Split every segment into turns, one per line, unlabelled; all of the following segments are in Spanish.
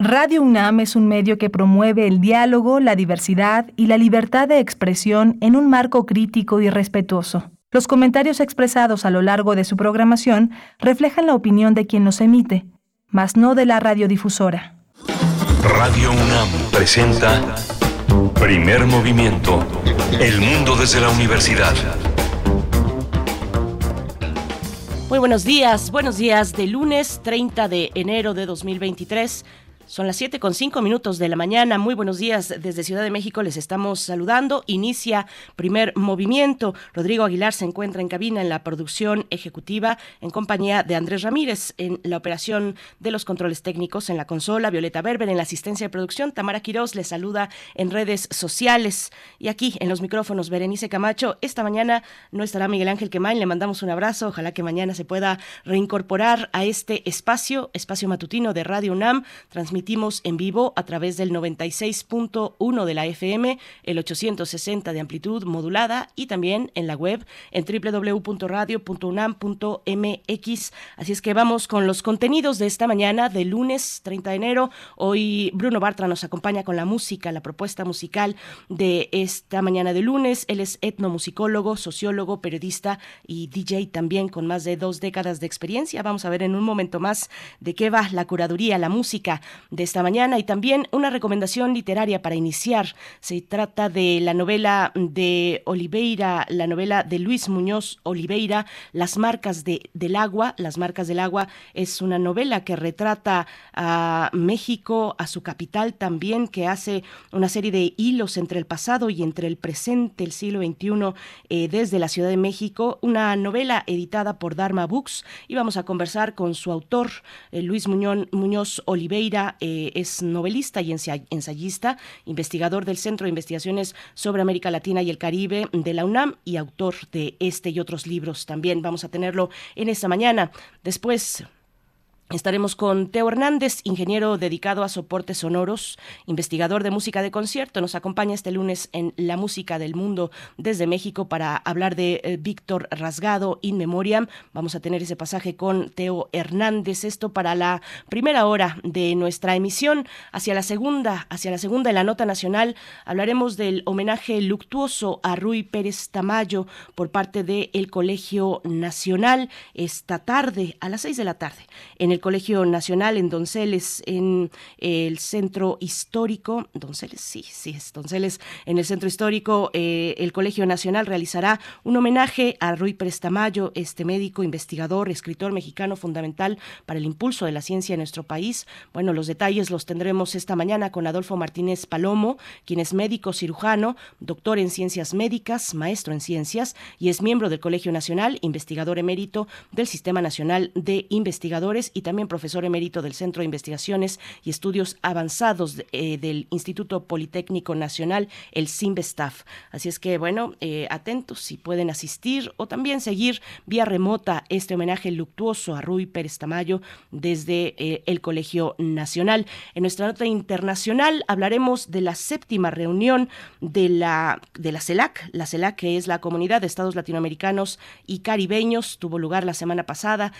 Radio UNAM es un medio que promueve el diálogo, la diversidad y la libertad de expresión en un marco crítico y respetuoso. Los comentarios expresados a lo largo de su programación reflejan la opinión de quien los emite, mas no de la radiodifusora.
Radio UNAM presenta Primer Movimiento, El Mundo desde la Universidad.
Muy buenos días, buenos días de lunes 30 de enero de 2023. Son las 7 con 5 minutos de la mañana. Muy buenos días desde Ciudad de México. Les estamos saludando. Inicia primer movimiento. Rodrigo Aguilar se encuentra en cabina en la producción ejecutiva en compañía de Andrés Ramírez en la operación de los controles técnicos en la consola. Violeta Berber en la asistencia de producción. Tamara Quiroz les saluda en redes sociales. Y aquí en los micrófonos, Berenice Camacho. Esta mañana no estará Miguel Ángel Quemain. Le mandamos un abrazo. Ojalá que mañana se pueda reincorporar a este espacio, espacio matutino de Radio UNAM. Emitimos en vivo a través del 96.1 de la FM, el 860 de amplitud modulada y también en la web en www.radio.unam.mx. Así es que vamos con los contenidos de esta mañana de lunes 30 de enero. Hoy Bruno Bartra nos acompaña con la música, la propuesta musical de esta mañana de lunes. Él es etnomusicólogo, sociólogo, periodista y DJ también con más de dos décadas de experiencia. Vamos a ver en un momento más de qué va la curaduría, la música de esta mañana y también una recomendación literaria para iniciar. Se trata de la novela de Oliveira, la novela de Luis Muñoz Oliveira, Las marcas de, del agua. Las marcas del agua es una novela que retrata a México, a su capital también, que hace una serie de hilos entre el pasado y entre el presente, el siglo XXI, eh, desde la Ciudad de México. Una novela editada por Dharma Books y vamos a conversar con su autor, eh, Luis Muñoz, Muñoz Oliveira. Eh, es novelista y ensayista, investigador del Centro de Investigaciones sobre América Latina y el Caribe de la UNAM y autor de este y otros libros. También vamos a tenerlo en esta mañana. Después Estaremos con Teo Hernández, ingeniero dedicado a soportes sonoros, investigador de música de concierto. Nos acompaña este lunes en La Música del Mundo desde México para hablar de eh, Víctor Rasgado, In Memoriam. Vamos a tener ese pasaje con Teo Hernández. Esto para la primera hora de nuestra emisión. Hacia la segunda, hacia la segunda en la nota nacional, hablaremos del homenaje luctuoso a Rui Pérez Tamayo por parte del Colegio Nacional esta tarde, a las seis de la tarde, Colegio Nacional en Donceles, en el centro histórico. Donceles, sí, sí, es Donceles. En el centro histórico, eh, el Colegio Nacional realizará un homenaje a Rui Prestamayo, este médico, investigador, escritor mexicano fundamental para el impulso de la ciencia en nuestro país. Bueno, los detalles los tendremos esta mañana con Adolfo Martínez Palomo, quien es médico cirujano, doctor en ciencias médicas, maestro en ciencias y es miembro del Colegio Nacional, investigador emérito del Sistema Nacional de Investigadores y también profesor emérito del Centro de Investigaciones y Estudios Avanzados eh, del Instituto Politécnico Nacional, el CIMBESTAF. Así es que, bueno, eh, atentos si pueden asistir o también seguir vía remota este homenaje luctuoso a Rui Pérez Tamayo desde eh, el Colegio Nacional. En nuestra nota internacional hablaremos de la séptima reunión de la, de la CELAC, la CELAC que es la Comunidad de Estados Latinoamericanos y Caribeños, tuvo lugar la semana pasada,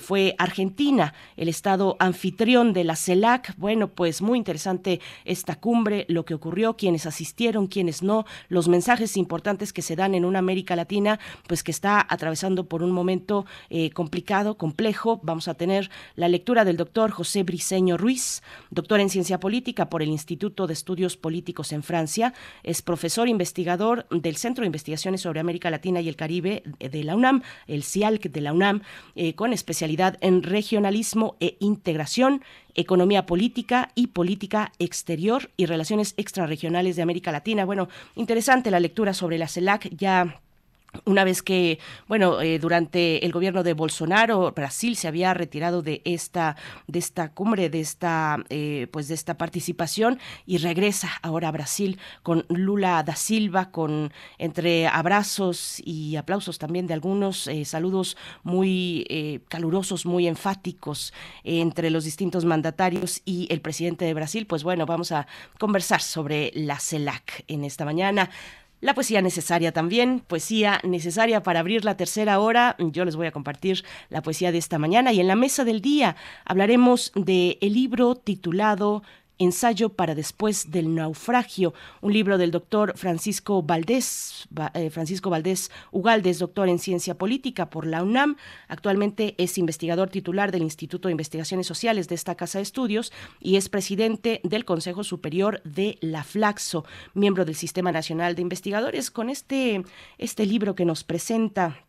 fue Argentina el estado anfitrión de la CELAC. Bueno, pues muy interesante esta cumbre, lo que ocurrió, quienes asistieron, quienes no, los mensajes importantes que se dan en una América Latina, pues que está atravesando por un momento eh, complicado, complejo. Vamos a tener la lectura del doctor José Briceño Ruiz, doctor en ciencia política por el Instituto de Estudios Políticos en Francia, es profesor investigador del Centro de Investigaciones sobre América Latina y el Caribe de la UNAM, el CIALC de la UNAM, eh, con especialidad en regionalismo e integración, economía política y política exterior y relaciones extrarregionales de América Latina. Bueno, interesante la lectura sobre la CELAC, ya una vez que, bueno, eh, durante el gobierno de Bolsonaro, Brasil se había retirado de esta, de esta cumbre, de esta, eh, pues de esta participación y regresa ahora a Brasil con Lula da Silva, con entre abrazos y aplausos también de algunos eh, saludos muy calurosos, muy enfáticos entre los distintos mandatarios y el presidente de Brasil. Pues bueno, vamos a conversar sobre la CELAC en esta mañana. La poesía necesaria también, poesía necesaria para abrir la tercera hora. Yo les voy a compartir la poesía de esta mañana y en la mesa del día hablaremos de el libro titulado Ensayo para después del naufragio, un libro del doctor Francisco Valdés, eh, Francisco Valdés Ugaldes, doctor en ciencia política por la UNAM. Actualmente es investigador titular del Instituto de Investigaciones Sociales de esta casa de estudios y es presidente del Consejo Superior de la Flaxo, miembro del Sistema Nacional de Investigadores. Con este, este libro que nos presenta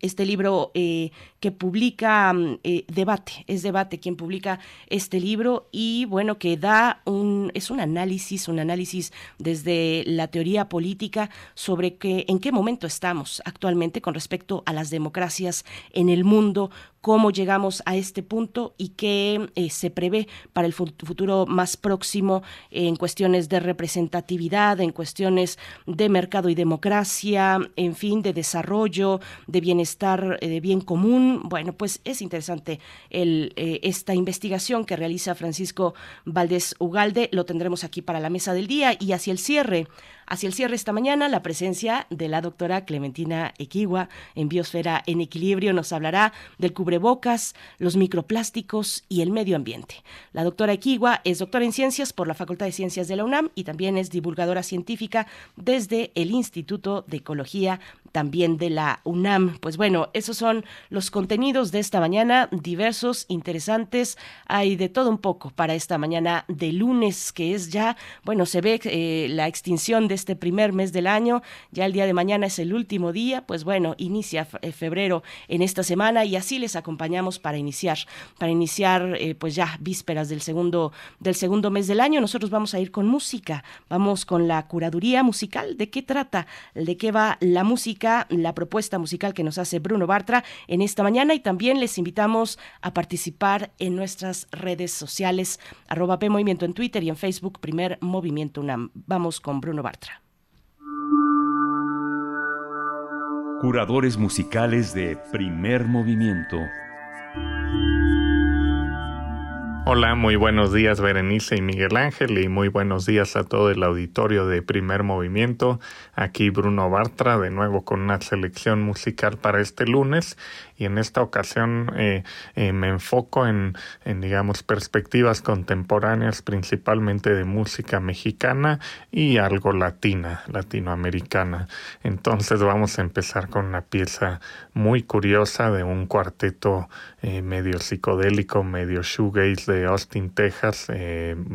este libro eh, que publica mm, eh, Debate, es Debate quien publica este libro y bueno, que da un, es un análisis, un análisis desde la teoría política sobre que, en qué momento estamos actualmente con respecto a las democracias en el mundo, cómo llegamos a este punto y qué eh, se prevé para el futuro más próximo en cuestiones de representatividad, en cuestiones de mercado y democracia, en fin, de desarrollo, de bienestar, eh, de bien común. Bueno, pues es interesante el, eh, esta investigación que realiza Francisco Valdés Ugalde. Lo tendremos aquí para la mesa del día y hacia el cierre Hacia el cierre esta mañana, la presencia de la doctora Clementina Equigua en Biosfera en Equilibrio nos hablará del cubrebocas, los microplásticos y el medio ambiente. La doctora Equigua es doctora en ciencias por la Facultad de Ciencias de la UNAM y también es divulgadora científica desde el Instituto de Ecología también de la UNAM. Pues bueno, esos son los contenidos de esta mañana, diversos, interesantes. Hay de todo un poco para esta mañana de lunes, que es ya, bueno, se ve eh, la extinción de este primer mes del año. Ya el día de mañana es el último día. Pues bueno, inicia eh, febrero en esta semana y así les acompañamos para iniciar, para iniciar, eh, pues ya vísperas del segundo, del segundo mes del año. Nosotros vamos a ir con música, vamos con la curaduría musical. ¿De qué trata? ¿De qué va la música? la propuesta musical que nos hace Bruno Bartra en esta mañana y también les invitamos a participar en nuestras redes sociales, arroba P Movimiento en Twitter y en Facebook, Primer Movimiento UNAM. Vamos con Bruno Bartra.
Curadores musicales de Primer Movimiento.
Hola, muy buenos días Berenice y Miguel Ángel y muy buenos días a todo el auditorio de Primer Movimiento. Aquí Bruno Bartra de nuevo con una selección musical para este lunes y en esta ocasión eh, eh, me enfoco en, digamos, perspectivas contemporáneas principalmente de música mexicana y algo latina, latinoamericana. Entonces vamos a empezar con una pieza muy curiosa de un cuarteto eh, medio psicodélico, medio shoegaze de Austin, Texas,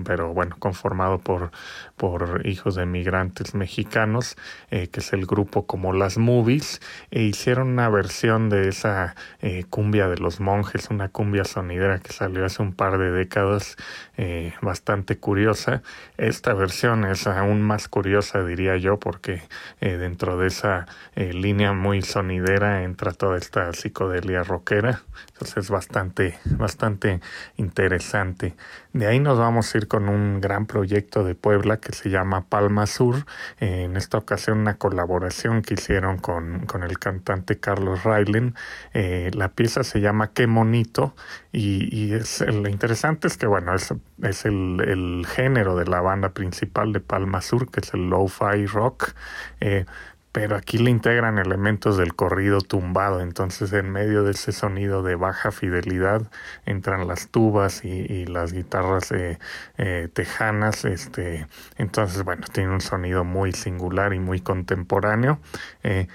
pero bueno, conformado por, por hijos de migrantes mexicanos, que es el grupo como Las Movies, e hicieron una versión de esa eh, cumbia de los monjes, una cumbia sonidera que salió hace un par de décadas, eh, bastante curiosa. Esta versión es aún más curiosa, diría yo, porque eh, dentro de esa línea muy sonidera entra toda esta psicodelia rockera. Entonces es bastante, bastante interesante. De ahí nos vamos a ir con un gran proyecto de Puebla que se llama Palma Sur. en esta ocasión una colaboración que hicieron con, con el cantante Carlos Railen. Eh, la pieza se llama Qué Monito y, y es, lo interesante es que bueno, es, es el, el, género de la banda principal de Palma Sur, que es el lo-fi rock. Eh, pero aquí le integran elementos del corrido tumbado, entonces en medio de ese sonido de baja fidelidad entran las tubas y, las guitarras eh, eh, tejanas, este, entonces bueno, tiene un sonido muy singular y muy contemporáneo. Eh,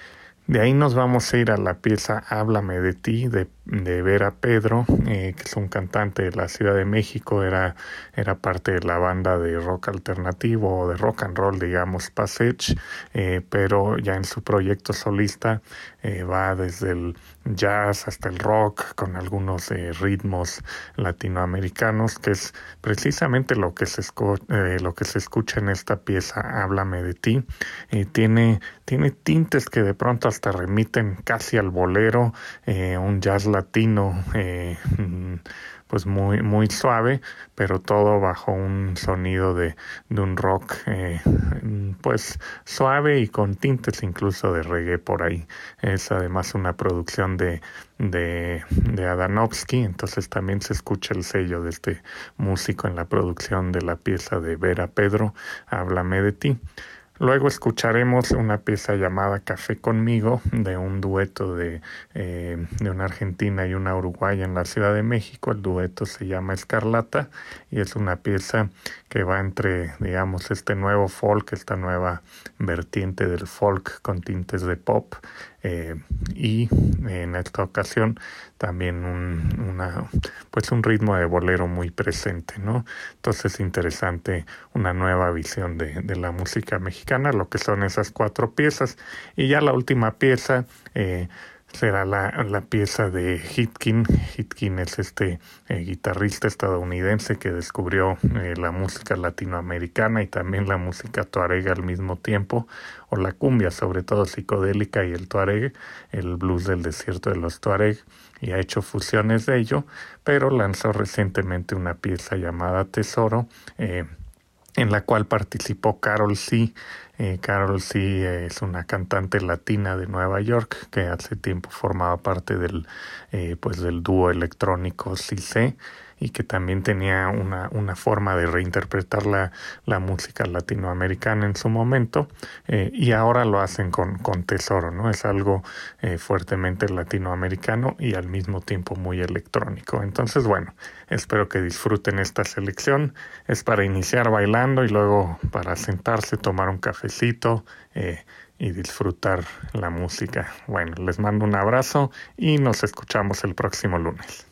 de ahí nos vamos a ir a la pieza Háblame de ti de, de Vera Pedro, eh, que es un cantante de la Ciudad de México, era, era parte de la banda de rock alternativo o de rock and roll, digamos, Passage, eh, pero ya en su proyecto solista eh, va desde el jazz hasta el rock con algunos ritmos latinoamericanos, que es precisamente lo que se, lo que se escucha en esta pieza Háblame de ti. tiene, tiene tintes que de pronto hasta remiten casi al bolero, eh, un jazz latino eh, pues muy, muy suave, pero todo bajo un sonido de, de un rock eh, pues suave y con tintes incluso de reggae por ahí. Es además una producción de, de, de Adanovsky, entonces también se escucha el sello de este músico en la producción de la pieza de Vera Pedro, Háblame de ti. Luego escucharemos una pieza llamada Café conmigo de un dueto de, eh, de una argentina y una uruguaya en la Ciudad de México. El dueto se llama Escarlata y es una pieza que va entre, digamos, este nuevo folk, esta nueva vertiente del folk con tintes de pop eh, y en esta ocasión también un, una, pues un ritmo de bolero muy presente, ¿no? Entonces interesante una nueva visión de, de la música mexicana, lo que son esas cuatro piezas y ya la última pieza eh, será la, la, pieza de Hitkin. Hitkin es este eh, guitarrista estadounidense que descubrió eh, la música latinoamericana y también la música tuareg al mismo tiempo, o la cumbia, sobre todo psicodélica y el tuareg, el blues del desierto de los tuareg, y ha hecho fusiones de ello, pero lanzó recientemente una pieza llamada Tesoro. Eh, en la cual participó Carol C. Eh, Carol C. es una cantante latina de Nueva York que hace tiempo formaba parte del, eh, pues del dúo electrónico CC y que también tenía una, una forma de reinterpretar la, la música latinoamericana en su momento eh, y ahora lo hacen con, con Tesoro, ¿no? Es algo eh, fuertemente latinoamericano y al mismo tiempo muy electrónico. Entonces, bueno, espero que disfruten esta selección. Es para iniciar bailando y luego para sentarse, tomar un cafecito. Eh, y disfrutar la música. Bueno, les mando un abrazo y nos escuchamos el próximo lunes.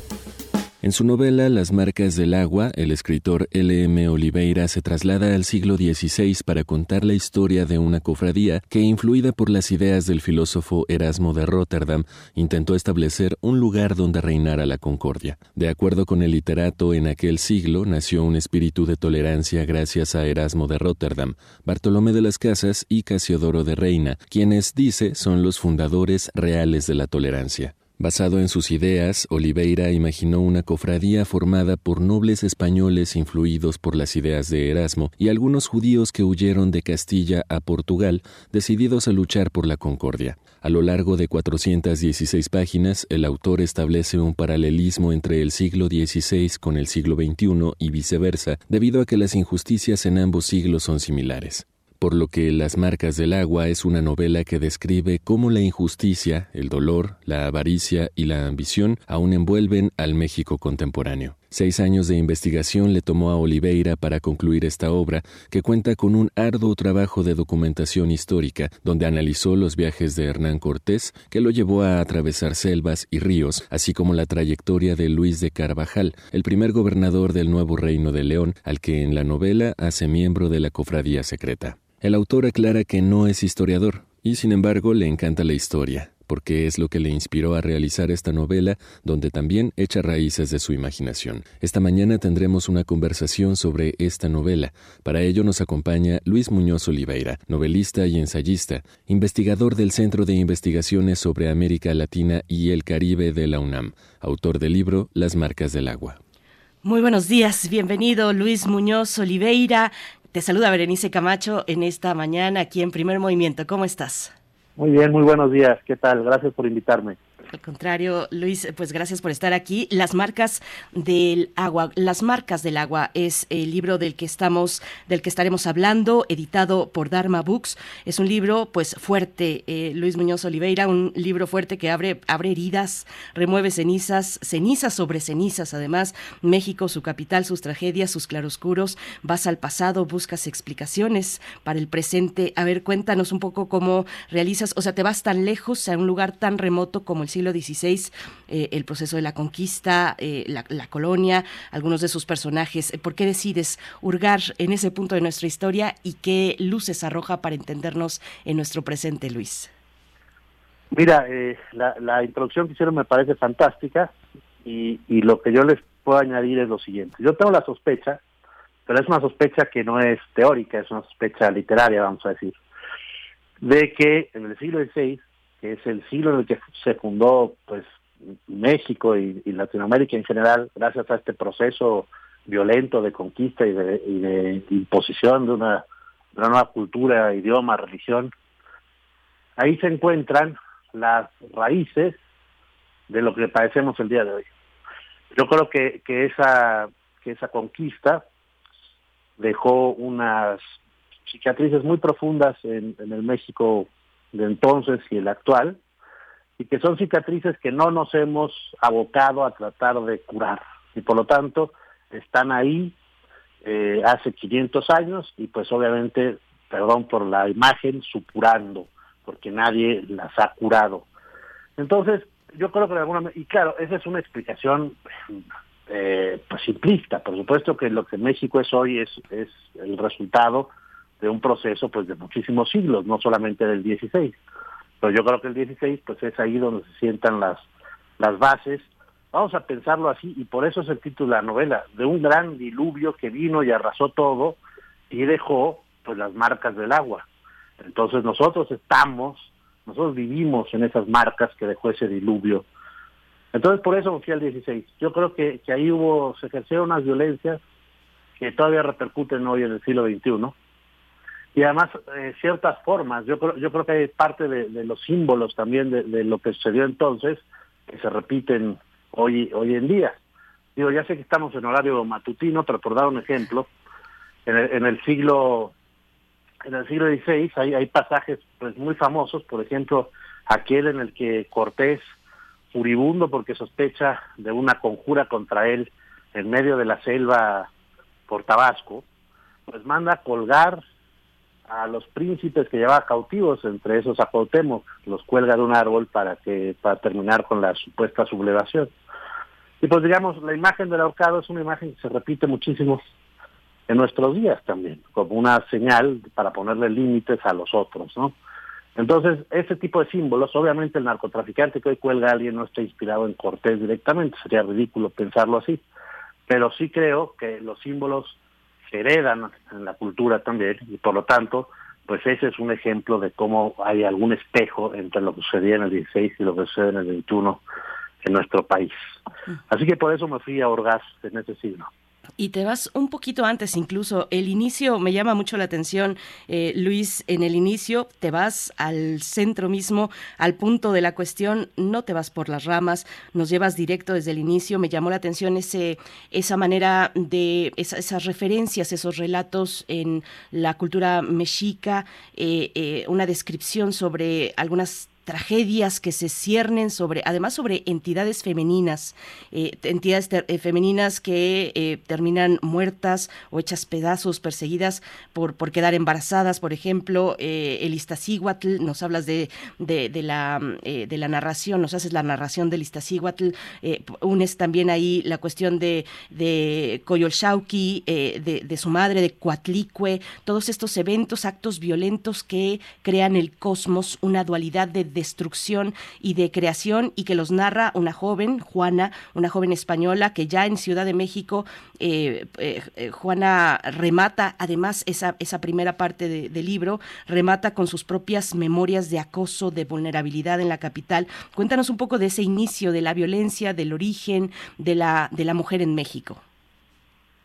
En su novela Las marcas del agua, el escritor L.M. Oliveira se traslada al siglo XVI para contar la historia de una cofradía que, influida por las ideas del filósofo Erasmo de Rotterdam, intentó establecer un lugar donde reinara la concordia. De acuerdo con el literato, en aquel siglo nació un espíritu de tolerancia gracias a Erasmo de Rotterdam, Bartolomé de las Casas y Casiodoro de Reina, quienes, dice, son los fundadores reales de la tolerancia. Basado en sus ideas, Oliveira imaginó una cofradía formada por nobles españoles influidos por las ideas de Erasmo y algunos judíos que huyeron de Castilla a Portugal, decididos a luchar por la concordia. A lo largo de 416 páginas, el autor establece un paralelismo entre el siglo XVI con el siglo XXI y viceversa, debido a que las injusticias en ambos siglos son similares por lo que Las marcas del agua es una novela que describe cómo la injusticia, el dolor, la avaricia y la ambición aún envuelven al México contemporáneo. Seis años de investigación le tomó a Oliveira para concluir esta obra, que cuenta con un arduo trabajo de documentación histórica, donde analizó los viajes de Hernán Cortés, que lo llevó a atravesar selvas y ríos, así como la trayectoria de Luis de Carvajal, el primer gobernador del nuevo reino de León, al que en la novela hace miembro de la cofradía secreta. El autor aclara que no es historiador, y sin embargo le encanta la historia, porque es lo que le inspiró a realizar esta novela, donde también echa raíces de su imaginación. Esta mañana tendremos una conversación sobre esta novela. Para ello nos acompaña Luis Muñoz Oliveira, novelista y ensayista, investigador del Centro de Investigaciones sobre América Latina y el Caribe de la UNAM, autor del libro Las marcas del agua.
Muy buenos días, bienvenido Luis Muñoz Oliveira. Te saluda Berenice Camacho en esta mañana aquí en Primer Movimiento. ¿Cómo estás?
Muy bien, muy buenos días. ¿Qué tal? Gracias por invitarme.
Al contrario, Luis, pues gracias por estar aquí. Las marcas del agua, las marcas del agua es el libro del que estamos, del que estaremos hablando, editado por Dharma Books. Es un libro, pues fuerte, eh, Luis Muñoz Oliveira, un libro fuerte que abre, abre heridas, remueve cenizas, cenizas sobre cenizas. Además, México, su capital, sus tragedias, sus claroscuros. Vas al pasado, buscas explicaciones para el presente. A ver, cuéntanos un poco cómo realizas, o sea, te vas tan lejos a un lugar tan remoto como el siglo XVI, eh, el proceso de la conquista, eh, la, colonia, algunos de sus personajes. ¿Por qué decides hurgar en ese punto de nuestra historia y qué luces arroja para entendernos en nuestro presente, Luis?
Mira, eh, la, introducción que hicieron me parece fantástica y, y lo que yo les puedo añadir es lo siguiente. Yo tengo la sospecha, pero es una sospecha que no es teórica, es una sospecha literaria, vamos a decir, de que en el siglo XVI que es el siglo en el que se fundó pues México y, Latinoamérica en general, gracias a este proceso violento de conquista y de, imposición de una, nueva cultura, idioma, religión, ahí se encuentran las raíces de lo que padecemos el día de hoy. Yo creo que, que esa que esa conquista dejó unas cicatrices muy profundas en el México de entonces y el actual, y que son cicatrices que no nos hemos abocado a tratar de curar. Y por lo tanto, están ahí eh, hace 500 años y pues obviamente, perdón por la imagen, supurando, porque nadie las ha curado. Entonces, yo creo que de alguna y claro, esa es una explicación eh, pues simplista. Por supuesto que lo que México es hoy es, es el resultado de un proceso pues de muchísimos siglos, no solamente del 16. Pero yo creo que el 16 pues es ahí donde se sientan las, las bases. Vamos a pensarlo así y por eso es el título de la novela, de un gran diluvio que vino y arrasó todo y dejó pues las marcas del agua. Entonces nosotros estamos, nosotros vivimos en esas marcas que dejó ese diluvio. Entonces por eso fui al 16. Yo creo que, que ahí hubo, se ejercieron unas violencias que todavía repercuten hoy en el siglo XXI y además eh, ciertas formas. Yo creo, yo creo que hay parte de, los símbolos también de, lo que sucedió entonces que se repiten hoy hoy en día. Digo, ya sé que estamos en horario matutino, pero por dar un ejemplo, en el, en el siglo en el siglo XVI hay, hay pasajes pues muy famosos, por ejemplo, aquel en el que Cortés, furibundo porque sospecha de una conjura contra él en medio de la selva por Tabasco, pues manda colgar a los príncipes que llevaba cautivos, entre esos a los cuelga de un árbol para que para terminar con la supuesta sublevación. Y pues digamos, la imagen del ahorcado es una imagen que se repite muchísimo en nuestros días también, como una señal para ponerle límites a los otros, ¿no? Entonces, ese tipo de símbolos, obviamente el narcotraficante que hoy cuelga a alguien no está inspirado en Cortés directamente, sería ridículo pensarlo así, pero sí creo que los símbolos se heredan en la cultura también y por lo tanto, pues ese es un ejemplo de cómo hay algún espejo entre lo que sucedía en el 16 y lo que sucede en el 21 en nuestro país. Así que por eso me fui a Orgaz en ese signo.
Y te vas un poquito antes, incluso el inicio me llama mucho la atención, eh, Luis, en el inicio te vas al centro mismo, al punto de la cuestión, no te vas por las ramas, nos llevas directo desde el inicio, me llamó la atención ese, esa manera de, esas referencias, esos relatos en la cultura mexica, eh, eh, una descripción sobre algunas tragedias que se ciernen sobre, además sobre entidades femeninas, eh, entidades eh, femeninas que eh, terminan muertas o hechas pedazos, perseguidas por, por quedar embarazadas, por ejemplo, el Iztaccíhuatl, nos hablas de, de, la, de la narración, nos haces la narración del Iztaccíhuatl, unes también ahí la cuestión de, de Coyolxauqui, de, su madre, de Coatlicue, todos estos eventos, actos violentos que crean el cosmos, una dualidad de destrucción y de creación y que los narra una joven, Juana, una joven española que ya en Ciudad de México, eh, eh, Juana remata además esa, esa primera parte del libro, remata con sus propias memorias de acoso, de vulnerabilidad en la capital. Cuéntanos un poco de ese inicio, de la violencia, del origen de la, de la mujer en México.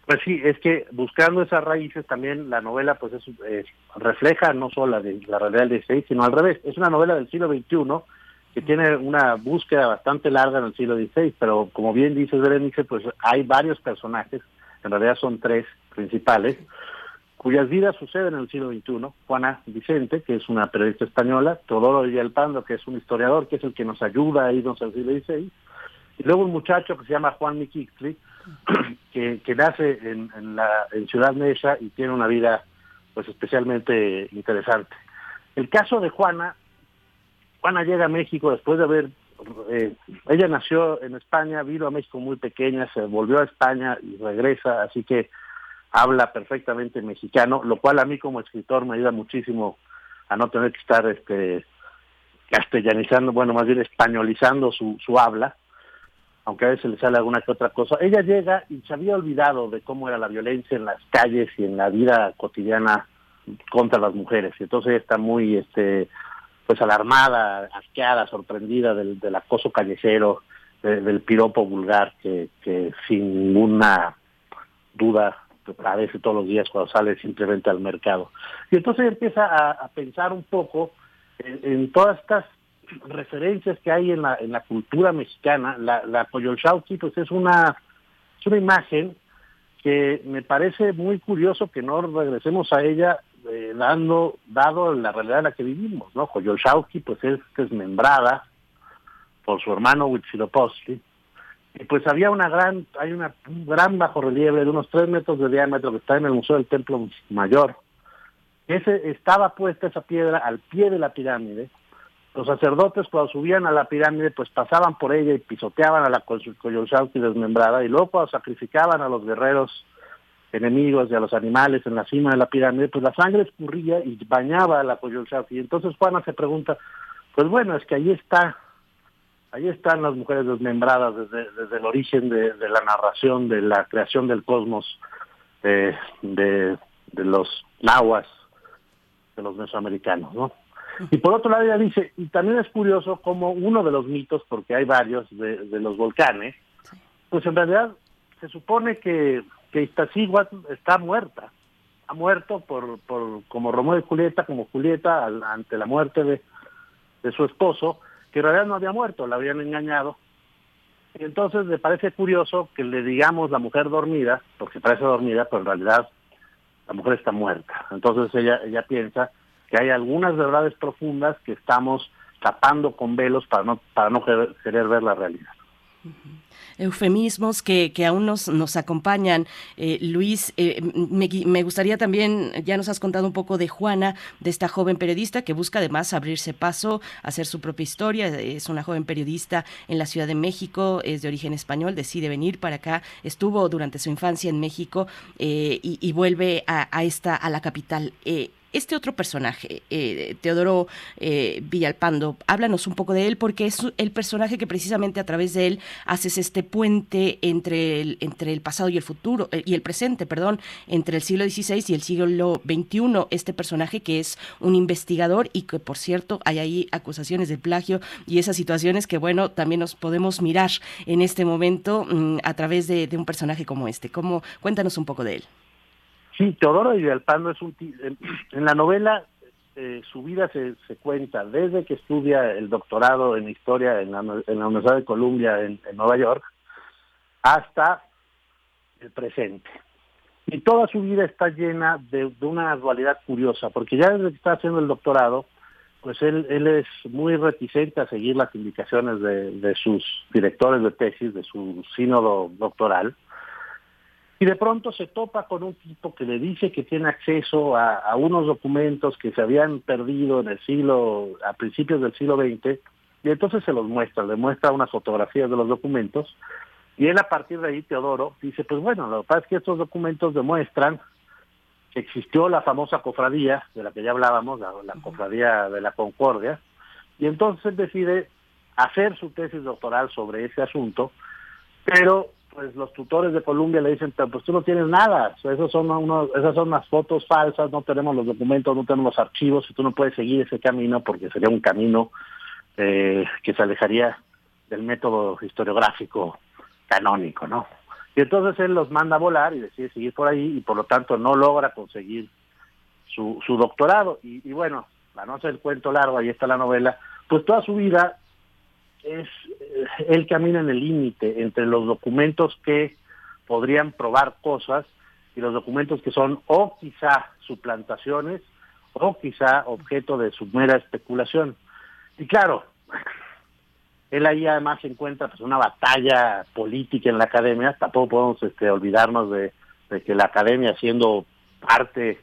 Pues sí, es que buscando esas raíces también la novela pues es, refleja no solo la, de, la realidad del XVI, sino al revés. Es una novela del siglo XXI que tiene una búsqueda bastante larga en el siglo XVI, pero como bien dice Berenice, pues hay varios personajes, en realidad son tres principales, cuyas vidas suceden en el siglo XXI. Juana Vicente, que es una periodista española, Teodoro Villalpando, que es un historiador, que es el que nos ayuda a irnos al siglo XVI, y luego un muchacho que se llama Juan Miquixli, que, que nace en, en, la, en Ciudad Mesa y tiene una vida pues especialmente interesante. El caso de Juana, Juana llega a México después de haber, eh, ella nació en España, vino a México muy pequeña, se volvió a España y regresa, así que habla perfectamente mexicano, lo cual a mí como escritor me ayuda muchísimo a no tener que estar este castellanizando, bueno, más bien españolizando su, su habla aunque a veces le sale alguna que otra cosa. Ella llega y se había olvidado de cómo era la violencia en las calles y en la vida cotidiana contra las mujeres. Y entonces ella está muy, este, pues alarmada, asqueada, sorprendida del, del acoso callejero, del piropo vulgar que, que sin ninguna duda padece todos los días cuando sale simplemente al mercado. Y entonces empieza a, pensar un poco en todas estas referencias que hay en la, en la cultura mexicana, la, la Coyolxauhqui, pues es una, es una imagen que me parece muy curioso que no regresemos a ella eh, dando, dado la realidad en la que vivimos, ¿no? Coyolxauhqui pues es desmembrada por su hermano Huitzilopochtli, y pues había una gran, hay una, un gran bajo relieve de unos tres metros de diámetro que está en el Museo del Templo Mayor. Ese, estaba puesta esa piedra al pie de la pirámide, los sacerdotes cuando subían a la pirámide pues pasaban por ella y pisoteaban a la Coyolxauhqui desmembrada y luego cuando sacrificaban a los guerreros enemigos y a los animales en la cima de la pirámide, pues la sangre escurría y bañaba a la Coyolxauhqui. Entonces Juana se pregunta, pues bueno, es que ahí está, ahí están las mujeres desmembradas desde, desde el origen de, la narración, de la creación del cosmos, de, de los nahuas, de los mesoamericanos, ¿no? Y por otro lado ella dice, y también es curioso como uno de los mitos, porque hay varios de, los volcanes, pues en realidad se supone que, que Iztaccíhuatl está muerta, ha muerto por, por como Romeo y Julieta, como Julieta ante la muerte de, de su esposo, que en realidad no había muerto, la habían engañado. Y entonces le parece curioso que le digamos la mujer dormida, porque parece dormida, pero en realidad la mujer está muerta. Entonces ella, ella piensa que hay algunas verdades profundas que estamos tapando con velos para no, para no querer, ver la realidad
eufemismos que, que aún nos, nos acompañan. Eh, Luis, eh, me, me, gustaría también, ya nos has contado un poco de Juana, de esta joven periodista que busca además abrirse paso, hacer su propia historia. Es una joven periodista en la Ciudad de México, es de origen español, decide venir para acá, estuvo durante su infancia en México eh, y, y, vuelve a, a, esta, a la capital. Este otro personaje, eh, Teodoro eh, Villalpando, háblanos un poco de él porque es el personaje que precisamente a través de él haces este puente entre el, entre el pasado y el futuro, eh, y el presente, perdón, entre el siglo XVI y el siglo XXI. Este personaje que es un investigador y que, por cierto, hay ahí acusaciones de plagio y esas situaciones que, bueno, también nos podemos mirar en este momento mm, a través de, de un personaje como este. ¿Cómo, cuéntanos un poco de él.
Sí, Teodoro Villalpando es un en la novela eh, su vida se, se, cuenta desde que estudia el doctorado en historia en la, en la Universidad de Columbia en, Nueva York hasta el presente. Y toda su vida está llena de, una dualidad curiosa, porque ya desde que está haciendo el doctorado, pues él, él es muy reticente a seguir las indicaciones de, de sus directores de tesis, de su sínodo doctoral, y de pronto se topa con un tipo que le dice que tiene acceso a, unos documentos que se habían perdido en el siglo, a principios del siglo XX, y entonces se los muestra, le muestra unas fotografías de los documentos, y él a partir de ahí, Teodoro, dice, pues bueno, lo que pasa es que estos documentos demuestran que existió la famosa cofradía, de la que ya hablábamos, la, la cofradía de la Concordia, y entonces él decide hacer su tesis doctoral sobre ese asunto, pero pues los tutores de Colombia le dicen, pues tú no tienes nada, esos son unos, esas son unas fotos falsas, no tenemos los documentos, no tenemos los archivos, y tú no puedes seguir ese camino porque sería un camino eh, que se alejaría del método historiográfico canónico, ¿no? Y entonces él los manda a volar y decide seguir por ahí y por lo tanto no logra conseguir su, su doctorado. Y, y bueno, para no hacer el cuento largo, ahí está la novela, pues toda su vida es él eh, camina en el límite entre los documentos que podrían probar cosas y los documentos que son o quizá suplantaciones o quizá objeto de su mera especulación. Y claro, él ahí además se encuentra pues una batalla política en la academia, tampoco podemos este, olvidarnos de, de que la academia siendo parte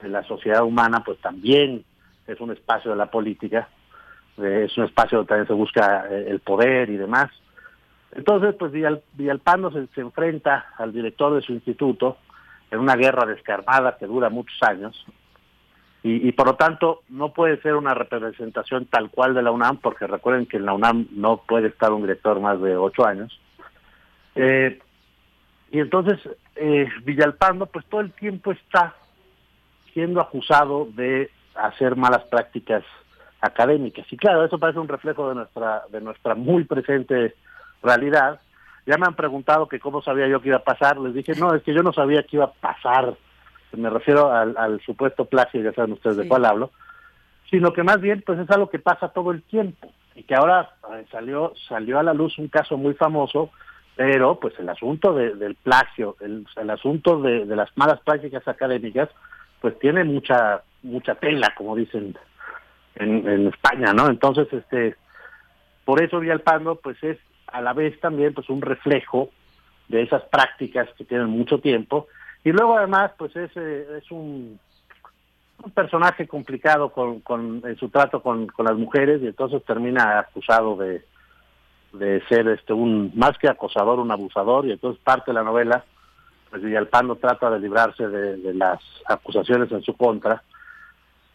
de la sociedad humana pues también es un espacio de la política es un espacio donde también se busca eh, el poder y demás. Entonces, pues Villalpando se, se enfrenta al director de su instituto en una guerra descarnada que dura muchos años, y, y, por lo tanto no puede ser una representación tal cual de la UNAM, porque recuerden que en la UNAM no puede estar un director más de ocho años. Eh, y entonces eh, Villalpando pues todo el tiempo está siendo acusado de hacer malas prácticas académicas. Y claro, eso parece un reflejo de nuestra, de nuestra muy presente realidad. Ya me han preguntado que cómo sabía yo que iba a pasar. Les dije, no, es que yo no sabía que iba a pasar. Me refiero al, supuesto plagio, ya saben ustedes de cuál hablo. Sino que más bien, pues es algo que pasa todo el tiempo. Y que ahora eh, salió, salió a la luz un caso muy famoso, pero pues el asunto del plagio, el, el asunto de, de las malas prácticas académicas, pues tiene mucha, mucha tela, como dicen en, España, ¿no? Entonces, este, por eso Villalpando, pues es a la vez también pues un reflejo de esas prácticas que tienen mucho tiempo y luego además pues es, eh, es un, personaje complicado con, con en su trato con, con las mujeres y entonces termina acusado de, de ser este un más que acosador un abusador y entonces parte de la novela pues Villalpando trata de librarse de, de las acusaciones en su contra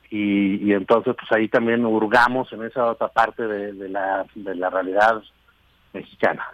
y, entonces pues ahí también hurgamos en esa otra parte de, la, de la realidad mexicana.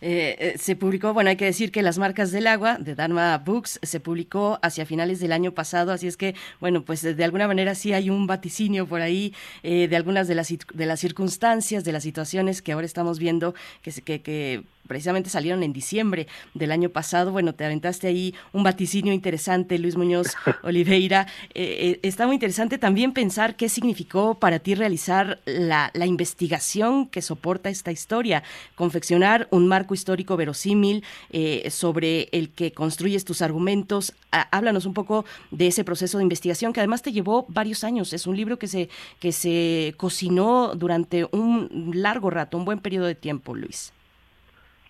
Eh, eh, se publicó, bueno, hay que decir que Las Marcas del Agua de Dharma Books se publicó hacia finales del año pasado, así es que, bueno, pues de alguna manera sí hay un vaticinio por ahí eh, de algunas de las, de las circunstancias, de las situaciones que ahora estamos viendo que, que, que precisamente salieron en diciembre del año pasado. Bueno, te aventaste ahí un vaticinio interesante, Luis Muñoz Oliveira. Eh, eh, está muy interesante también pensar qué significó para ti realizar la, investigación que soporta esta historia, confeccionar un marco histórico verosímil eh, sobre el que construyes tus argumentos. háblanos un poco de ese proceso de investigación que además te llevó varios años. Es un libro que se, que se cocinó durante un largo rato, un buen periodo de tiempo, Luis.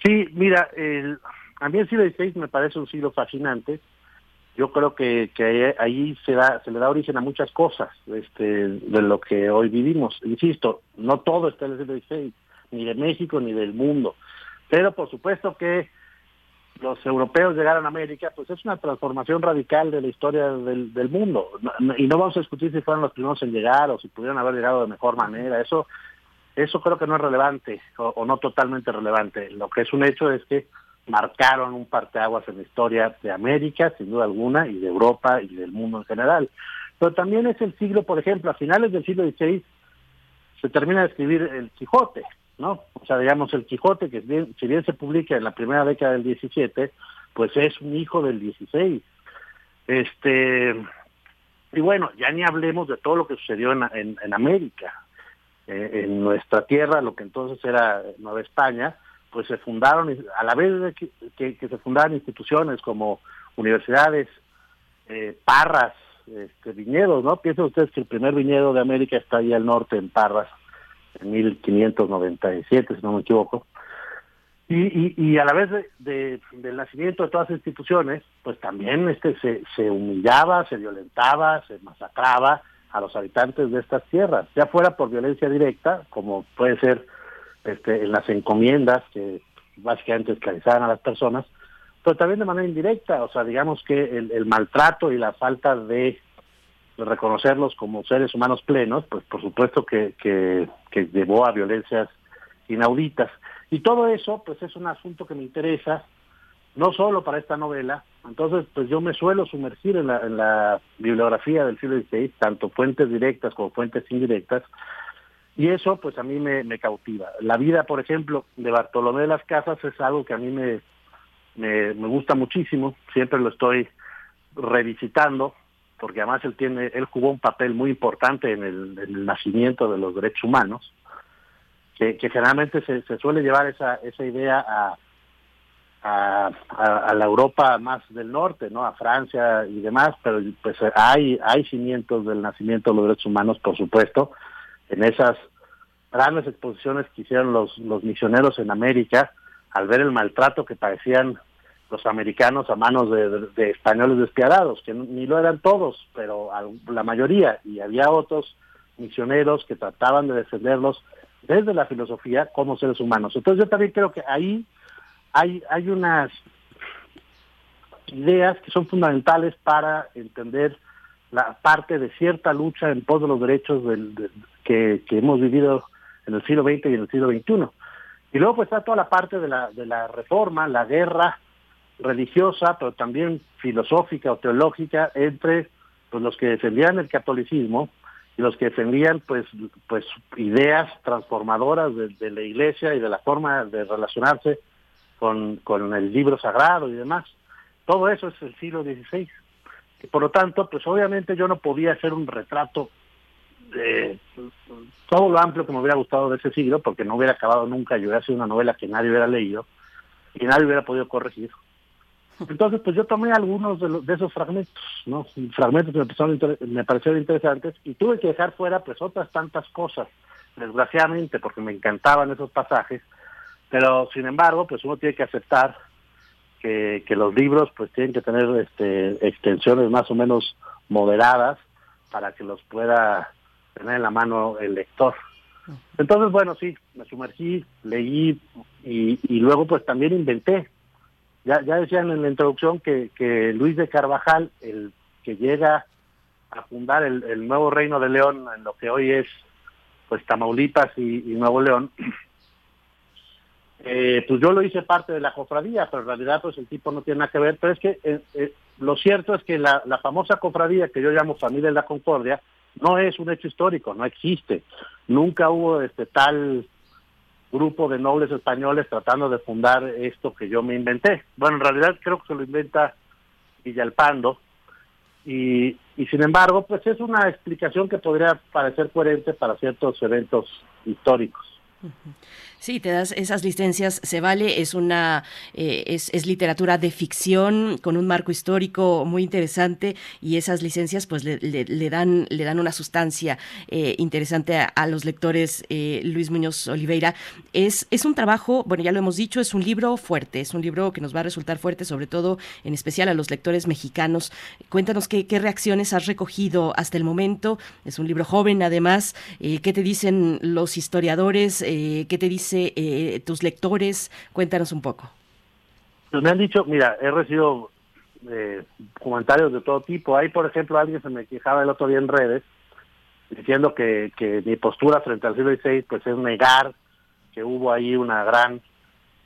Sí, mira, el, a mí el siglo XVI me parece un siglo fascinante. Yo creo que, que ahí se, da, se le da origen a muchas cosas este, de lo que hoy vivimos. Insisto, no todo está en el siglo XVI, ni de México ni del mundo. Pero por supuesto que los europeos llegaron a América, pues es una transformación radical de la historia del, mundo. Y no vamos a discutir si fueron los primeros en llegar o si pudieron haber llegado de mejor manera. Eso eso creo que no es relevante o, no totalmente relevante. Lo que es un hecho es que marcaron un parteaguas en la historia de América, sin duda alguna, y de Europa y del mundo en general. Pero también es el siglo, por ejemplo, a finales del siglo XVI se termina de escribir el Quijote, ¿no? O sea, digamos, el Quijote, que si bien se publica en la primera década del XVII, pues es un hijo del XVI. Este, y bueno, ya ni hablemos de todo lo que sucedió en, en América. Eh, en nuestra tierra, lo que entonces era Nueva España, pues se fundaron, a la vez que, se fundaron instituciones como universidades, eh, parras, este, viñedos, ¿no? Piensen ustedes que el primer viñedo de América está ahí al norte, en Parras, 1597, si no me equivoco. Y, y, a la vez de, del nacimiento de todas las instituciones, pues también este se, se humillaba, se violentaba, se masacraba, a los habitantes de estas tierras, ya fuera por violencia directa, como puede ser este, en las encomiendas que básicamente esclavizaban a las personas, pero también de manera indirecta, o sea, digamos que el, maltrato y la falta de, reconocerlos como seres humanos plenos, pues por supuesto que, que, llevó a violencias inauditas. Y todo eso, pues es un asunto que me interesa, no solo para esta novela, entonces pues yo me suelo sumergir en la, en la bibliografía del siglo XVI, tanto fuentes directas como fuentes indirectas, y eso pues a mí me, cautiva. La vida, por ejemplo, de Bartolomé de las Casas es algo que a mí me, me gusta muchísimo, siempre lo estoy revisitando, porque además él tiene, él jugó un papel muy importante en el, en el nacimiento de los derechos humanos, que, generalmente se, se suele llevar esa, esa idea a a, la Europa más del norte, ¿no? A Francia y demás, pero pues hay, hay cimientos del nacimiento de los derechos humanos, por supuesto, en esas grandes exposiciones que hicieron los, los misioneros en América, al ver el maltrato que padecían los americanos a manos de, españoles despiadados, que ni lo eran todos, pero la mayoría, y había otros misioneros que trataban de defenderlos desde la filosofía como seres humanos. Entonces yo también creo que ahí hay, hay unas ideas que son fundamentales para entender la parte de cierta lucha en pos de los derechos del, que, hemos vivido en el siglo XX y en el siglo XXI. Y luego pues está toda la parte de la, de la reforma, la guerra religiosa, pero también filosófica o teológica entre pues, los que defendían el catolicismo y los que defendían pues pues ideas transformadoras de, la iglesia y de la forma de relacionarse con, con el libro sagrado y demás. Todo eso es el siglo XVI. Por lo tanto, pues obviamente yo no podía hacer un retrato de todo lo amplio que me hubiera gustado de ese siglo, porque no hubiera acabado nunca, yo hubiera sido una novela que nadie hubiera leído y nadie hubiera podido corregir. Entonces, pues yo tomé algunos de, de esos fragmentos, ¿no? Fragmentos que me, me parecieron interesantes y tuve que dejar fuera pues otras tantas cosas, desgraciadamente, porque me encantaban esos pasajes, pero sin embargo, pues uno tiene que aceptar que, que los libros pues tienen que tener este, extensiones más o menos moderadas para que los pueda tener en la mano el lector. Entonces, bueno, sí, me sumergí, leí y, y luego pues también inventé. Ya, decían en la introducción que, que Luis de Carvajal, el que llega a fundar el, el nuevo reino de León en lo que hoy es pues Tamaulipas y, Nuevo León, eh, pues yo lo hice parte de la cofradía, pero en realidad pues el tipo no tiene nada que ver, pero es que eh, eh, lo cierto es que la famosa cofradía que yo llamo Familia de la Concordia no es un hecho histórico, no existe. Nunca hubo este tal grupo de nobles españoles tratando de fundar esto que yo me inventé. Bueno, en realidad creo que se lo inventa Villalpando y, sin embargo, pues es una explicación que podría parecer coherente para ciertos eventos históricos.
Sí, te das esas licencias, se vale, es una eh, es, literatura de ficción con un marco histórico muy interesante y esas licencias pues le, dan le dan una sustancia eh, interesante a, los lectores. Eh, Luis Muñoz Oliveira es es un trabajo, bueno ya lo hemos dicho, es un libro fuerte, es un libro que nos va a resultar fuerte, sobre todo en especial a los lectores mexicanos. Cuéntanos qué, qué reacciones has recogido hasta el momento. Es un libro joven, además. ¿Qué te dicen los historiadores? ¿Qué te dicen eh, tus lectores? Cuéntanos un poco.
Pues me han dicho, mira, he recibido eh, comentarios de todo tipo. Hay, por ejemplo, alguien se me quejaba el otro día en redes diciendo que, que mi postura frente al siglo XVI pues es negar que hubo ahí una gran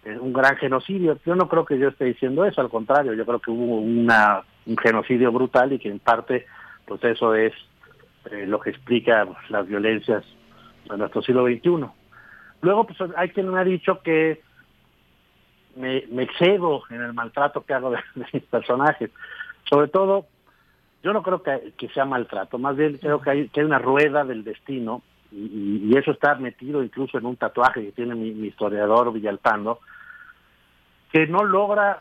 eh, un gran genocidio. Yo no creo que yo esté diciendo eso, al contrario, yo creo que hubo una, un genocidio brutal y que en parte pues eso es lo que explica las violencias de nuestro siglo XXI. Luego, pues hay quien me ha dicho que me, me en el maltrato que hago de, mis personajes. Sobre todo, yo no creo que, sea maltrato, más bien creo que hay, que una rueda del destino y, eso está metido incluso en un tatuaje que tiene mi, historiador Villalpando, que no logra,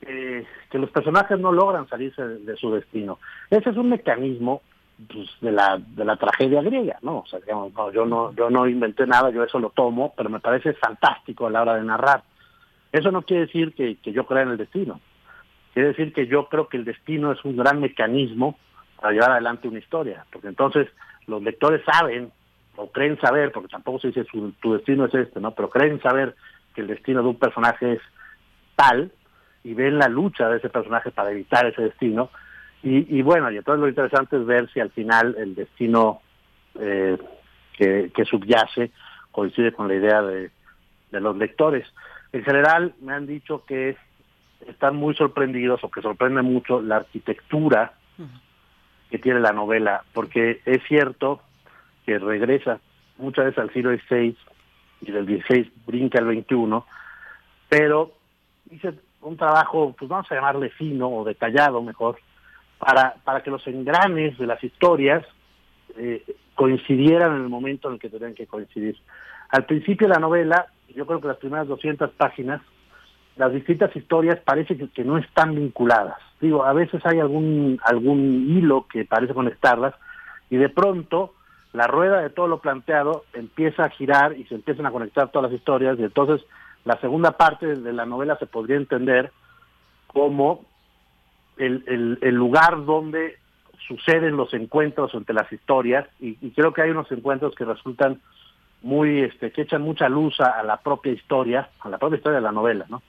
eh, que los personajes no logran salirse de su destino. Ese es un mecanismo pues, de la de la tragedia griega, ¿no? O sea, digamos, no, yo no yo no inventé nada, yo eso lo tomo, pero me parece fantástico a la hora de narrar. Eso no quiere decir que, que yo crea en el destino. Quiere decir que yo creo que el destino es un gran mecanismo para llevar adelante una historia, porque entonces los lectores saben o creen saber, porque tampoco se dice su, tu destino es este, ¿no? Pero creen saber que el destino de un personaje es tal y ven la lucha de ese personaje para evitar ese destino y, bueno, y entonces lo interesante es ver si al final el destino eh, que, subyace coincide con la idea de, los lectores. En general me han dicho que están muy sorprendidos o que sorprende mucho la arquitectura que tiene la novela, porque es cierto que regresa muchas veces al siglo XVI y del XVI brinca al XXI, pero dice un trabajo, pues vamos a llamarle fino o detallado mejor, para, para que los engranes de las historias eh, coincidieran en el momento en el que tenían que coincidir. Al principio de la novela, yo creo que las primeras 200 páginas, las distintas historias parece que, no están vinculadas. Digo, a veces hay algún, algún hilo que parece conectarlas y de pronto la rueda de todo lo planteado empieza a girar y se empiezan a conectar todas las historias y entonces la segunda parte de la novela se podría entender como el, el, lugar donde suceden los encuentros entre las historias y, creo que hay unos encuentros que resultan muy este que echan mucha luz a, la propia historia a la propia historia de la novela no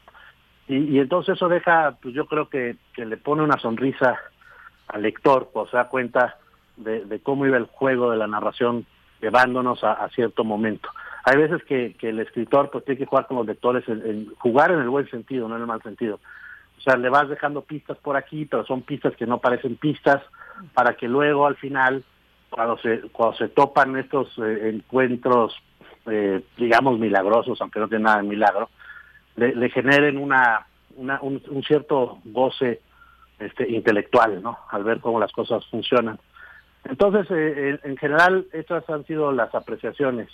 y, entonces eso deja pues yo creo que, le pone una sonrisa al lector pues se da cuenta de, cómo iba el juego de la narración llevándonos a, cierto momento. Hay veces que, que, el escritor pues tiene que jugar con los lectores en, jugar en el buen sentido no en el mal sentido o sea, le vas dejando pistas por aquí, pero son pistas que no parecen pistas, para que luego al final, cuando se, cuando se topan estos eh, encuentros, eh, digamos, milagrosos, aunque no tienen nada de milagro, le, generen una, una un, cierto goce este, intelectual, ¿no? Al ver cómo las cosas funcionan. Entonces, eh, en general, estas han sido las apreciaciones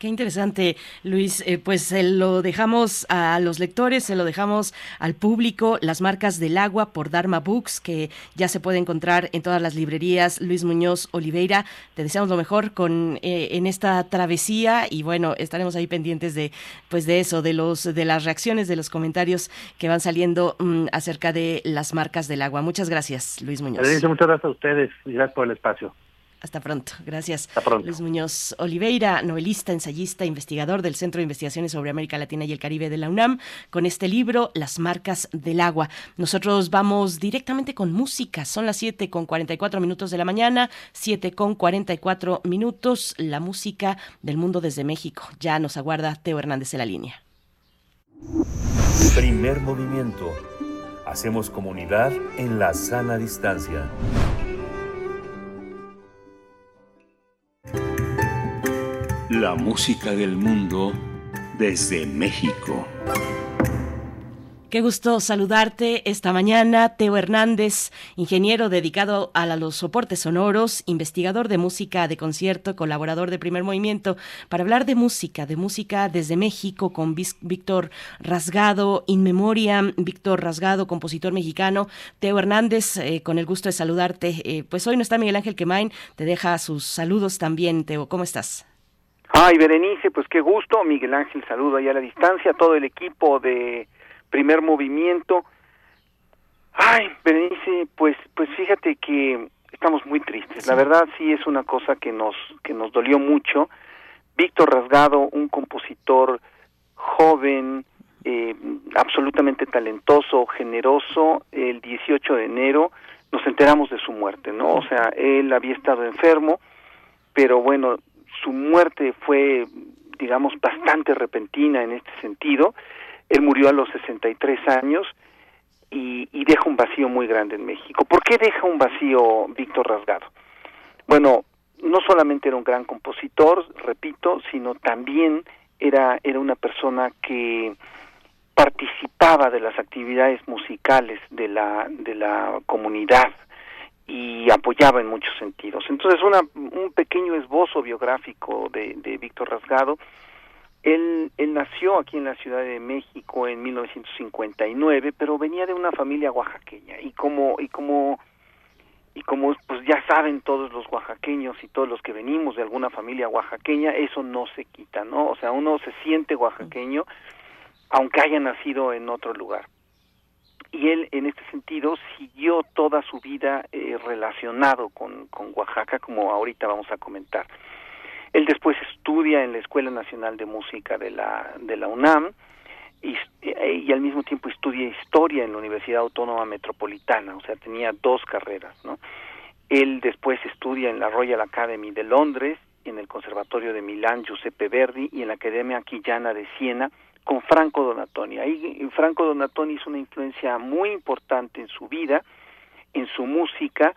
Qué interesante, Luis. Eh, pues se lo dejamos a los lectores, se lo dejamos al público, las marcas del agua por Dharma Books, que ya se puede encontrar en todas las librerías. Luis Muñoz Oliveira, te deseamos lo mejor con eh, en esta travesía y bueno, estaremos ahí pendientes de pues de eso, de los de las reacciones, de los comentarios que van saliendo mm, acerca de las marcas del agua. Muchas gracias, Luis Muñoz.
Muchas gracias a ustedes y gracias por el espacio.
Hasta pronto. Gracias.
Hasta pronto.
Luis Muñoz Oliveira, novelista, ensayista, investigador del Centro de Investigaciones sobre América Latina y el Caribe de la UNAM, con este libro, Las marcas del agua. Nosotros vamos directamente con música. Son las 7 con 44 minutos de la mañana, 7 con 44 minutos. La música del mundo desde México. Ya nos aguarda Teo Hernández en la línea.
Primer movimiento. Hacemos comunidad en la sana distancia.
La música del mundo desde México.
Qué gusto saludarte esta mañana. Teo Hernández, ingeniero dedicado a los soportes sonoros, investigador de música de concierto, colaborador de primer movimiento, para hablar de música, de música desde México con Víctor Rasgado, In Memoriam, Víctor Rasgado, compositor mexicano. Teo Hernández, eh, con el gusto de saludarte. Eh, pues hoy no está Miguel Ángel Quemain, te deja sus saludos también, Teo. ¿Cómo estás?
Ay, Berenice, pues qué gusto. Miguel Ángel, saludo ahí a la distancia, todo el equipo de primer movimiento. Ay, Berenice, pues, pues fíjate que estamos muy tristes. La verdad sí es una cosa que nos, que nos dolió mucho. Víctor Rasgado, un compositor joven, eh, absolutamente talentoso, generoso, el 18 de enero nos enteramos de su muerte, ¿no? O sea, él había estado enfermo, pero bueno, su muerte fue, digamos, bastante repentina en este sentido. Él murió a los 63 años y, y deja un vacío muy grande en México. ¿Por qué deja un vacío Víctor Rasgado? Bueno, no solamente era un gran compositor, repito, sino también era, era una persona que participaba de las actividades musicales de la, de la comunidad y apoyaba en muchos sentidos. Entonces, una, un pequeño esbozo biográfico de, de Víctor Rasgado él, él nació aquí en la Ciudad de México en 1959, pero venía de una familia oaxaqueña y como y como y como pues ya saben todos los oaxaqueños y todos los que venimos de alguna familia oaxaqueña, eso no se quita, ¿no? O sea, uno se siente oaxaqueño aunque haya nacido en otro lugar. Y él, en este sentido, siguió toda su vida eh, relacionado con, con Oaxaca, como ahorita vamos a comentar. Él después estudia en la Escuela Nacional de Música de la, de la UNAM y, y, al mismo tiempo estudia historia en la Universidad Autónoma Metropolitana, o sea, tenía dos carreras, ¿no? Él después estudia en la Royal Academy de Londres, en el Conservatorio de Milán Giuseppe Verdi y en la Academia Quillana de Siena con Franco Donatoni. Ahí Franco Donatoni hizo una influencia muy importante en su vida, en su música,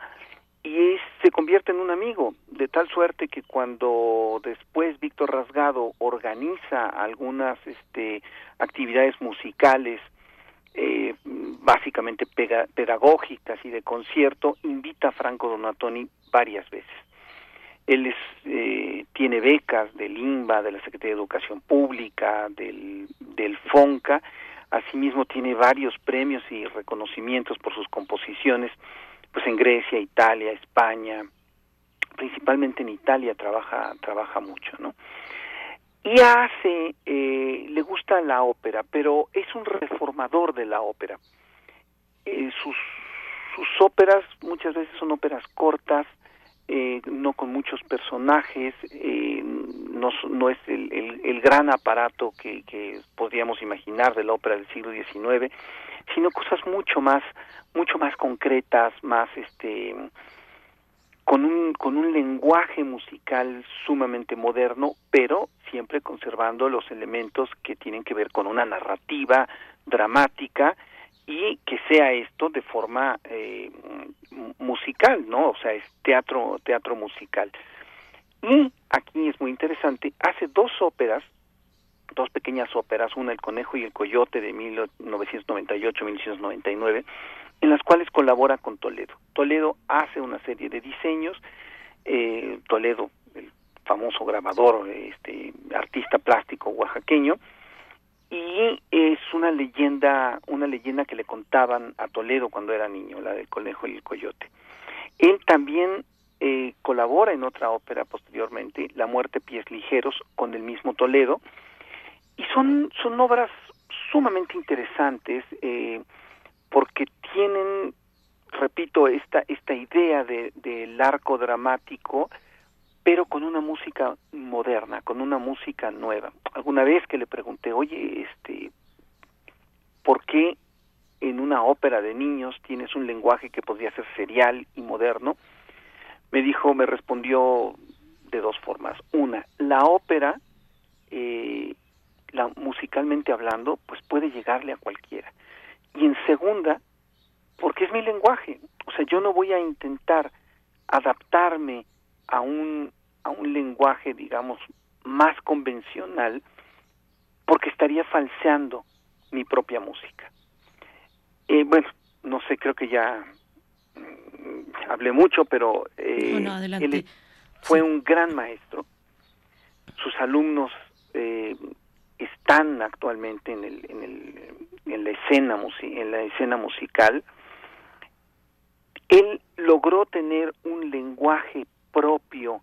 y se convierte en un amigo, de tal suerte que cuando después Víctor Rasgado organiza algunas este, actividades musicales, eh, básicamente pedagógicas y de concierto, invita a Franco Donatoni varias veces. Él es, eh, tiene becas del INBA, de la Secretaría de Educación Pública, del, FONCA, asimismo tiene varios premios y reconocimientos por sus composiciones pues en Grecia, Italia, España, principalmente en Italia trabaja trabaja mucho, ¿no? Y hace, eh, le gusta la ópera, pero es un reformador de la ópera. Eh, sus, sus óperas muchas veces son óperas cortas, eh, no con muchos personajes, eh, no, no es el, el, el, gran aparato que, que podríamos imaginar de la ópera del siglo XIX, sino cosas mucho más, mucho más concretas, más este con un con un lenguaje musical sumamente moderno, pero siempre conservando los elementos que tienen que ver con una narrativa dramática y que sea esto de forma eh, musical, ¿no? O sea, es teatro teatro musical. Y aquí es muy interesante, hace dos óperas dos pequeñas óperas, una El Conejo y el Coyote de 1998-1999, en las cuales colabora con Toledo. Toledo hace una serie de diseños, eh, Toledo, el famoso grabador, este artista plástico oaxaqueño, y es una leyenda, una leyenda que le contaban a Toledo cuando era niño, la del Conejo y el Coyote. Él también eh, colabora en otra ópera posteriormente, La muerte pies ligeros, con el mismo Toledo, y son, son obras sumamente interesantes eh, porque tienen, repito, esta, esta idea del de, arco dramático, pero con una música moderna, con una música nueva. Alguna vez que le pregunté, oye, este, ¿por qué en una ópera de niños tienes un lenguaje que podría ser serial y moderno? Me dijo, me respondió de dos formas. Una, la ópera eh, la, musicalmente hablando, pues puede llegarle a cualquiera. Y en segunda, porque es mi lenguaje. O sea, yo no voy a intentar adaptarme a un, a un lenguaje, digamos, más convencional, porque estaría falseando mi propia música. Eh, bueno, no sé, creo que ya mm, hablé mucho, pero
eh, él
fue un gran maestro. Sus alumnos eh, están actualmente en, el, en, el, en la escena en la escena musical. Él logró tener un lenguaje propio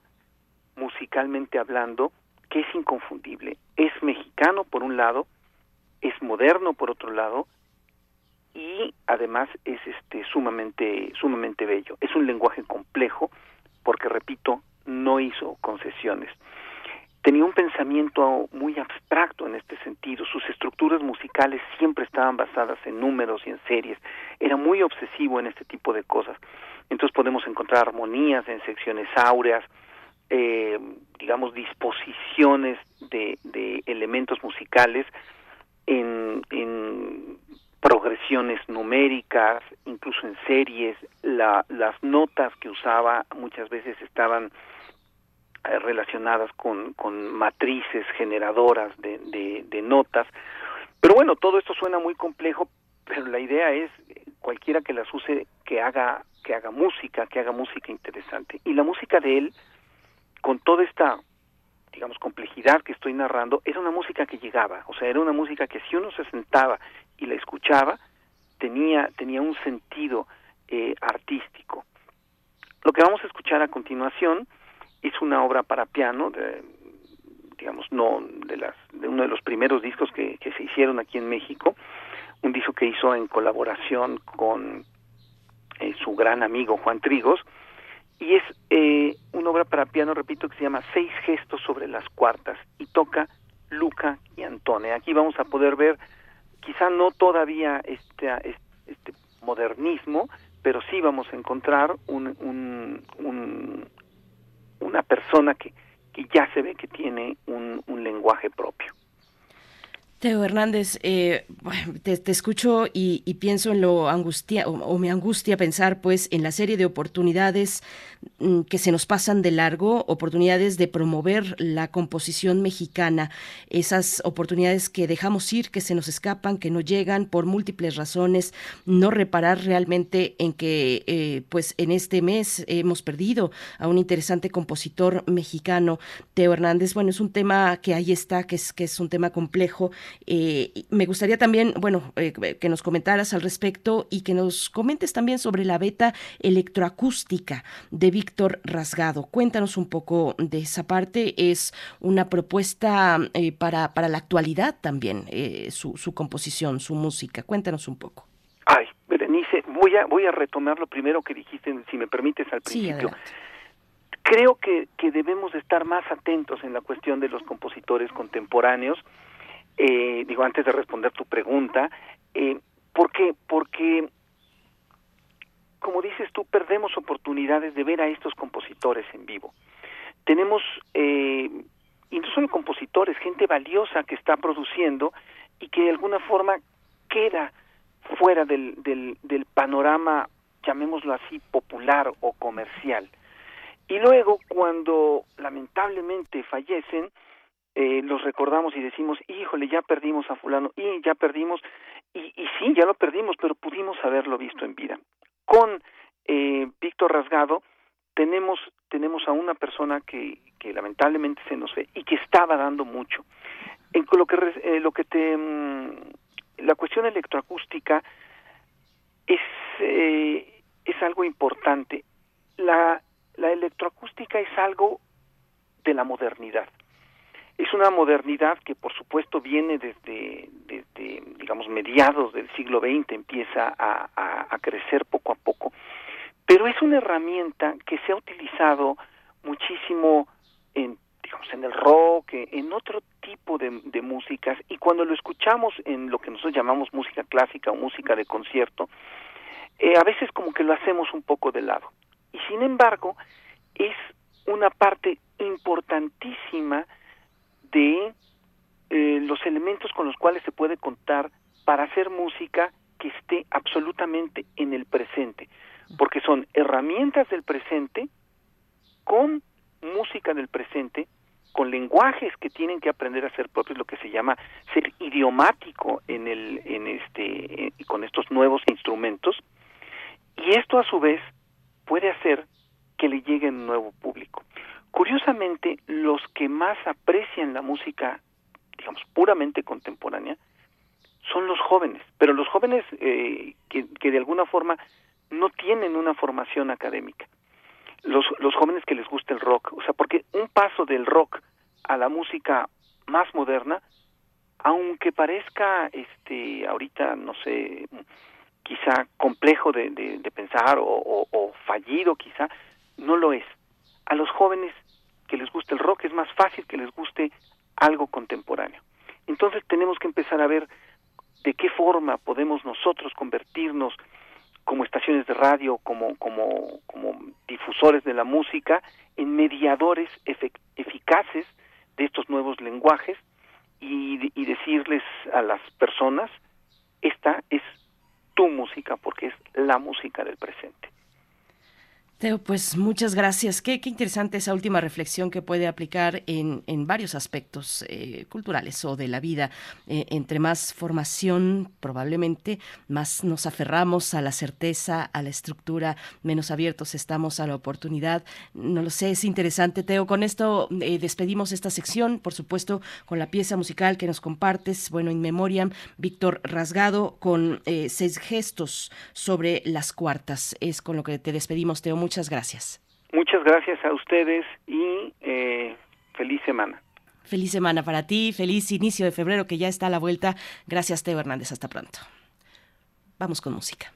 musicalmente hablando que es inconfundible. Es mexicano por un lado, es moderno por otro lado y además es este sumamente sumamente bello. Es un lenguaje complejo porque repito, no hizo concesiones. Tenía un pensamiento muy abstracto en este sentido. Sus estructuras musicales siempre estaban basadas en números y en series. Era muy obsesivo en este tipo de cosas. Entonces podemos encontrar armonías en secciones áureas, eh, digamos, disposiciones de, de elementos musicales en, en, progresiones numéricas, incluso en series, la, las notas que usaba muchas veces estaban eh, relacionadas con, matrices generadoras de, de notas. Pero bueno, todo esto suena muy complejo, pero la idea es cualquiera que las use que haga que haga música, que haga música interesante. Y la música de él con toda esta digamos complejidad que estoy narrando, era una música que llegaba, o sea, era una música que si uno se sentaba y la escuchaba, tenía tenía un sentido eh, artístico. Lo que vamos a escuchar a continuación es una obra para piano, de, digamos, no de las de uno de los primeros discos que, que se hicieron aquí en México, un disco que hizo en colaboración con eh, su gran amigo Juan Trigos, y es eh, una obra para piano, repito, que se llama Seis gestos sobre las cuartas y toca Luca y Antone. Aquí vamos a poder ver, quizá no todavía este, este modernismo, pero sí vamos a encontrar un, un, una persona que, que ya se ve que tiene un, un lenguaje propio.
Teo Hernández, eh, te, escucho y, pienso en lo angustia o, me angustia pensar pues en la serie de oportunidades que se nos pasan de largo, oportunidades de promover la composición mexicana, esas oportunidades que dejamos ir, que se nos escapan, que no llegan por múltiples razones, no reparar realmente en que eh, pues en este mes hemos perdido a un interesante compositor mexicano, Teo Hernández. Bueno, es un tema que ahí está, que es que es un tema complejo. Eh, me gustaría también, bueno, eh, que nos comentaras al respecto y que nos comentes también sobre la beta electroacústica de Víctor Rasgado. Cuéntanos un poco de esa parte. Es una propuesta eh, para, para la actualidad también, su, su composición, su música. Cuéntanos un poco.
Ay, Berenice, voy a, voy a retomar lo primero que dijiste, si me permites, al principio. Creo que, que debemos estar más atentos en la cuestión de los compositores contemporáneos eh, digo, antes de responder tu pregunta, eh, ¿por qué? Porque, como dices tú, perdemos oportunidades de ver a estos compositores en vivo. Tenemos, eh, y no solo compositores, gente valiosa que está produciendo y que de alguna forma queda fuera del, del, del panorama, llamémoslo así, popular o comercial. Y luego, cuando lamentablemente fallecen, eh, los recordamos y decimos, híjole, ya perdimos a fulano, y ya perdimos, y, y sí, ya lo perdimos, pero pudimos haberlo visto en vida. Con eh, Víctor Rasgado tenemos, tenemos a una persona que, que lamentablemente se nos ve y que estaba dando mucho. En lo que, eh, lo que te... Mm, la cuestión electroacústica es, eh, es algo importante. La, la electroacústica es algo de la modernidad es una modernidad que por supuesto viene desde, desde digamos, mediados del siglo XX, empieza a, a, crecer poco a poco, pero es una herramienta que se ha utilizado muchísimo en, digamos, en el rock, en otro tipo de, de músicas, y cuando lo escuchamos en lo que nosotros llamamos música clásica o música de concierto, eh, a veces como que lo hacemos un poco de lado. Y sin embargo, es una parte importantísima de eh, los elementos con los cuales se puede contar para hacer música que esté absolutamente en el presente, porque son herramientas del presente con música del presente con lenguajes que tienen que aprender a ser propios, lo que se llama ser idiomático en el, en este, con estos nuevos instrumentos, y esto a su vez puede hacer que le llegue un nuevo público. Curiosamente, los que más aprecian la música, digamos, puramente contemporánea, son los jóvenes, pero los jóvenes eh, que, que de alguna forma no tienen una formación académica. Los, los jóvenes que les gusta el rock, o sea, porque un paso del rock a la música más moderna, aunque parezca, este, ahorita, no sé, quizá complejo de, de, pensar o, o, fallido quizá, no lo es. A los jóvenes que les gusta el rock es más fácil que les guste algo contemporáneo. Entonces tenemos que empezar a ver de qué forma podemos nosotros convertirnos como estaciones de radio, como, como, como difusores de la música, en mediadores eficaces de estos nuevos lenguajes y, y decirles a las personas, esta es tu música porque es la música del presente.
Teo, pues muchas gracias. Qué, interesante esa última reflexión que puede aplicar en, en varios aspectos eh, culturales o de la vida. Eh, entre más formación, probablemente, más nos aferramos a la certeza, a la estructura, menos abiertos estamos a la oportunidad. No lo sé, es interesante, Teo. Con esto eh, despedimos esta sección, por supuesto, con la pieza musical que nos compartes, bueno, in memoriam, Víctor Rasgado, con seis gestos sobre las cuartas. Es con lo que te despedimos, Teo. Muchas gracias.
Muchas gracias a ustedes y eh, feliz semana.
Feliz semana para ti, feliz inicio de febrero que ya está a la vuelta. Gracias, Teo Hernández. Hasta pronto. Vamos con música.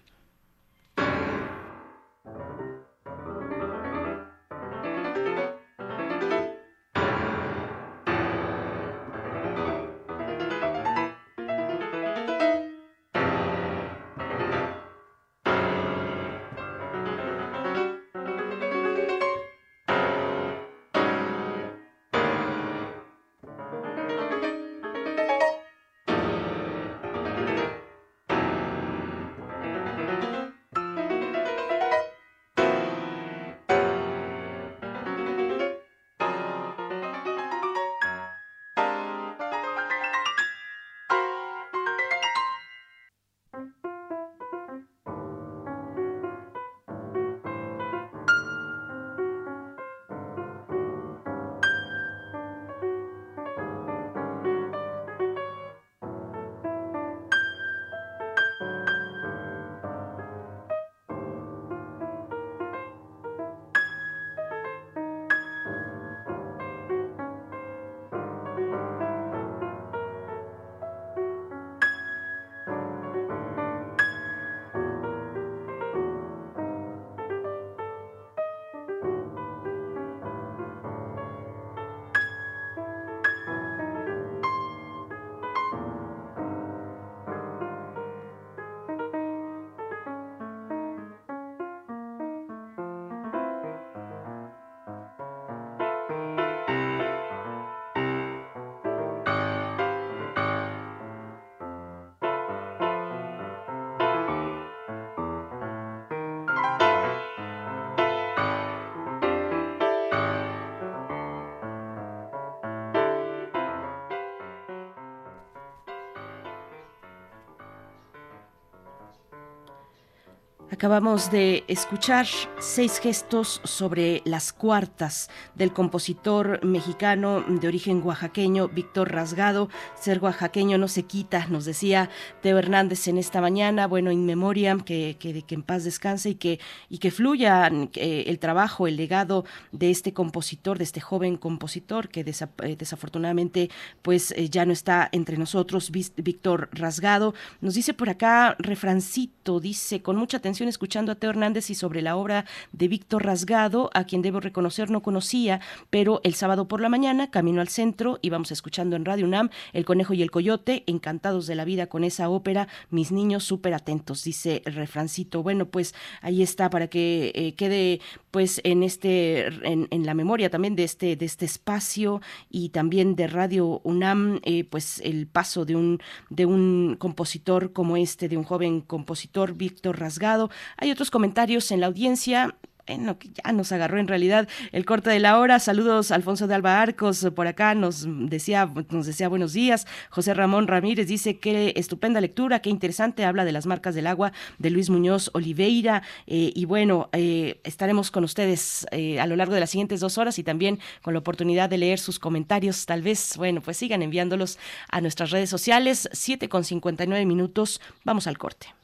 Acabamos de escuchar seis gestos sobre las cuartas del compositor mexicano de origen oaxaqueño Víctor Rasgado. Ser oaxaqueño no se quita, nos decía Teo Hernández en esta mañana. Bueno, in memoriam, que, que, que en paz descanse y que, y que fluya eh, el trabajo, el legado de este compositor, de este joven compositor que eh, desafortunadamente pues eh, ya no está entre nosotros, Víctor Rasgado. Nos dice por acá, refrancito, dice con mucha atención escuchando a Teo Hernández y sobre la obra de Víctor Rasgado, a quien debo reconocer no conocía, pero el sábado por la mañana, camino al centro, íbamos escuchando en Radio UNAM El Conejo y el Coyote, encantados de la vida con esa ópera, mis niños súper atentos, dice el refrancito. Bueno, pues ahí está para que eh, quede pues en este en, en, la memoria también de este de este espacio y también de Radio UNAM eh, pues el paso de un de un compositor como este de un joven compositor Víctor Rasgado hay otros comentarios en la audiencia bueno, que ya nos agarró en realidad el corte de la hora. Saludos Alfonso de Alba Arcos por acá, nos decía, nos decía buenos días. José Ramón Ramírez dice que estupenda lectura, qué interesante, habla de las marcas del agua de Luis Muñoz Oliveira. Eh, y bueno, eh, estaremos con ustedes eh, a lo largo de las siguientes dos horas y también con la oportunidad de leer sus comentarios. Tal vez, bueno, pues sigan enviándolos a nuestras redes sociales. 7 con 59 minutos. Vamos al corte.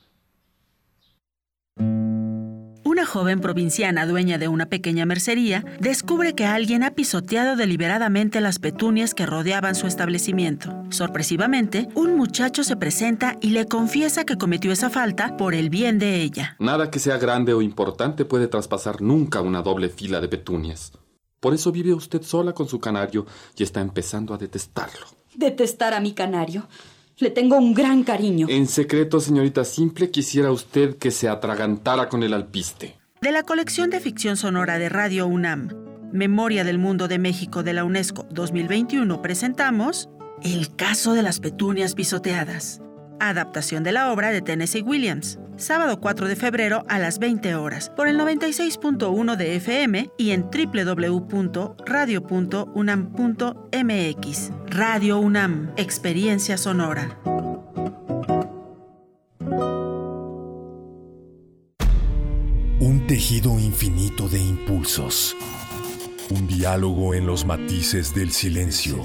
Una joven provinciana dueña de una pequeña mercería descubre que alguien ha pisoteado deliberadamente las petunias que rodeaban su establecimiento. Sorpresivamente, un muchacho se presenta y le confiesa que cometió esa falta por el bien de ella.
Nada que sea grande o importante puede traspasar nunca una doble fila de petunias. Por eso vive usted sola con su canario y está empezando a detestarlo.
Detestar a mi canario. Le tengo un gran cariño.
En secreto, señorita Simple, quisiera usted que se atragantara con el alpiste.
De la colección de ficción sonora de Radio UNAM, Memoria del Mundo de México de la UNESCO 2021, presentamos El caso de las petunias pisoteadas. Adaptación de la obra de Tennessee Williams. Sábado 4 de febrero a las 20 horas por el 96.1 de FM y en www.radio.unam.mx. Radio UNAM, Experiencia Sonora.
Un tejido infinito de impulsos. Un diálogo en los matices del silencio.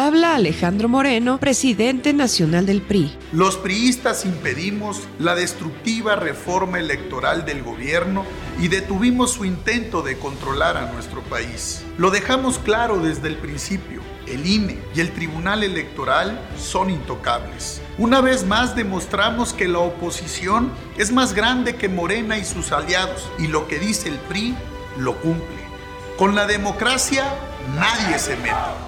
Habla Alejandro Moreno, presidente nacional del PRI.
Los priistas impedimos la destructiva reforma electoral del gobierno y detuvimos su intento de controlar a nuestro país. Lo dejamos claro desde el principio. El INE y el Tribunal Electoral son intocables. Una vez más demostramos que la oposición es más grande que Morena y sus aliados y lo que dice el PRI lo cumple. Con la democracia nadie se mete.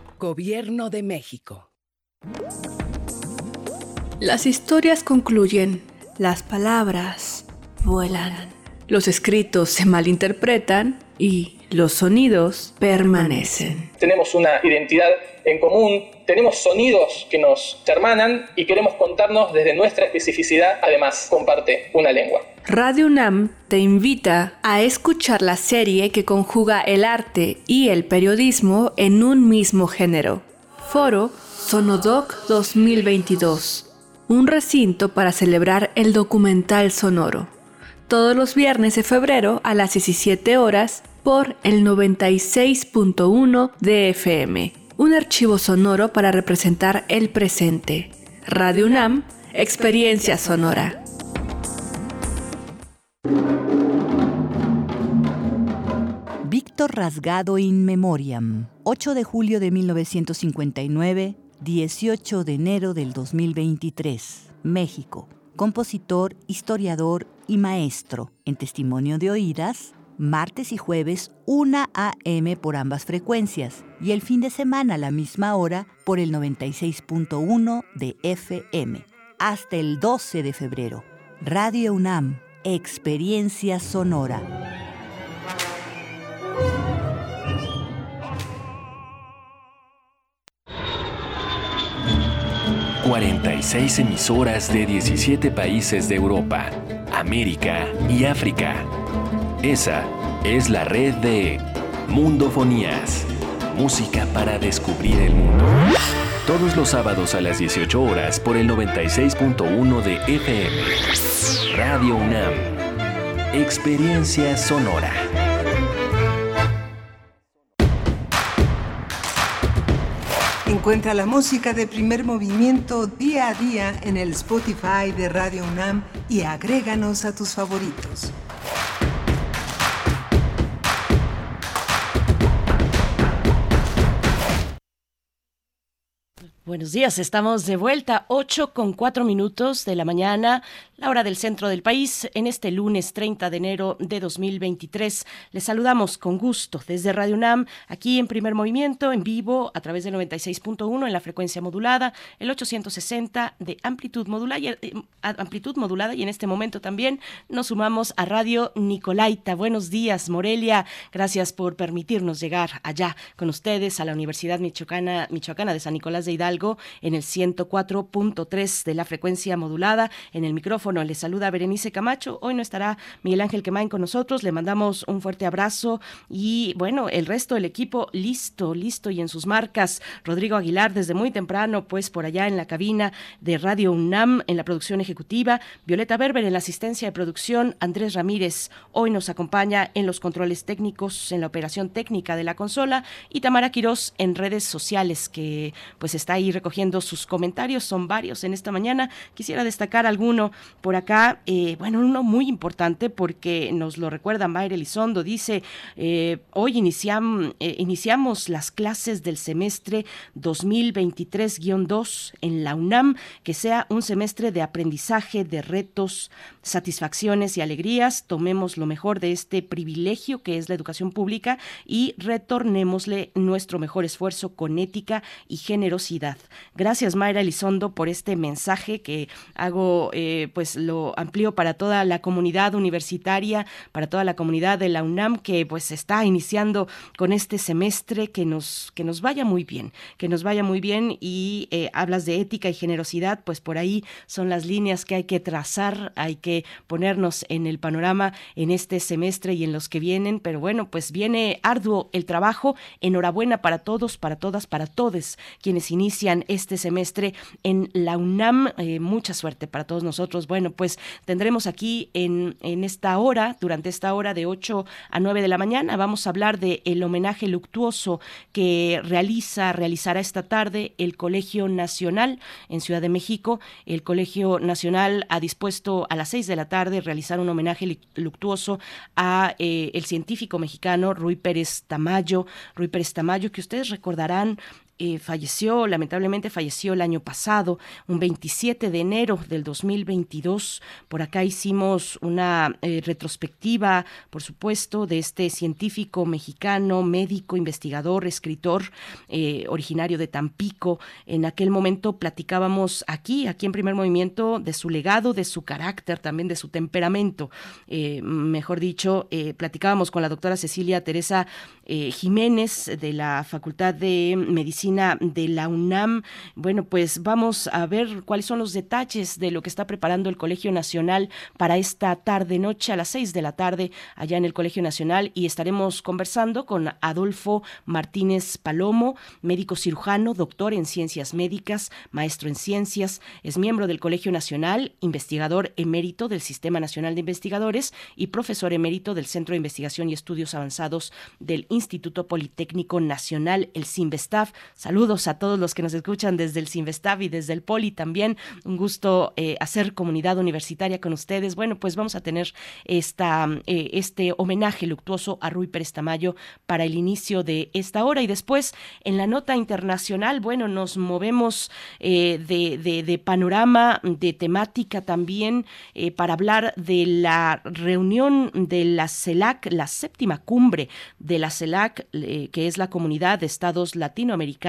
Gobierno de México.
Las historias concluyen, las palabras vuelan, los escritos se malinterpretan y los sonidos permanecen.
Tenemos una identidad en común, tenemos sonidos que nos hermanan y queremos contarnos desde nuestra especificidad, además comparte una lengua.
Radio UNAM te invita a escuchar la serie que conjuga el arte y el periodismo en un mismo género. Foro Sonodoc 2022. Un recinto para celebrar el documental sonoro. Todos los viernes de febrero a las 17 horas por el 96.1 de FM. Un archivo sonoro para representar el presente. Radio UNAM, Experiencia Sonora.
Víctor Rasgado in Memoriam, 8 de julio de 1959, 18 de enero del 2023, México. Compositor, historiador y maestro. En testimonio de oídas, martes y jueves 1 a.m. por ambas frecuencias y el fin de semana a la misma hora por el 96.1 de FM. Hasta el 12 de febrero. Radio UNAM, Experiencia Sonora.
46 emisoras de 17 países de Europa, América y África. Esa es la red de Mundofonías, música para descubrir el mundo. Todos los sábados a las 18 horas por el 96.1 de FM. Radio UNAM. Experiencia sonora.
Encuentra la música de primer movimiento día a día en el Spotify de Radio UNAM y agréganos a tus favoritos.
Buenos días, estamos de vuelta, 8 con 4 minutos de la mañana, la hora del centro del país, en este lunes 30 de enero de 2023. Les saludamos con gusto desde Radio UNAM, aquí en primer movimiento, en vivo, a través del 96.1 en la frecuencia modulada, el 860 de amplitud modulada, y, eh, amplitud modulada, y en este momento también nos sumamos a Radio Nicolaita. Buenos días, Morelia, gracias por permitirnos llegar allá con ustedes a la Universidad Michoacana, Michoacana de San Nicolás de Hidalgo en el 104.3 de la frecuencia modulada. En el micrófono le saluda Berenice Camacho. Hoy no estará Miguel Ángel Quemain con nosotros. Le mandamos un fuerte abrazo y bueno, el resto del equipo listo, listo y en sus marcas. Rodrigo Aguilar desde muy temprano, pues por allá en la cabina de Radio UNAM en la producción ejecutiva. Violeta Berber en la asistencia de producción. Andrés Ramírez hoy nos acompaña en los controles técnicos, en la operación técnica de la consola y Tamara Quirós en redes sociales que pues está ahí recogiendo sus comentarios, son varios en esta mañana. Quisiera destacar alguno por acá, eh, bueno, uno muy importante porque nos lo recuerda Mayra Elizondo, dice, eh, hoy iniciam, eh, iniciamos las clases del semestre 2023-2 en la UNAM, que sea un semestre de aprendizaje, de retos, satisfacciones y alegrías, tomemos lo mejor de este privilegio que es la educación pública y retornémosle nuestro mejor esfuerzo con ética y generosidad. Gracias Mayra Elizondo por este mensaje que hago, eh, pues lo amplío para toda la comunidad universitaria, para toda la comunidad de la UNAM que pues está iniciando con este semestre que nos, que nos vaya muy bien, que nos vaya muy bien y eh, hablas de ética y generosidad, pues por ahí son las líneas que hay que trazar, hay que ponernos en el panorama en este semestre y en los que vienen, pero bueno, pues viene arduo el trabajo. Enhorabuena para todos, para todas, para todos quienes inician este semestre en la UNAM. Eh, mucha suerte para todos nosotros. Bueno, pues tendremos aquí en, en esta hora, durante esta hora de 8 a 9 de la mañana, vamos a hablar de el homenaje luctuoso que realiza, realizará esta tarde el Colegio Nacional en Ciudad de México. El Colegio Nacional ha dispuesto a las seis de la tarde realizar un homenaje luctuoso a eh, el científico mexicano Rui Pérez Tamayo, Rui Pérez Tamayo, que ustedes recordarán eh, falleció, lamentablemente falleció el año pasado, un 27 de enero del 2022. Por acá hicimos una eh, retrospectiva, por supuesto, de este científico mexicano, médico, investigador, escritor, eh, originario de Tampico. En aquel momento platicábamos aquí, aquí en primer movimiento, de su legado, de su carácter, también de su temperamento. mejor dicho, platicábamos con la doctora Cecilia Teresa Jiménez de la Facultad de Medicina de la UNAM. Bueno, pues vamos a ver cuáles son los detalles de lo que está preparando el Colegio Nacional para esta tarde noche a las seis de la tarde allá en el Colegio Nacional y estaremos conversando con Adolfo Martínez Palomo, médico cirujano, doctor en ciencias médicas, maestro en ciencias, es miembro del Colegio Nacional, investigador emérito del Sistema Nacional de Investigadores y profesor emérito del Centro de Investigación y Estudios Avanzados del Instituto Politécnico Nacional, el CIMBESTAF. Saludos a todos los que nos escuchan desde el Sinvestav y desde el Poli también. Un gusto eh, hacer comunidad universitaria con ustedes. Bueno, pues vamos a tener esta, eh, este homenaje luctuoso a Rui Pérez Tamayo para el inicio de esta hora. Y después, en la nota internacional, bueno, nos movemos eh, de, de, panorama, de temática también, para hablar de la reunión de la CELAC, la séptima cumbre de la CELAC, que es la comunidad de estados latinoamericanos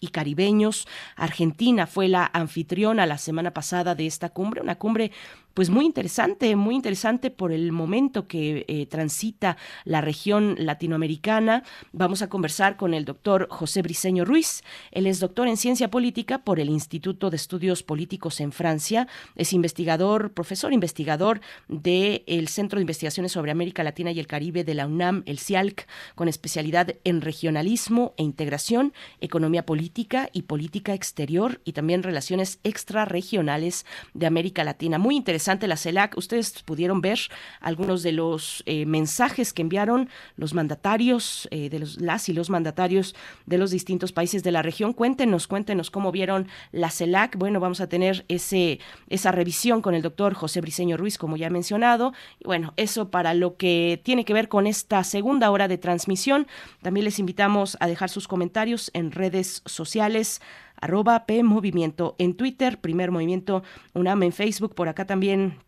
y caribeños. Argentina fue la anfitriona la semana pasada de esta cumbre, una cumbre pues muy interesante, muy interesante por el momento que eh, transita la región latinoamericana. Vamos a conversar con el doctor José Briceño Ruiz. Él es doctor en ciencia política por el Instituto de Estudios Políticos en Francia. Es investigador, profesor investigador del Centro de Investigaciones sobre América Latina y el Caribe de la UNAM, el CIALC, con especialidad en regionalismo e integración, economía política y política exterior y también relaciones extrarregionales de América Latina. Muy interesante interesante la CELAC. Ustedes pudieron ver algunos de los eh, mensajes que enviaron los mandatarios, eh, de los, las y los mandatarios de los distintos países de la región. Cuéntenos, cuéntenos cómo vieron la CELAC. Bueno, vamos a tener ese, esa revisión con el doctor José Briceño Ruiz, como ya he mencionado. Y bueno, eso para lo que tiene que ver con esta segunda hora de transmisión. También les invitamos a dejar sus comentarios en redes sociales arroba P Movimiento en Twitter, Primer Movimiento UNAM en Facebook, por acá también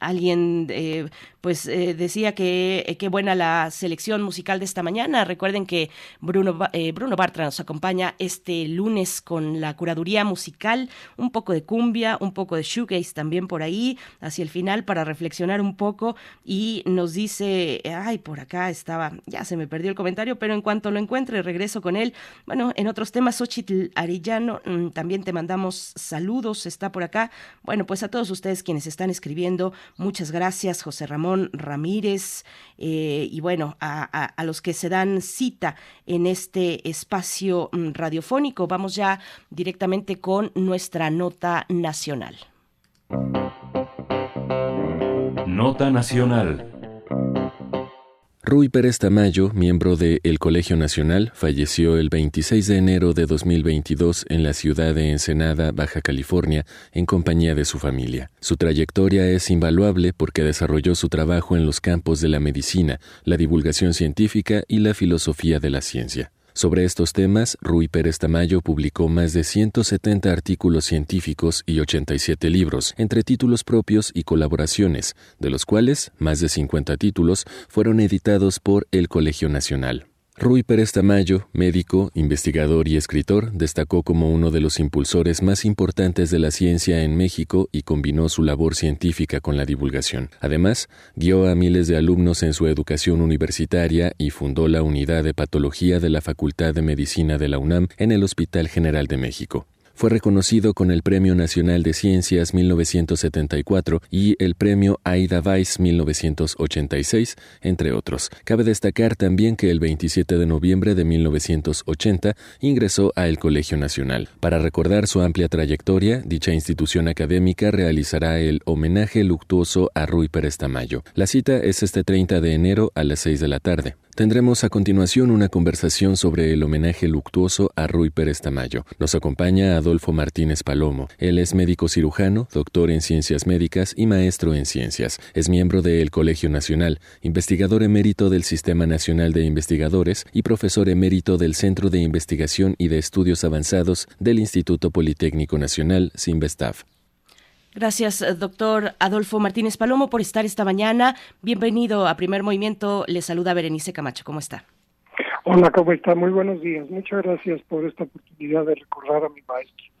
Alguien eh, pues eh, decía que eh, qué buena la selección musical de esta mañana. Recuerden que Bruno, Bruno Bartra nos acompaña este lunes con la curaduría musical, un poco de cumbia, un poco de shoegaze también por ahí, hacia el final para reflexionar un poco y nos dice, ay, por acá estaba, ya se me perdió el comentario, pero en cuanto lo encuentre regreso con él. Bueno, en otros temas, Xochitl Arillano, mm, también te mandamos saludos, está por acá. Bueno, pues a todos ustedes quienes están escribiendo, Muchas gracias, José Ramón Ramírez, eh, y bueno, a, los que se dan cita en este espacio mm, radiofónico. Vamos ya directamente con nuestra nota nacional.
Nota nacional.
Rui Pérez Tamayo, miembro de El Colegio Nacional, falleció el 26 de enero de 2022 en la ciudad de Ensenada, Baja California, en compañía de su familia. Su trayectoria es invaluable porque desarrolló su trabajo en los campos de la medicina, la divulgación científica y la filosofía de la ciencia. Sobre estos temas, Rui Pérez Tamayo publicó más de 170 artículos científicos y 87 libros, entre títulos propios y colaboraciones, de los cuales más de 50 títulos fueron editados por el Colegio Nacional. Rui Pérez Tamayo, médico, investigador y escritor, destacó como uno de los impulsores más importantes de la ciencia en México y combinó su labor científica con la divulgación. Además, guió a miles de alumnos en su educación universitaria y fundó la unidad de patología de la Facultad de Medicina de la UNAM en el Hospital General de México. Fue reconocido con el Premio Nacional de Ciencias 1974 y el Premio Aida Weiss 1986, entre otros. Cabe destacar también que el 27 de noviembre de 1980 ingresó a el Colegio Nacional. Para recordar su amplia trayectoria, dicha institución académica realizará el homenaje luctuoso a Rui Pérez Tamayo. La cita es este 30 de enero a las 6 de la tarde. Tendremos a continuación una conversación sobre el homenaje luctuoso a Rui Pérez Tamayo. Nos acompaña Adolfo Martínez Palomo. Él es médico cirujano, doctor en ciencias médicas y maestro en ciencias. Es miembro del Colegio Nacional, investigador emérito del Sistema Nacional de Investigadores y profesor emérito del Centro de Investigación y de Estudios Avanzados del Instituto Politécnico Nacional, SIMBESTAF.
Gracias, eh, doctor Adolfo Martínez Palomo, por estar esta mañana. Bienvenido a Primer Movimiento. Le saluda Berenice Camacho. ¿Cómo está?
Hola, ¿cómo está? Muy buenos días. Muchas gracias por esta oportunidad de recordar a mi maestro.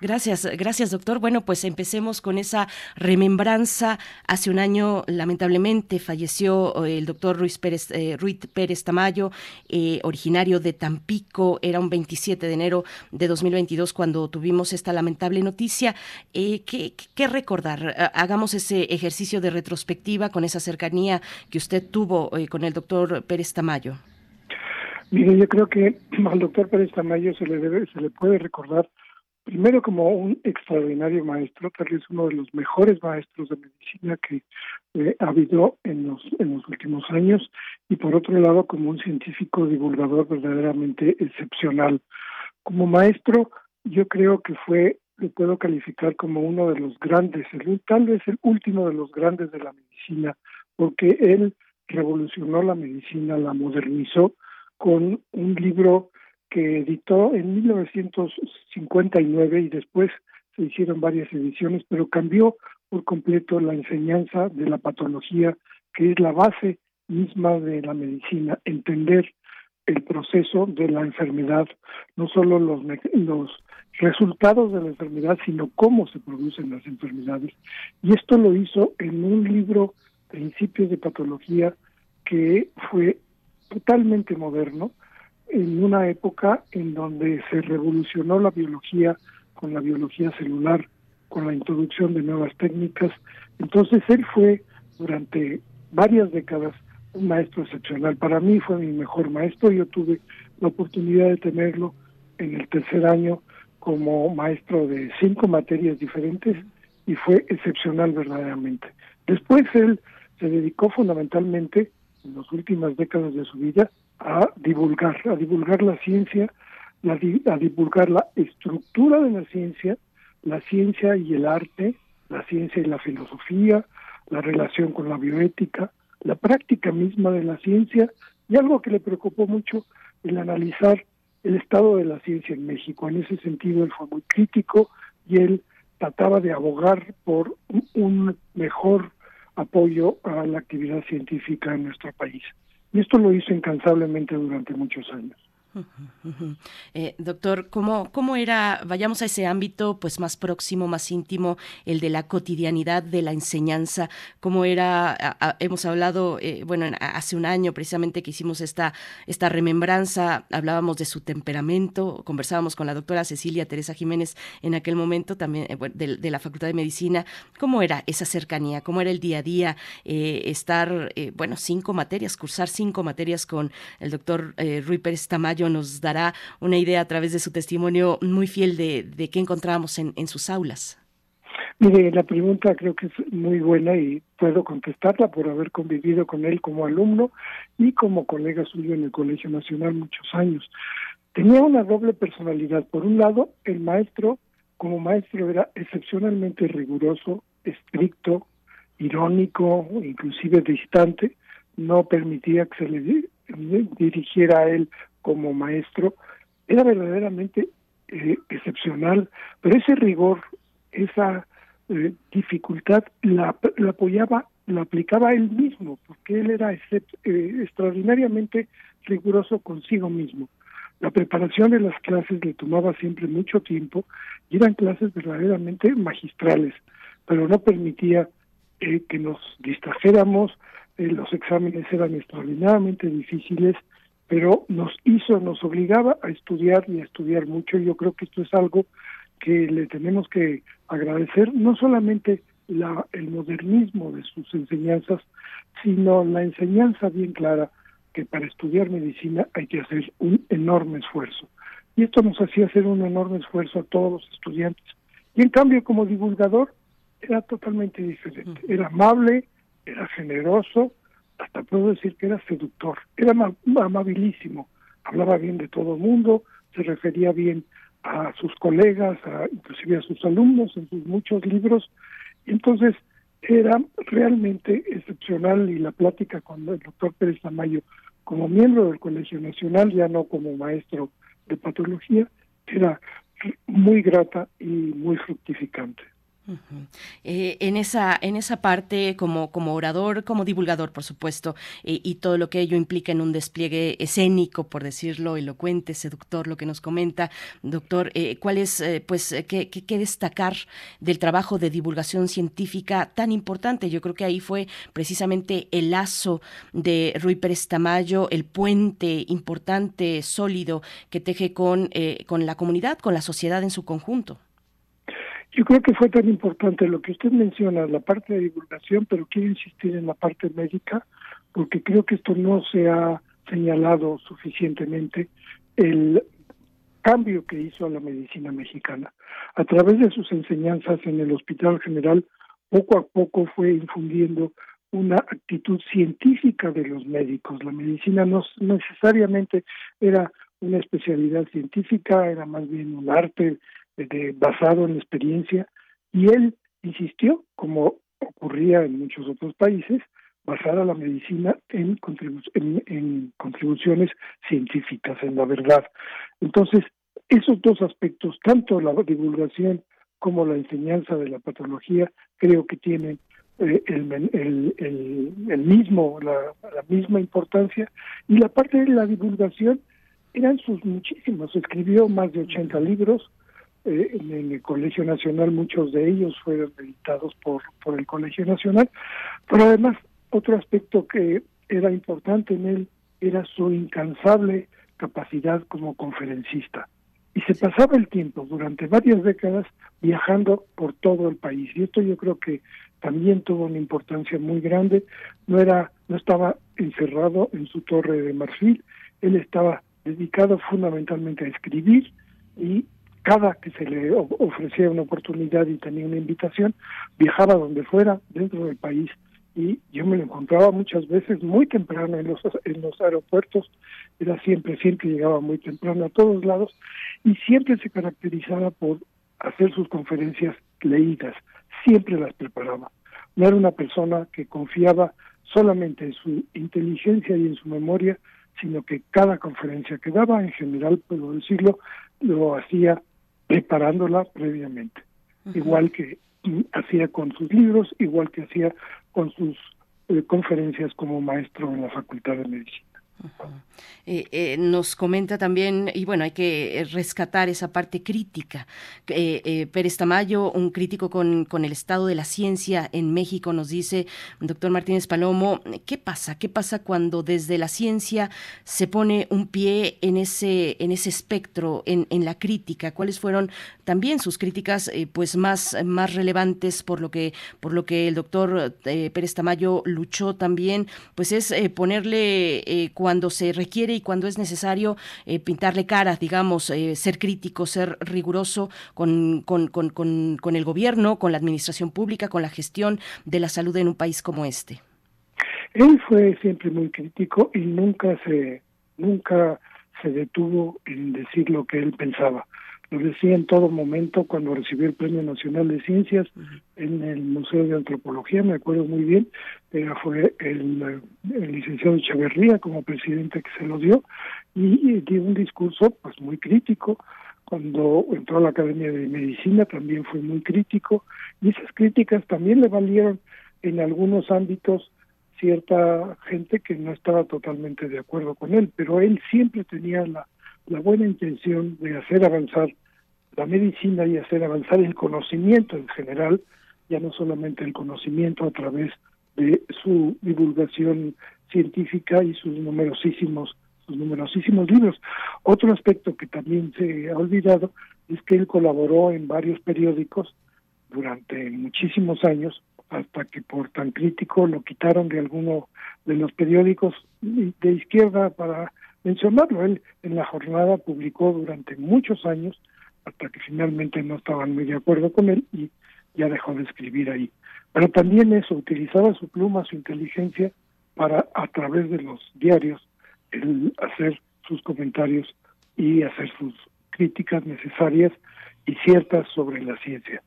Gracias, gracias doctor. Bueno, pues empecemos con esa remembranza. Hace un año, lamentablemente, falleció eh, el doctor Ruiz Pérez, eh, Ruiz Pérez Tamayo, eh, originario de Tampico. Era un 27 de enero de 2022 cuando tuvimos esta lamentable noticia. ¿qué, ¿qué, recordar? Hagamos ese ejercicio de retrospectiva con esa cercanía que usted tuvo con el doctor Pérez Tamayo.
Mire, yo creo que al doctor Pérez Tamayo se le debe, se le puede recordar primero como un extraordinario maestro, tal vez uno de los mejores maestros de medicina que eh, ha habido en los, en los últimos años, y por otro lado como un científico divulgador verdaderamente excepcional. Como maestro, yo creo que fue, lo puedo calificar como uno de los grandes, tal vez el último de los grandes de la medicina, porque él revolucionó la medicina, la modernizó con un libro que editó en 1959 y después se hicieron varias ediciones, pero cambió por completo la enseñanza de la patología, que es la base misma de la medicina, entender el proceso de la enfermedad, no solo los, los resultados de la enfermedad, sino cómo se producen las enfermedades. Y esto lo hizo en un libro, Principios de Patología, que fue totalmente moderno, en una época en donde se revolucionó la biología con la biología celular, con la introducción de nuevas técnicas. Entonces él fue durante varias décadas un maestro excepcional. Para mí fue mi mejor maestro. Yo tuve la oportunidad de tenerlo en el tercer año como maestro de cinco materias diferentes y fue excepcional verdaderamente. Después él se dedicó fundamentalmente en las últimas décadas de su vida a divulgar, a divulgar la ciencia, a divulgar la estructura de la ciencia, la ciencia y el arte, la ciencia y la filosofía, la relación con la bioética, la práctica misma de la ciencia y algo que le preocupó mucho, el analizar el estado de la ciencia en México. En ese sentido, él fue muy crítico y él trataba de abogar por un mejor apoyo a la actividad científica en nuestro país. Y esto lo hizo incansablemente durante muchos años.
Eh, doctor, ¿cómo, ¿cómo era, vayamos a ese ámbito pues más próximo, más íntimo, el de la cotidianidad de la enseñanza? ¿Cómo era, hemos hablado, eh, bueno, hace un año precisamente que hicimos esta, esta remembranza, hablábamos de su temperamento, conversábamos con la doctora Cecilia Teresa Jiménez en aquel momento también eh, de, la Facultad de Medicina, ¿cómo era esa cercanía? ¿Cómo era el día a día estar, bueno, cinco materias, cursar cinco materias con el doctor Rui Pérez Tamayo? Nos dará una idea a través de su testimonio muy fiel de, de qué encontramos en, en sus aulas.
Mire, la pregunta creo que es muy buena y puedo contestarla por haber convivido con él como alumno y como colega suyo en el Colegio Nacional muchos años. Tenía una doble personalidad. Por un lado, el maestro, como maestro, era excepcionalmente riguroso, estricto, irónico, inclusive distante. No permitía que se le dirigiera a él como maestro era verdaderamente eh, excepcional, pero ese rigor, esa eh, dificultad la, apoyaba, la aplicaba él mismo, porque él era eh, extraordinariamente riguroso consigo mismo. La preparación de las clases le tomaba siempre mucho tiempo y eran clases verdaderamente magistrales, pero no permitía que nos distrajéramos, los exámenes eran extraordinariamente difíciles pero nos hizo, nos obligaba a estudiar y a estudiar mucho. Yo creo que esto es algo que le tenemos que agradecer, no solamente la, el modernismo de sus enseñanzas, sino la enseñanza bien clara que para estudiar medicina hay que hacer un enorme esfuerzo. Y esto nos hacía hacer un enorme esfuerzo a todos los estudiantes. Y en cambio, como divulgador, era totalmente diferente. Era amable, era generoso, hasta puedo decir que era seductor, era amabilísimo, hablaba bien de todo el mundo, se refería bien a sus colegas, a, inclusive a sus alumnos en sus muchos libros, entonces era realmente excepcional y la plática con el doctor Pérez Tamayo como miembro del Colegio Nacional, ya no como maestro de patología, era muy grata y muy fructificante.
Eh, en esa en esa parte como como orador como divulgador por supuesto eh, y todo lo que ello implica en un despliegue escénico por decirlo elocuente seductor lo que nos comenta doctor eh, cuál es pues qué, qué, destacar del trabajo de divulgación científica tan importante yo creo que ahí fue precisamente el lazo de Rui Pérez Tamayo el puente importante sólido que teje con con la comunidad con la sociedad en su conjunto
yo creo que fue tan importante lo que usted menciona, la parte de divulgación, pero quiero insistir en la parte médica, porque creo que esto no se ha señalado suficientemente, el cambio que hizo la medicina mexicana. A través de sus enseñanzas en el Hospital General, poco a poco fue infundiendo una actitud científica de los médicos. La medicina no necesariamente era una especialidad científica, era más bien un arte basado en experiencia y él insistió, como ocurría en muchos otros países, basar la medicina en, en, contribuciones científicas, en la verdad. Entonces, esos dos aspectos, tanto la divulgación como la enseñanza de la patología, creo que tienen eh, el, el, mismo, la, la, misma importancia. Y la parte de la divulgación eran sus muchísimos. Escribió más de 80 libros, eh, en el Colegio Nacional, muchos de ellos fueron editados por, por el Colegio Nacional, pero además otro aspecto que era importante en él era su incansable capacidad como conferencista. Y se pasaba el tiempo durante varias décadas viajando por todo el país. Y esto yo creo que también tuvo una importancia muy grande. No era, no estaba encerrado en su torre de marfil, él estaba dedicado fundamentalmente a escribir y cada que se le ofrecía una oportunidad y tenía una invitación, viajaba donde fuera dentro del país y yo me lo encontraba muchas veces muy temprano en los, en los aeropuertos, era siempre, siempre llegaba muy temprano a todos lados y siempre se caracterizaba por hacer sus conferencias leídas, siempre las preparaba. No era una persona que confiaba solamente en su inteligencia y en su memoria, sino que cada conferencia que daba, en general, puedo decirlo, lo hacía preparándola previamente. Igual que hacía con sus libros, igual que hacía con sus eh, conferencias como maestro en la Facultad de Medicina.
Eh, eh, nos comenta también, y bueno, hay que rescatar esa parte crítica. Eh, Pérez Tamayo, un crítico con, con, el estado de la ciencia en México, nos dice, doctor Martínez Palomo, ¿qué pasa? ¿Qué pasa cuando desde la ciencia se pone un pie en ese, en ese espectro, en, en la crítica? ¿Cuáles fueron también sus críticas pues más, más relevantes por lo que, por lo que el doctor Pérez Tamayo luchó también? Pues es ponerle cuando se requiere y cuando es necesario eh, pintarle caras, digamos, eh, ser crítico, ser riguroso con, con, con, con, el gobierno, con la administración pública, con la gestión de la salud en un país como este.
Él fue siempre muy crítico y nunca se, nunca se detuvo en decir lo que él pensaba lo decía en todo momento cuando recibió el Premio Nacional de Ciencias en el Museo de Antropología, me acuerdo muy bien, fue el, licenciado Echeverría como presidente que se lo dio y, dio un discurso pues muy crítico. Cuando entró a la Academia de Medicina también fue muy crítico y esas críticas también le valieron en algunos ámbitos cierta gente que no estaba totalmente de acuerdo con él, pero él siempre tenía la la buena intención de hacer avanzar la medicina y hacer avanzar el conocimiento en general, ya no solamente el conocimiento a través de su divulgación científica y sus numerosísimos sus numerosísimos libros. Otro aspecto que también se ha olvidado es que él colaboró en varios periódicos durante muchísimos años hasta que por tan crítico lo quitaron de alguno de los periódicos de izquierda para mencionarlo. Él en la jornada publicó durante muchos años hasta que finalmente no estaban muy de acuerdo con él y ya dejó de escribir ahí. Pero también eso, utilizaba su pluma, su inteligencia para a través de los diarios el hacer sus comentarios y hacer sus críticas necesarias y ciertas sobre la ciencia.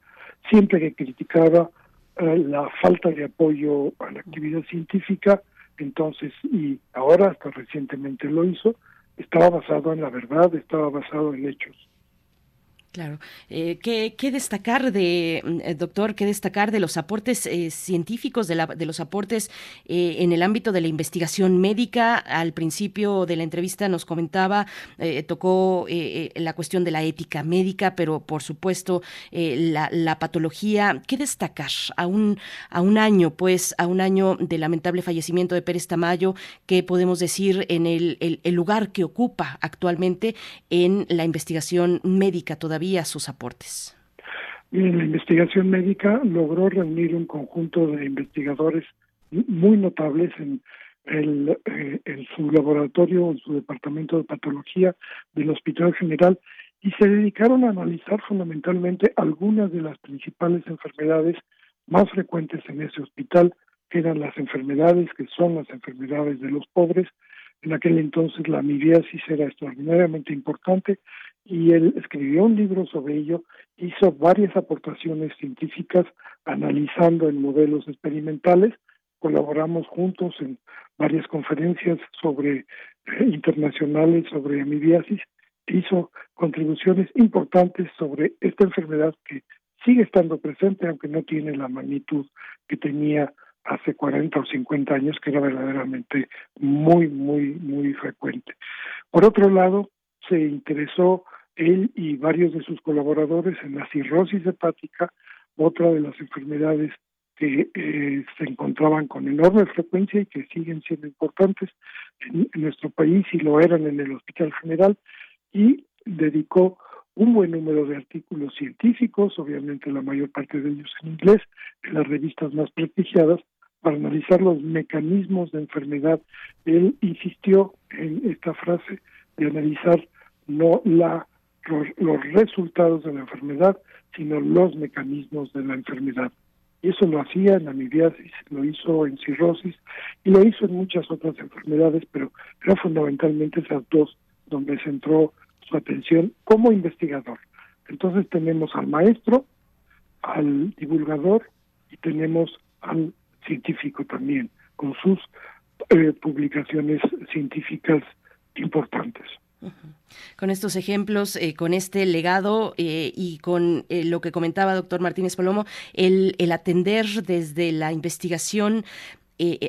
Siempre que criticaba eh, la falta de apoyo a la actividad científica, entonces, y ahora hasta recientemente lo hizo, estaba basado en la verdad, estaba basado en hechos.
Claro. Eh, ¿qué, destacar de, mm, eh, doctor, qué destacar de los aportes eh, científicos, de, la, de, los aportes eh, en el ámbito de la investigación médica? Al principio de la entrevista nos comentaba, tocó la cuestión de la ética médica, pero por supuesto la, la, patología. ¿Qué destacar a un, a un año, pues, a un año del lamentable fallecimiento de Pérez Tamayo? ¿Qué podemos decir en el, el lugar que ocupa actualmente en la investigación médica todavía? Sus aportes?
En la investigación médica logró reunir un conjunto de investigadores muy notables en, el, eh, en su laboratorio, en su departamento de patología del Hospital General y se dedicaron a analizar fundamentalmente algunas de las principales enfermedades más frecuentes en ese hospital, que eran las enfermedades que son las enfermedades de los pobres. En aquel entonces la amibiasis era extraordinariamente importante y él escribió un libro sobre ello, hizo varias aportaciones científicas analizando en modelos experimentales, colaboramos juntos en varias conferencias sobre eh, internacionales sobre amibiasis, hizo contribuciones importantes sobre esta enfermedad que sigue estando presente, aunque no tiene la magnitud que tenía hace 40 o 50 años, que era verdaderamente muy, muy, muy frecuente. Por otro lado, se interesó él y varios de sus colaboradores en la cirrosis hepática, otra de las enfermedades que eh, se encontraban con enorme frecuencia y que siguen siendo importantes en, nuestro país y lo eran en el Hospital General, y dedicó un buen número de artículos científicos, obviamente la mayor parte de ellos en inglés, en las revistas más prestigiadas, para analizar los mecanismos de enfermedad. Él insistió en esta frase de analizar no la los, resultados de la enfermedad, sino los mecanismos de la enfermedad. Y eso lo hacía en amibiasis, lo hizo en cirrosis y lo hizo en muchas otras enfermedades, pero era fundamentalmente esas dos donde centró su atención como investigador. Entonces tenemos al maestro, al divulgador y tenemos al científico también, con sus eh, publicaciones científicas importantes.
Con estos ejemplos, eh, con este legado eh, y con eh, lo que comentaba doctor Martínez Palomo, el, el atender desde la investigación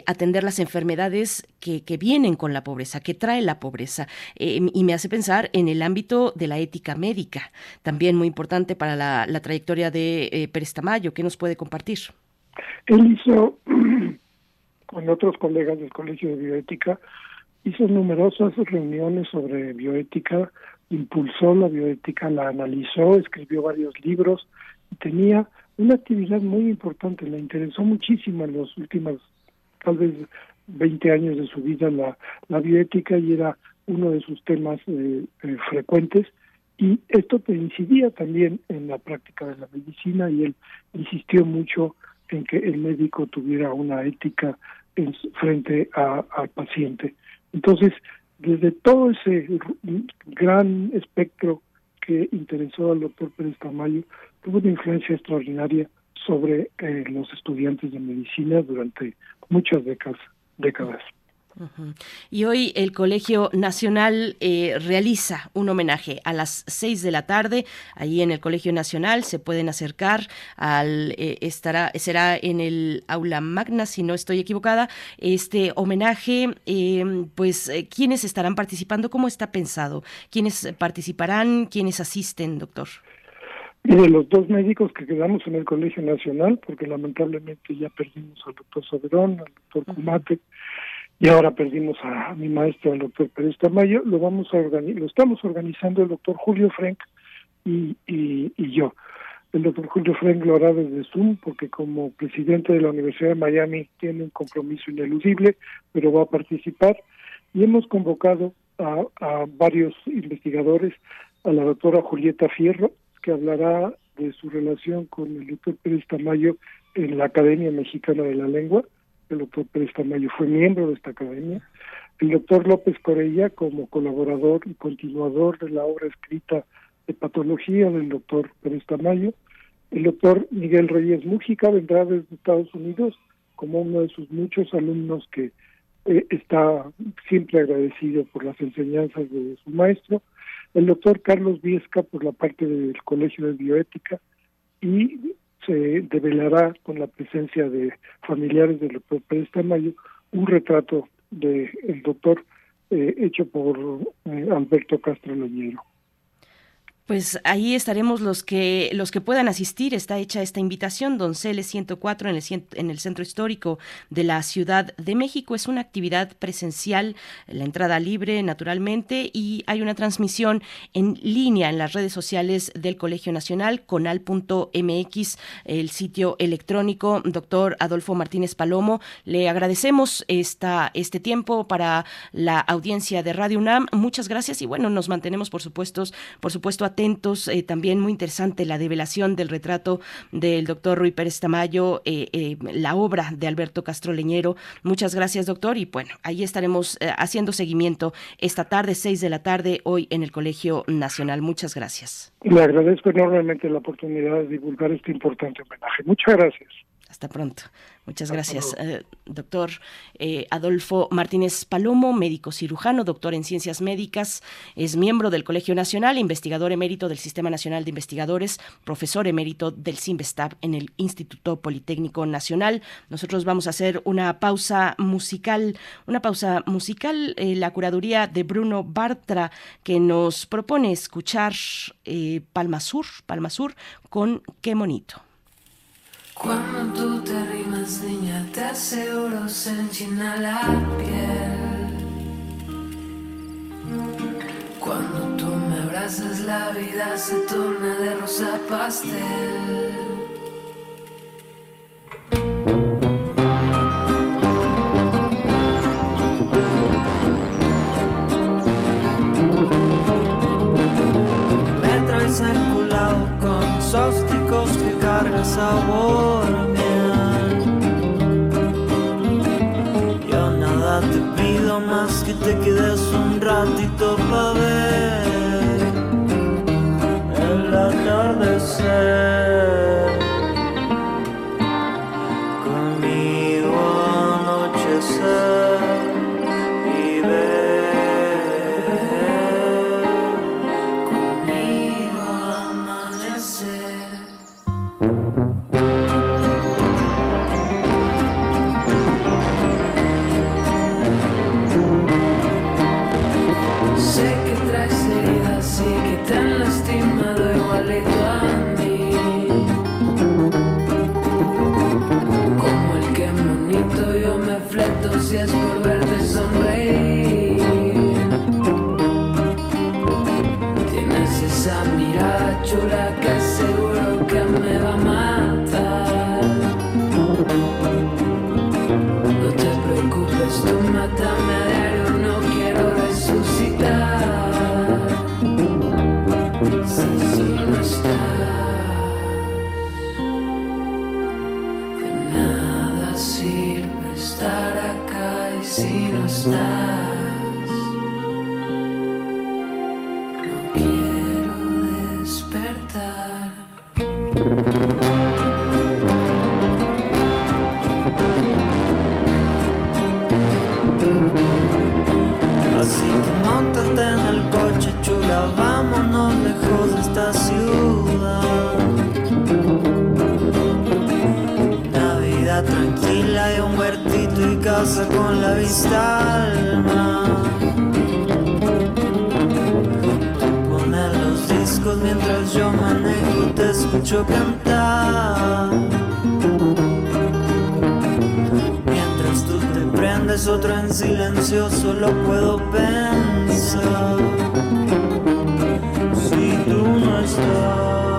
atender las enfermedades que, vienen con la pobreza, que trae la pobreza. y me hace pensar en el ámbito de la ética médica, también muy importante para la, trayectoria de Pérez Tamayo. ¿Qué nos puede compartir?
Él hizo, con otros colegas del Colegio de Bioética, hizo numerosas reuniones sobre bioética, impulsó la bioética, la analizó, escribió varios libros y tenía una actividad muy importante, le interesó muchísimo en los últimos, tal vez 20 años de su vida la, la bioética y era uno de sus temas eh, eh, frecuentes y esto incidía también en la práctica de la medicina y él insistió mucho en que el médico tuviera una ética en, frente al paciente. Entonces, desde todo ese gran espectro que interesó al doctor Pérez Tamayo, tuvo una influencia extraordinaria sobre eh, los estudiantes de medicina durante muchas décadas. décadas.
Y hoy el Colegio Nacional eh, realiza un homenaje a las seis de la tarde. Allí en el Colegio Nacional se pueden acercar al eh, estará será en el aula magna si no estoy equivocada este homenaje. Em, pues eh, quiénes estarán participando, cómo está pensado, quiénes participarán, quiénes asisten, doctor.
Mire, los dos médicos que quedamos en el Colegio Nacional, porque lamentablemente ya perdimos al doctor Soberón, al doctor Cumate, y ahora perdimos a, mi maestro, el doctor Pérez Tamayo, lo vamos a lo estamos organizando el doctor Julio Frank y, y, yo. El doctor Julio Frank lo hará desde Zoom porque como presidente de la Universidad de Miami tiene un compromiso ineludible, pero va a participar. Y hemos convocado a, a varios investigadores, a la doctora Julieta Fierro, que hablará de su relación con el doctor Pérez Tamayo en la Academia Mexicana de la Lengua, el doctor Pérez Tamayo fue miembro de esta academia, el doctor López Corella como colaborador y continuador de la obra escrita de patología del doctor Pérez Tamayo, el doctor Miguel Reyes Mújica vendrá desde Estados Unidos como uno de sus muchos alumnos que eh, está siempre agradecido por las enseñanzas de su maestro, el doctor Carlos Viesca por la parte del Colegio de Bioética y se develará con la presencia de familiares del doctor Pérez Tamayo un retrato del el doctor eh, hecho por eh, Alberto Castro Leñero.
Pues ahí estaremos los que los que puedan asistir. Está hecha esta invitación, Donceles 104 en el, en el Centro Histórico de la Ciudad de México. Es una actividad presencial, la entrada libre naturalmente y hay una transmisión en línea en las redes sociales del Colegio Nacional, conal.mx, el sitio electrónico. Doctor Adolfo Martínez Palomo, le agradecemos esta, este tiempo para la audiencia de Radio UNAM. Muchas gracias y bueno, nos mantenemos por supuesto, por supuesto atentos. Eh, también muy interesante la develación del retrato del doctor Rui Pérez Tamayo, eh, eh, la obra de Alberto Castro Leñero. Muchas gracias, doctor. Y bueno, ahí estaremos haciendo seguimiento esta tarde, seis de la tarde, hoy en el Colegio Nacional. Muchas gracias.
Le agradezco enormemente la oportunidad de divulgar este importante homenaje. Muchas gracias.
Hasta pronto. Muchas gracias, eh, doctor eh, Adolfo Martínez Palomo, médico cirujano, doctor en ciencias médicas, es miembro del Colegio Nacional, investigador emérito del Sistema Nacional de Investigadores, profesor emérito del CIMBESTAB en el Instituto Politécnico Nacional. Nosotros vamos a hacer una pausa musical, una pausa musical, eh, la curaduría de Bruno Bartra, que nos propone escuchar Palma Sur, Palma Sur con Qué Bonito.
Cuando tú te rimas, niña, te aseguro se enchina la piel. Cuando tú me abrazas, la vida se torna de rosa pastel sabor miel.
Yo nada te pido más que te quedes un ratito para ver. gracias por Stop. Con la vista al mar. Poner los discos mientras yo manejo, te escucho cantar. Mientras tú te prendes otro en silencio, solo puedo pensar. Si tú no estás.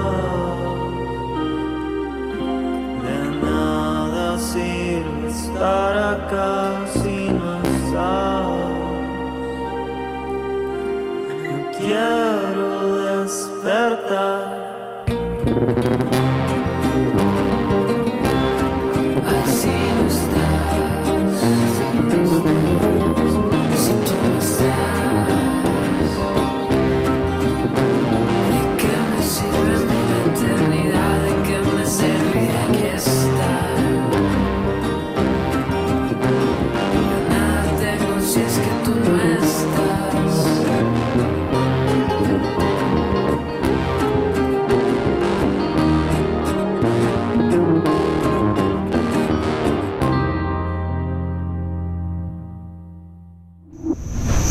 Estar acá si no estás. quiero despertar.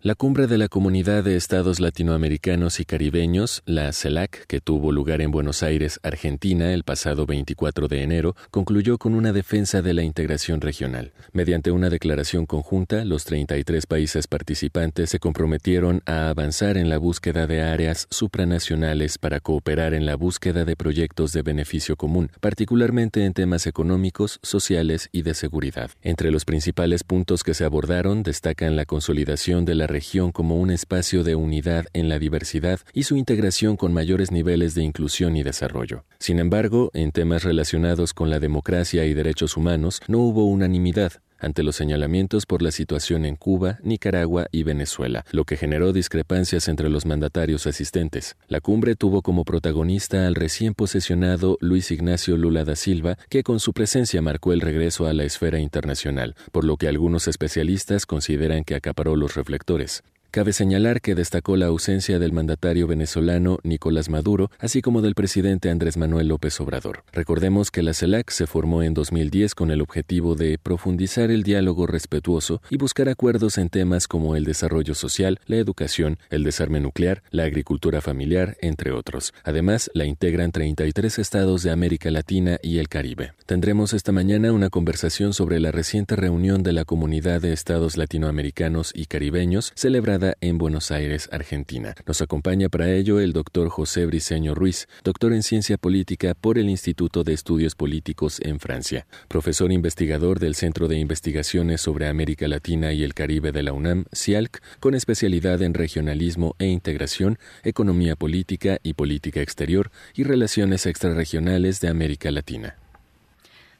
La cumbre de la Comunidad de Estados Latinoamericanos y Caribeños, la CELAC, que tuvo lugar en Buenos Aires, Argentina, el pasado 24 de enero, concluyó con una defensa de la integración regional. Mediante una declaración conjunta, los 33 países participantes se comprometieron a avanzar en la búsqueda de áreas supranacionales para cooperar en la búsqueda de proyectos de beneficio común, particularmente en temas económicos, sociales y de seguridad. Entre los principales puntos que se abordaron destacan la consolidación de la región como un espacio de unidad en la diversidad y su integración con mayores niveles de inclusión y desarrollo. Sin embargo, en temas relacionados con la democracia y derechos humanos no hubo unanimidad, ante los señalamientos por la situación en Cuba, Nicaragua y Venezuela, lo que generó discrepancias entre los mandatarios asistentes. La cumbre tuvo como protagonista al recién posesionado Luis Ignacio Lula da Silva, que con su presencia marcó el regreso a la esfera internacional, por lo que algunos especialistas consideran que acaparó los reflectores. Cabe señalar que destacó la ausencia del mandatario venezolano Nicolás Maduro, así como del presidente Andrés Manuel López Obrador. Recordemos que la CELAC se formó en 2010 con el objetivo de profundizar el diálogo respetuoso y buscar acuerdos en temas como el desarrollo social, la educación, el desarme nuclear, la agricultura familiar, entre otros. Además, la integran 33 estados de América Latina y el Caribe. Tendremos esta mañana una conversación sobre la reciente reunión de la Comunidad de Estados Latinoamericanos y Caribeños celebrada en Buenos Aires, Argentina. Nos acompaña para ello el doctor José Briceño Ruiz, doctor en ciencia política por el Instituto de Estudios Políticos en Francia, profesor investigador del Centro de Investigaciones sobre América Latina y el Caribe de la UNAM, CIALC, con especialidad en regionalismo e integración, economía política y política exterior y relaciones extrarregionales de América Latina.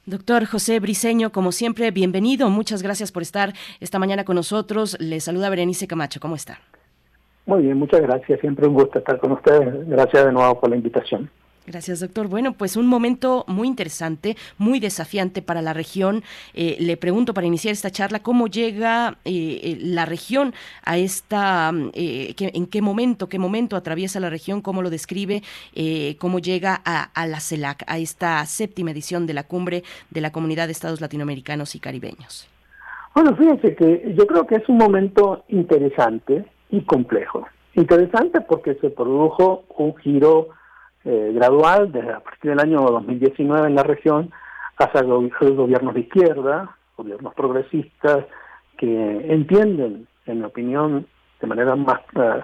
Doctor José Briceño, como siempre, bienvenido. Muchas gracias por estar esta mañana con nosotros. Le saluda Berenice Camacho. ¿Cómo está?
Muy bien, muchas gracias. Siempre un gusto estar con ustedes. Gracias de nuevo por la invitación.
Gracias, doctor. Bueno, pues un momento muy interesante, muy desafiante para la región. Eh, le pregunto para iniciar esta charla, ¿cómo llega eh, eh, la región a esta, en qué momento, qué momento atraviesa la región, cómo lo describe, cómo llega a, la CELAC, a esta séptima edición de la cumbre de la Comunidad de Estados Latinoamericanos y Caribeños?
Bueno, fíjense que yo creo que es un momento interesante y complejo. Interesante porque se produjo un giro eh, gradual desde a partir del año 2019 en la región hacia gobiernos de izquierda, gobiernos progresistas que entienden, en mi opinión, de manera más eh,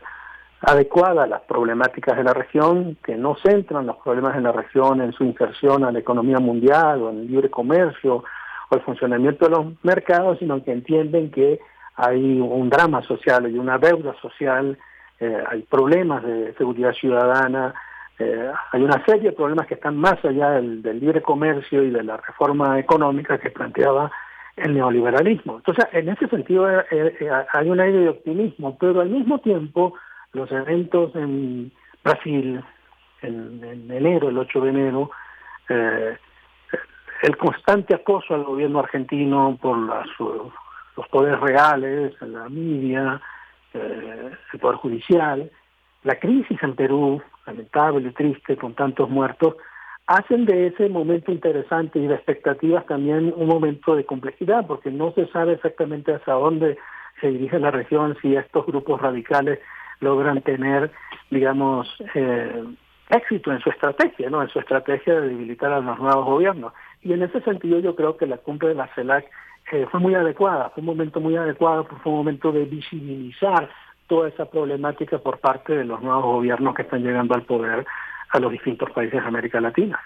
adecuada las problemáticas de la región, que no centran los problemas en la región en su inserción a la economía mundial o en el libre comercio o el funcionamiento de los mercados, sino que entienden que hay un drama social y una deuda social, eh, hay problemas de seguridad ciudadana, eh, hay una serie de problemas que están más allá del, libre comercio y de la reforma económica que planteaba el neoliberalismo. Entonces, en ese sentido eh, eh, hay un aire de optimismo, pero al mismo tiempo los eventos en Brasil, en, enero, el 8 de enero, el constante acoso al gobierno argentino por los poderes reales, la media, el poder judicial, la crisis en Perú, lamentable, triste, con tantos muertos, hacen de ese momento interesante y de expectativas también un momento de complejidad, porque no se sabe exactamente hacia dónde se dirige la región, si estos grupos radicales logran tener, digamos, eh, éxito en su estrategia, ¿no? En su estrategia de debilitar a los nuevos gobiernos. Y en ese sentido yo creo que la cumbre de la CELAC eh, fue muy adecuada, fue un momento muy adecuado, fue un momento de visibilizar toda esa problemática por parte de los nuevos gobiernos que están llegando al poder a los distintos países de América Latina.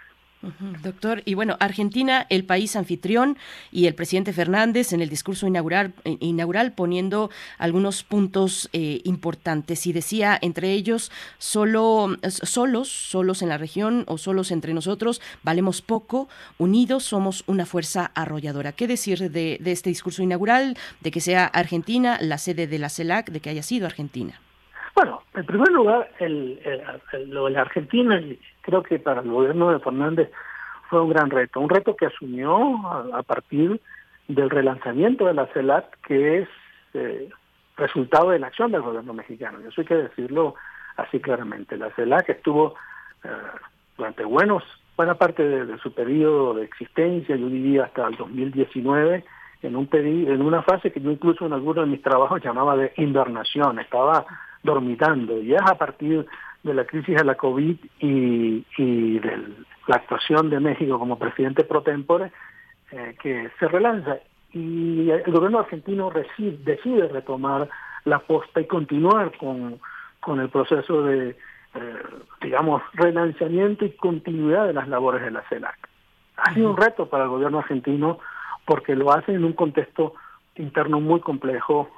Doctor, y bueno, Argentina, el país anfitrión, y el presidente Fernández en el discurso inaugural, eh, inaugural poniendo algunos puntos eh, importantes. Y decía, entre ellos, solo, solos, solos en la región o solos entre nosotros, valemos poco, unidos somos una fuerza arrolladora. ¿Qué decir de, este discurso inaugural, de que sea Argentina la sede de la CELAC, de que haya sido Argentina?
Bueno, en primer lugar, el, lo de la Argentina, creo que para el gobierno de Fernández fue un gran reto, un reto que asumió a, partir del relanzamiento de la CELAC, que es eh, resultado de la acción del gobierno mexicano. Eso hay que decirlo así claramente. La CELAC estuvo eh, durante buenos buena parte de, su periodo de existencia, yo diría hasta el 2019, en un en una fase que yo incluso en algunos de mis trabajos llamaba de invernación, estaba dormitando. Y es a partir de la crisis de la COVID y, y de la actuación de México como presidente pro tempore eh, que se relanza. Y el gobierno argentino decide retomar la posta y continuar con, con el proceso de, eh, digamos, relanzamiento y continuidad de las labores de la CELAC. Ha sido un reto para el gobierno argentino porque lo hace en un contexto interno muy complejo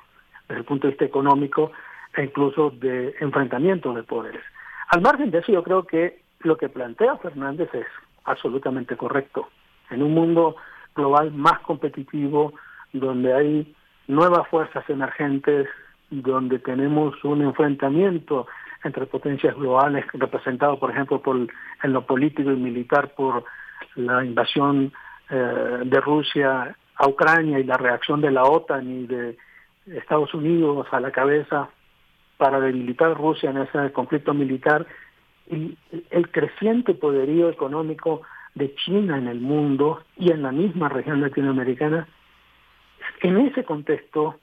desde el punto de vista económico e incluso de enfrentamiento de poderes. Al margen de eso, yo creo que lo que plantea Fernández es absolutamente correcto. En un mundo global más competitivo, donde hay nuevas fuerzas emergentes, donde tenemos un enfrentamiento entre potencias globales representado, por ejemplo, por en lo político y militar por la invasión eh, de Rusia a Ucrania y la reacción de la OTAN y de Estados Unidos a la cabeza para debilitar Rusia en ese conflicto militar y el creciente poderío económico de China en el mundo y en la misma región latinoamericana, en ese contexto,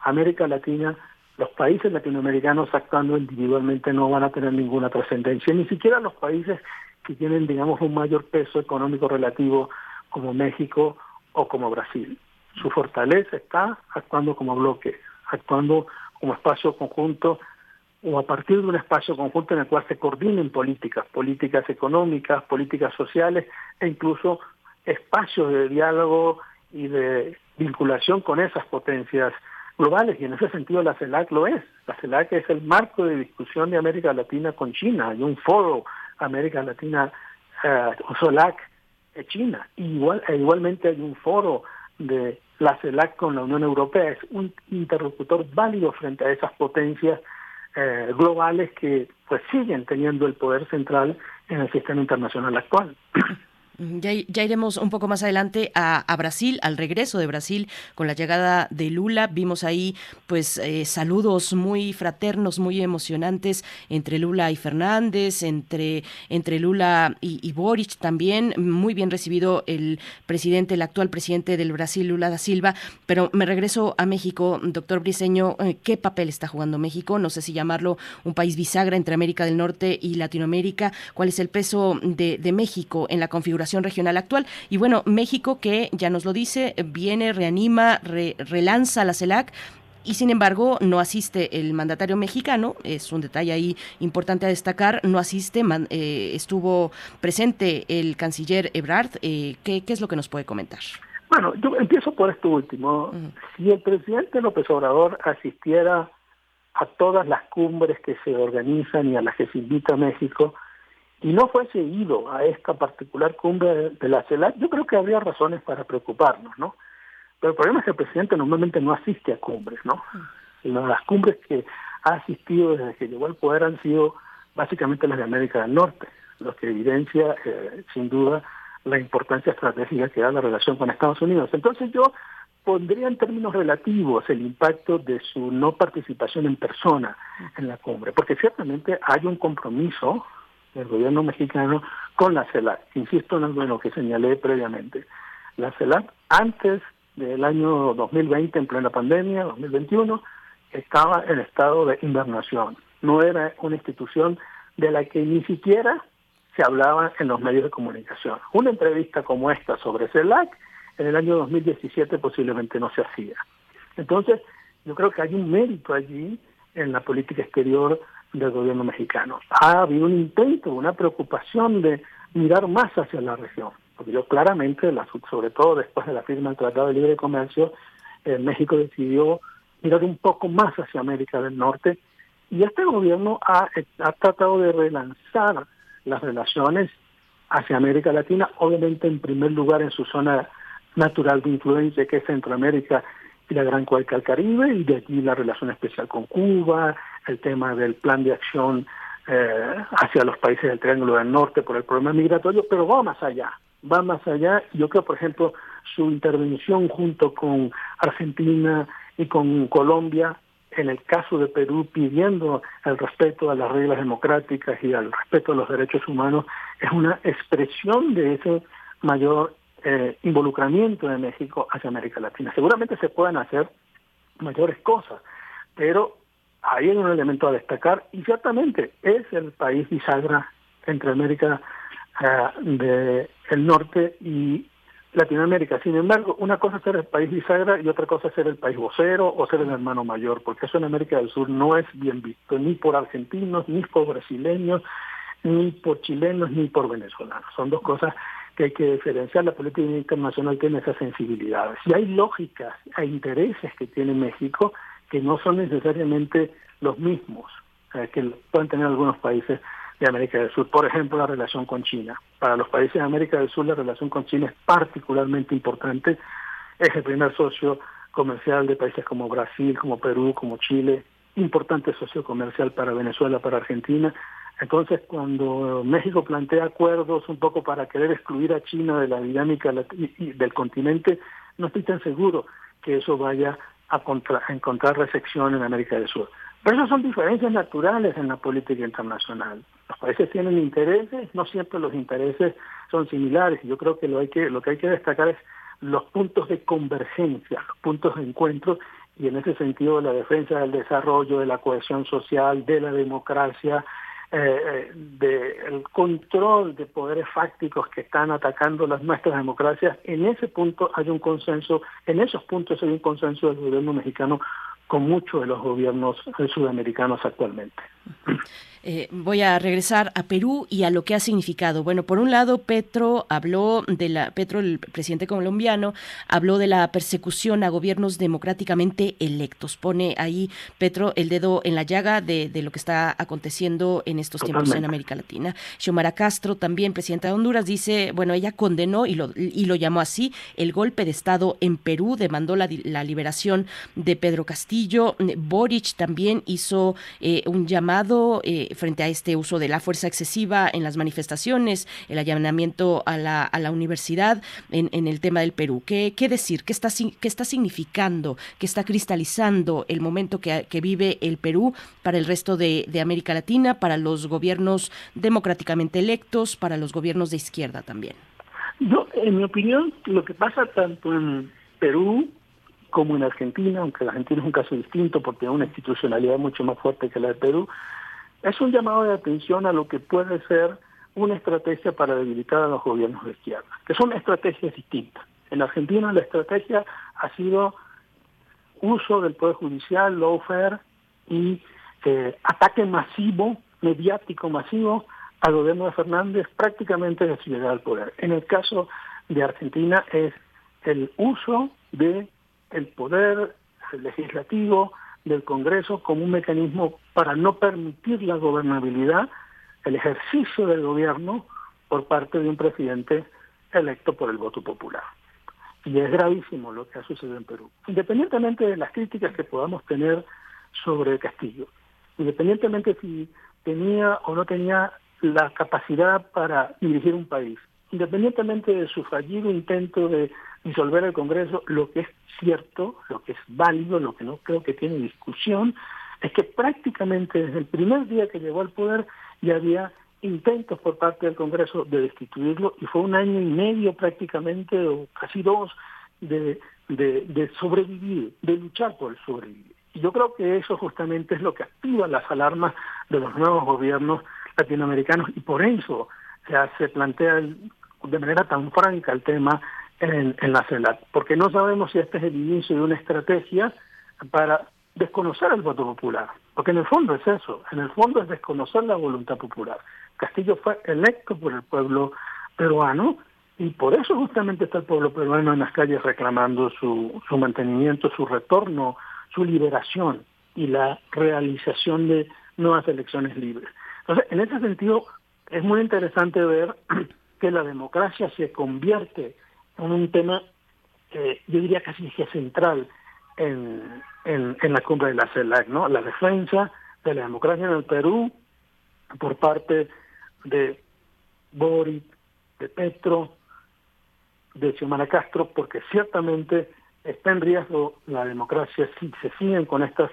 América Latina, los países latinoamericanos actuando individualmente no van a tener ninguna trascendencia, ni siquiera los países que tienen, digamos, un mayor peso económico relativo como México o como Brasil. Su fortaleza está actuando como bloque actuando como espacio conjunto o a partir de un espacio conjunto en el cual se coordinen políticas, políticas económicas, políticas sociales e incluso espacios de diálogo y de vinculación con esas potencias globales y en ese sentido la CELAC lo es. La CELAC es el marco de discusión de América Latina con China. Hay un foro América Latina, eh, CELAC eh, China. Igual, e igualmente hay un foro de la CELAC con la Unión Europea. Es un interlocutor válido frente a esas potencias eh, globales que pues siguen teniendo el poder central en el sistema internacional actual.
Ya, iremos un poco más adelante a, Brasil, al regreso de Brasil con la llegada de Lula. Vimos ahí pues eh, saludos muy fraternos, muy emocionantes entre Lula y Fernández, entre, entre Lula y, Boric también. Muy bien recibido el presidente, el actual presidente del Brasil, Lula da Silva. Pero me regreso a México, doctor Briseño. Eh, ¿Qué papel está jugando México? No sé si llamarlo un país bisagra entre América del Norte y Latinoamérica. ¿Cuál es el peso de, de México en la configuración? Regional actual. Y bueno, México, que ya nos lo dice, viene, reanima, relanza la CELAC, y sin embargo no asiste el mandatario mexicano, es un detalle ahí importante a destacar, no asiste, eh, estuvo presente el canciller Ebrard, eh, ¿qué, es lo que nos puede comentar?
Bueno, yo empiezo por esto último. Si el presidente López Obrador asistiera a todas las cumbres que se organizan y a las que se invita a México, y no fuese ido a esta particular cumbre de la CELAC, yo creo que habría razones para preocuparnos, ¿no? Pero el problema es que el presidente normalmente no asiste a cumbres, ¿no? Las cumbres que ha asistido desde que llegó al poder han sido básicamente las de América del Norte, lo que evidencia eh, sin duda la importancia estratégica que da la relación con Estados Unidos. Entonces yo pondría en términos relativos el impacto de su no participación en persona en la cumbre, porque ciertamente hay un compromiso el gobierno mexicano con la CELAC. Insisto en algo en lo que señalé previamente. La CELAC, antes del año 2020, en plena pandemia, 2021, estaba en estado de invernación. No era una institución de la que ni siquiera se hablaba en los medios de comunicación. Una entrevista como esta sobre CELAC en el año 2017 posiblemente no se hacía. Entonces, yo creo que hay un mérito allí en la política exterior del gobierno mexicano. Ha habido un intento, una preocupación de mirar más hacia la región, porque yo claramente, sobre todo después de la firma del Tratado de Libre Comercio, eh, México decidió mirar un poco más hacia América del Norte y este gobierno ha tratado de relanzar las relaciones hacia América Latina, obviamente en primer lugar en su zona natural de influencia que es Centroamérica y la Gran Cuenca del Caribe, y de aquí la relación especial con Cuba, el tema del plan de acción eh, hacia los países del Triángulo del Norte por el problema migratorio, pero va más allá, va más allá. Yo creo, por ejemplo, su intervención junto con Argentina y con Colombia, en el caso de Perú, pidiendo el respeto a las reglas democráticas y al respeto a los derechos humanos, es una expresión de ese mayor eh, involucramiento de México hacia América Latina. Seguramente se puedan hacer mayores cosas, pero ahí hay un elemento a destacar y ciertamente es el país bisagra entre América eh, del Norte y Latinoamérica. Sin embargo, una cosa es ser el país bisagra y otra cosa es ser el país vocero o ser el hermano mayor, porque eso en América del Sur no es bien visto, ni por argentinos, ni por brasileños, ni por chilenos, ni por venezolanos. Son dos cosas que hay que diferenciar. La política internacional tiene esas sensibilidades. Y hay lógicas, hay intereses que tiene México que no son necesariamente los mismos que pueden tener algunos países de América del Sur. Por ejemplo, la relación con China. Para los países de América del Sur la relación con China es particularmente importante. Es el primer socio comercial de países como Brasil, como Perú, como Chile, importante socio comercial para Venezuela, para Argentina. Entonces, cuando México plantea acuerdos un poco para querer excluir a China de la dinámica del continente, no estoy tan seguro que eso vaya a, encontrar recepción en América del Sur. Pero esas son diferencias naturales en la política internacional. Los países tienen intereses, no siempre los intereses son similares. Yo creo que lo, hay que lo que hay que destacar es los puntos de convergencia, los puntos de encuentro, y en ese sentido la defensa del desarrollo, de la cohesión social, de la democracia, eh, del control de poderes fácticos que están atacando las nuestras democracias, en ese punto hay un consenso, en esos puntos hay un consenso del gobierno mexicano con muchos de los gobiernos sudamericanos actualmente.
Eh, voy a regresar a Perú y a lo que ha significado. Bueno, por un lado, Petro habló de la, Petro, el presidente colombiano, habló de la persecución a gobiernos democráticamente electos. Pone ahí Petro el dedo en la llaga de, lo que está aconteciendo en estos tiempos en América Latina. Xiomara Castro, también presidenta de Honduras, dice, bueno, ella condenó y lo, y lo llamó así el golpe de Estado en Perú, demandó la, liberación de Pedro Castillo. Boric también hizo eh, un llamado. Eh, frente a este uso de la fuerza excesiva en las manifestaciones, el allanamiento a la, a la universidad en, el tema del Perú. ¿Qué, qué decir? ¿Qué está, ¿Qué está significando? ¿Qué está cristalizando el momento que, vive el Perú para el resto de, América Latina, para los gobiernos democráticamente electos, para los gobiernos de izquierda también?
En mi opinión, lo que pasa tanto en Perú como en Argentina, aunque la Argentina es un caso distinto porque tiene una institucionalidad mucho más fuerte que la de Perú, es un llamado de atención a lo que puede ser una estrategia para debilitar a los gobiernos de izquierda, que son estrategias distintas. En Argentina la estrategia ha sido uso del Poder Judicial, lawfare y eh, ataque masivo, mediático masivo al gobierno de Fernández prácticamente de su llegada al poder. En el caso de Argentina es el uso de el poder legislativo, del Congreso como un mecanismo para no permitir la gobernabilidad, el ejercicio del gobierno por parte de un presidente electo por el voto popular. Y es gravísimo lo que ha sucedido en Perú. Independientemente de las críticas que podamos tener sobre Castillo, independientemente si tenía o no tenía la capacidad para dirigir un país, independientemente de su fallido intento de disolver el Congreso, lo que es cierto, lo que es válido, lo que no creo que tiene discusión, es que prácticamente desde el primer día que llegó al poder ya había intentos por parte del Congreso de destituirlo y fue un año y medio prácticamente, o casi dos, de, sobrevivir, de luchar por el sobrevivir. Y yo creo que eso justamente es lo que activa las alarmas de los nuevos gobiernos latinoamericanos y por eso se plantea de manera tan franca el tema en, la CELAC, porque no sabemos si este es el inicio de una estrategia para desconocer el voto popular, porque en el fondo es eso, en el fondo es desconocer la voluntad popular. Castillo fue electo por el pueblo peruano y por eso justamente está el pueblo peruano en las calles reclamando su, su mantenimiento, su retorno, su liberación y la realización de nuevas elecciones libres. Entonces, en ese sentido, es muy interesante ver que la democracia se convierte en un tema, eh, yo diría casi que central en, en, la cumbre de la CELAC, ¿no? La defensa de la democracia en el Perú por parte de Boric, de Petro, de Xiomara Castro, porque ciertamente está en riesgo la democracia si se siguen con estas,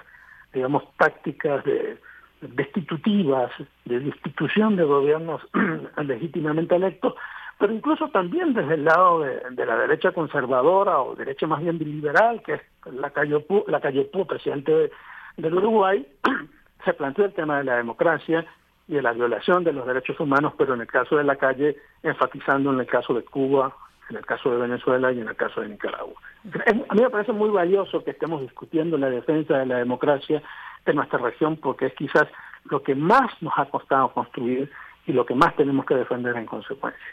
digamos, tácticas de destitutivas, de destitución de gobiernos legítimamente electos, pero incluso también desde el lado de, la derecha conservadora o derecha más bien liberal, que es la calle la calle presidente del Uruguay, se plantea el tema de la democracia y de la violación de los derechos humanos, pero en el caso de la calle, enfatizando en el caso de Cuba, en el caso de Venezuela y en el caso de Nicaragua. A mí me parece muy valioso que estemos discutiendo la defensa de la democracia de nuestra región porque es quizás lo que más nos ha costado construir y lo que más tenemos que defender en consecuencia.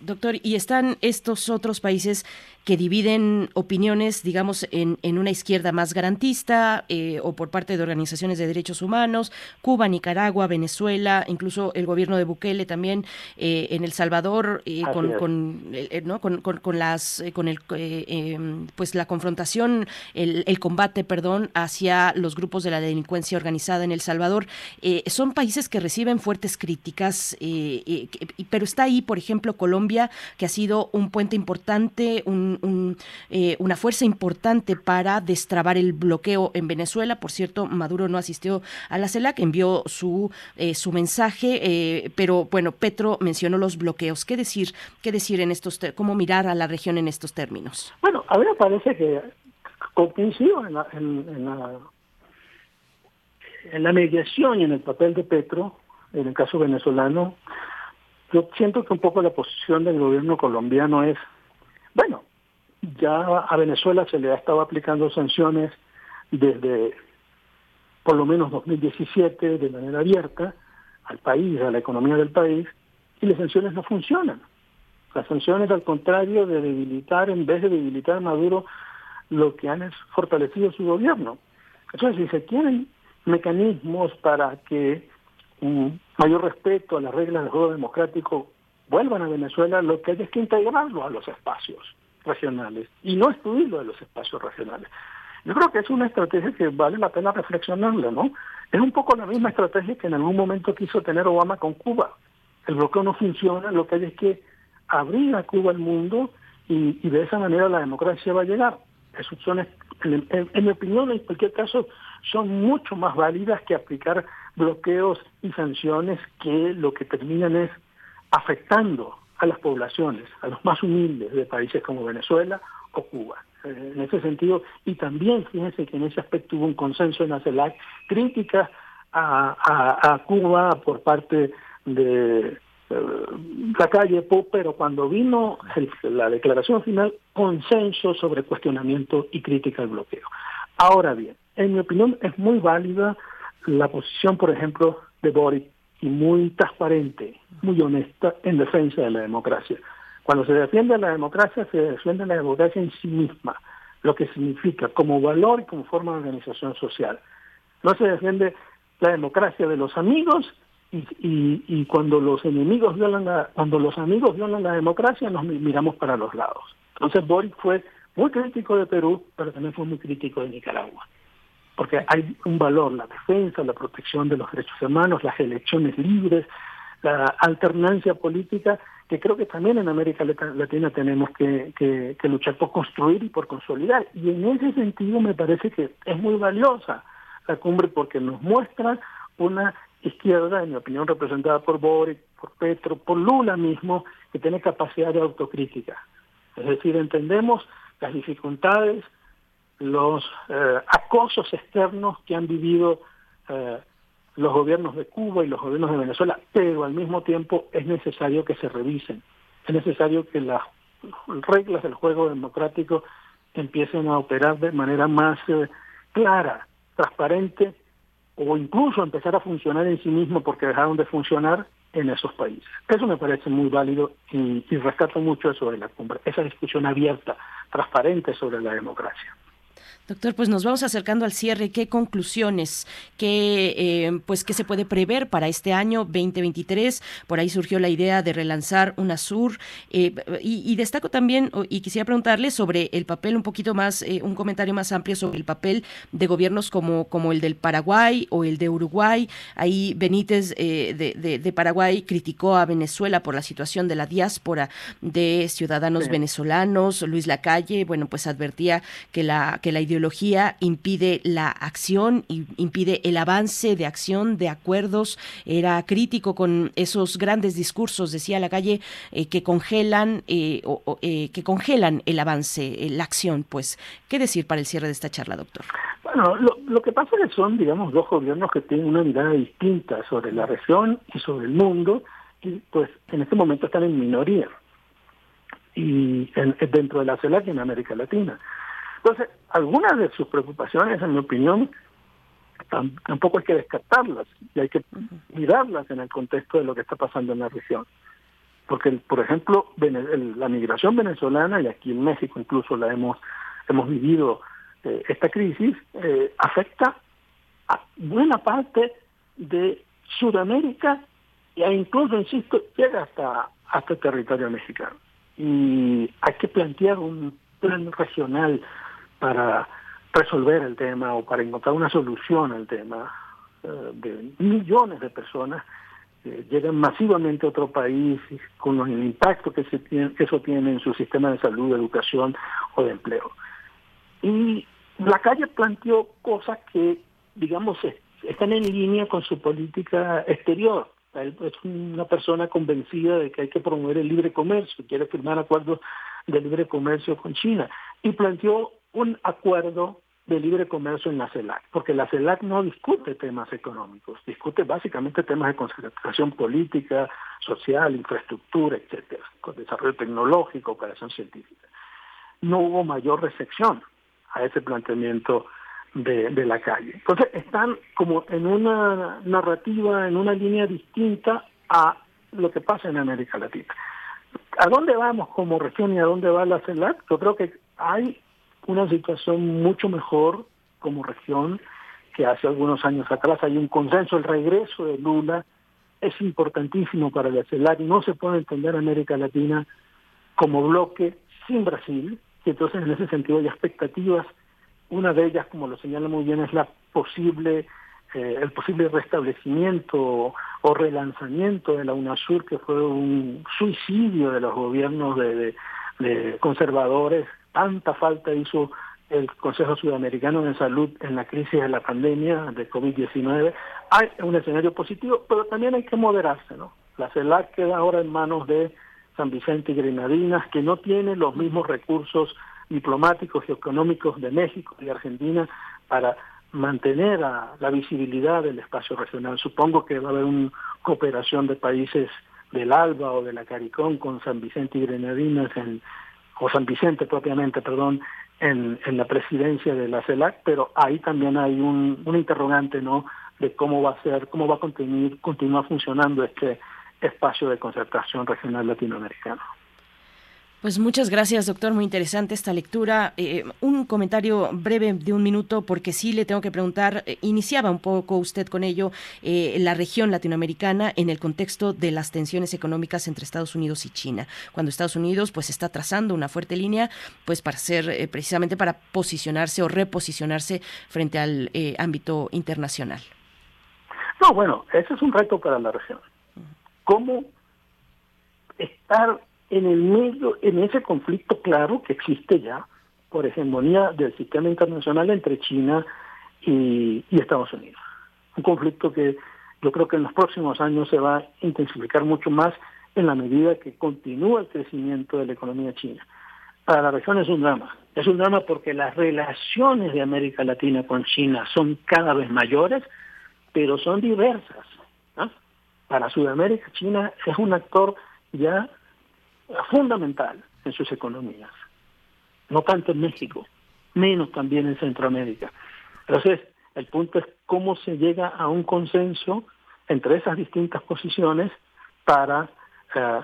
Doctor, ¿y están estos otros países que dividen opiniones, digamos, en, en una izquierda más garantista eh, o por parte de organizaciones de derechos humanos? Cuba, Nicaragua, Venezuela, incluso el gobierno de Bukele también eh, en El Salvador, eh, con, con, ¿no? con, con, las, con el, em, pues la confrontación, el, el, combate, perdón, hacia los grupos de la delincuencia organizada en El Salvador. son países que reciben fuertes críticas, pero está ahí, por ejemplo, Colombia, que ha sido un puente importante, eh, una fuerza importante para destrabar el bloqueo en Venezuela. Por cierto, Maduro no asistió a la CELAC, envió su, eh, su mensaje, eh, pero bueno, Petro mencionó los bloqueos. ¿Qué decir, qué decir en estos, cómo mirar a la región en estos términos?
Bueno, a mí me parece que coincido en la, en, la, en la mediación y en el papel de Petro, en el caso venezolano, yo siento que un poco la posición del gobierno colombiano es, bueno, ya a Venezuela se le ha estado aplicando sanciones desde por lo menos 2017 de manera abierta al país, a la economía del país, y las sanciones no funcionan. Las sanciones, al contrario de debilitar, en vez de debilitar a Maduro, lo que han es fortalecido su gobierno. Entonces, si se tienen mecanismos para que un mayor respeto a las reglas del juego democrático vuelvan a Venezuela, lo que hay es que integrarlo a los espacios regionales y no excluirlo de los espacios regionales. Yo creo que es una estrategia que vale la pena reflexionarla, ¿no? Es un poco la misma estrategia que en algún momento quiso tener Obama con Cuba. El bloqueo no funciona, lo que hay es que abrir a Cuba al mundo y, de esa manera la democracia va a llegar. Eso son, en, mi opinión, en cualquier caso, son mucho más válidas que aplicar bloqueos y sanciones que lo que terminan es afectando a las poblaciones, a los más humildes de países como Venezuela o Cuba. Eh, en ese sentido, y también fíjense que en ese aspecto hubo un consenso en la CELAC, crítica a, Cuba por parte de eh, la calle pero cuando vino la declaración final, consenso sobre cuestionamiento y crítica al bloqueo. Ahora bien, en mi opinión es muy válida la posición, por ejemplo, de Boric y muy transparente, muy honesta en defensa de la democracia. Cuando se defiende la democracia, se defiende la democracia en sí misma, lo que significa como valor y como forma de organización social. No se defiende la democracia de los amigos y, cuando los enemigos violan la, cuando los amigos violan la democracia nos miramos para los lados. Entonces Boric fue muy crítico de Perú, pero también fue muy crítico de Nicaragua. Porque hay un valor, la defensa, la protección de los derechos humanos, las elecciones libres, la alternancia política que creo que también en América Latina tenemos que, luchar por construir y por consolidar. Y en ese sentido me parece que es muy valiosa la cumbre porque nos muestra una izquierda, en mi opinión, representada por Boric, por Petro, por Lula mismo, que tiene capacidad de autocrítica. Es decir, entendemos las dificultades, los eh, acosos externos que han vivido eh, los gobiernos de Cuba y los gobiernos de Venezuela, pero al mismo tiempo es necesario que se revisen, es necesario que las reglas del juego democrático empiecen a operar de manera más eh, clara, transparente o incluso empezar a funcionar en sí mismo porque dejaron de funcionar en esos países. Eso me parece muy válido y, y rescato mucho eso de la cumbre, esa discusión abierta, transparente sobre la democracia.
Doctor, pues nos vamos acercando al cierre. ¿Qué conclusiones, qué, eh, pues, qué se puede prever para este año 2023? Por ahí surgió la idea de relanzar UNASUR. Eh, y, destaco también, y quisiera preguntarle sobre el papel un poquito más, eh, un comentario más amplio sobre el papel de gobiernos como, como el del Paraguay o el de Uruguay. Ahí Benítez de, Paraguay criticó a Venezuela por la situación de la diáspora de ciudadanos venezolanos. Luis Lacalle, bueno, pues advertía que la, que la ideología impide la acción, impide el avance de acción, de acuerdos. Era crítico con esos grandes discursos, decía la calle, eh, que congelan, eh, eh, que congelan el avance, la acción. Pues, ¿qué decir para el cierre de esta charla, doctor?
Bueno, lo, que pasa es que son, digamos, dos gobiernos que tienen una mirada distinta sobre la región y sobre el mundo, y pues en este momento están en minoría y dentro de la CELAC y en América Latina. Entonces, algunas de sus preocupaciones, en mi opinión, tampoco hay que descartarlas y hay que mirarlas en el contexto de lo que está pasando en la región. Porque, por ejemplo, la migración venezolana, y aquí en México incluso la hemos, hemos vivido eh, esta crisis, eh, afecta a buena parte de Sudamérica e incluso, insisto, llega hasta, hasta el territorio mexicano. Y hay que plantear un plan regional para resolver el tema o para encontrar una solución al tema eh, de millones de personas que llegan masivamente a otro país con el impacto que eso tiene en su sistema de salud, de educación o de empleo. Y la calle planteó cosas que, digamos, están en línea con su política exterior. es una persona convencida de que hay que promover el libre comercio, quiere firmar acuerdos de libre comercio con China y planteó un acuerdo de libre comercio en la CELAC, porque la CELAC no discute temas económicos, discute básicamente temas de concentración política, social, infraestructura, etcétera, con desarrollo tecnológico, operación científica. No hubo mayor recepción a ese planteamiento de, de la calle. Entonces están como en una narrativa, en una línea distinta a lo que pasa en América Latina. ¿A dónde vamos como región y a dónde va la CELAC? Yo creo que hay una situación mucho mejor como región que hace algunos años atrás. Hay un consenso, el regreso de Lula es importantísimo para la CELAC. No se puede entender América Latina como bloque sin Brasil, y entonces en ese sentido hay expectativas. Una de ellas, como lo señala muy bien, es la posible eh, el posible restablecimiento o relanzamiento de la UNASUR, que fue un suicidio de los gobiernos de, conservadores. Tanta falta hizo el Consejo Sudamericano de Salud en la crisis de la pandemia de COVID-19. Hay un escenario positivo, pero también hay que moderarse, ¿no? La CELAC queda ahora en manos de San Vicente y Grenadinas, que no tiene los mismos recursos diplomáticos y económicos de México y Argentina para mantener la visibilidad del espacio regional. Supongo que va a haber una cooperación de países del ALBA o de la CARICOM con San Vicente y Grenadinas, en, o San Vicente propiamente, perdón, en, en la presidencia de la CELAC, pero ahí también hay un, un interrogante, ¿no?, de cómo va a ser, cómo va a continuar, continuar funcionando este espacio de concertación regional latinoamericano.
Pues muchas gracias, doctor. Muy interesante esta lectura. Eh, un comentario breve de un minuto, porque sí le tengo que preguntar, eh, iniciaba un poco usted con ello, eh, la región latinoamericana en el contexto de las tensiones económicas entre Estados Unidos y China. Cuando Estados Unidos pues está trazando una fuerte línea, pues para ser precisamente para posicionarse o reposicionarse frente al ámbito internacional.
No, bueno, ese es un reto para la región. ¿Cómo estar en el medio, en ese conflicto claro que existe ya por hegemonía del sistema internacional entre China y, Estados Unidos. Un conflicto que yo creo que en los próximos años se va a intensificar mucho más en la medida que continúa el crecimiento de la economía china. Para la región es un drama. Es un drama porque las relaciones de América Latina con China son cada vez mayores, pero son diversas. Para Sudamérica, China es un actor ya fundamental en sus economías. No tanto en México, menos también en Centroamérica. Entonces, el punto es cómo se llega a un consenso entre esas distintas posiciones para eh,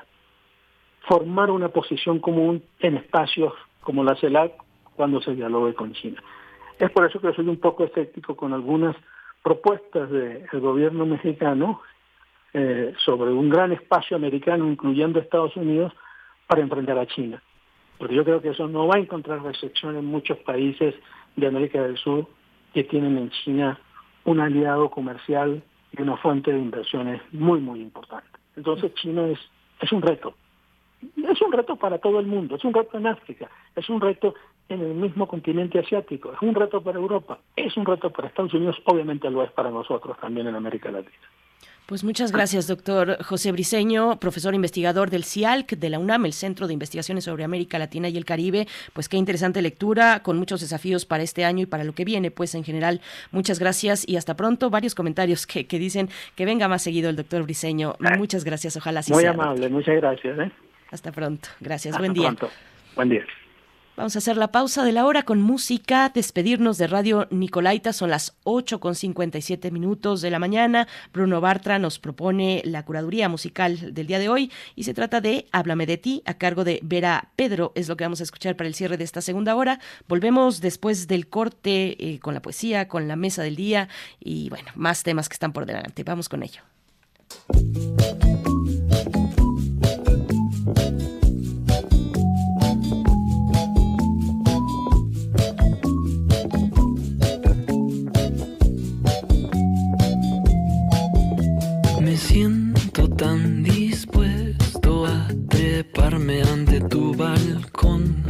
formar una posición común en espacios como la CELAC cuando se dialogue con China. Es por eso que soy un poco escéptico con algunas propuestas del gobierno mexicano eh, sobre un gran espacio americano, incluyendo Estados Unidos, para enfrentar a China. Porque yo creo que eso no va a encontrar recepción en muchos países de América del Sur que tienen en China un aliado comercial y una fuente de inversiones muy, muy importante. Entonces China es, es un reto. Es un reto para todo el mundo, es un reto en África, es un reto en el mismo continente asiático, es un reto para Europa, es un reto para Estados Unidos, obviamente lo es para nosotros también en América Latina.
Pues muchas gracias, doctor José Briceño, profesor investigador del CIALC de la UNAM, el Centro de Investigaciones sobre América Latina y el Caribe. Pues qué interesante lectura, con muchos desafíos para este año y para lo que viene, pues en general. Muchas gracias y hasta pronto. Varios comentarios que, que dicen que venga más seguido el doctor Briceño. Muchas gracias, ojalá así
Muy
sea.
Muy amable, muchas gracias. ¿eh?
Hasta pronto. Gracias, buen día.
Pronto. Buen día.
Vamos a hacer la pausa de la hora con música, despedirnos de Radio Nicolaita, son las 8 con 57 minutos de la mañana. Bruno Bartra nos propone la curaduría musical del día de hoy y se trata de Háblame de ti a cargo de Vera Pedro, es lo que vamos a escuchar para el cierre de esta segunda hora. Volvemos después del corte eh, con la poesía, con la mesa del día y bueno, más temas que están por delante. Vamos con ello.
Siento tan dispuesto a treparme ante tu balcón,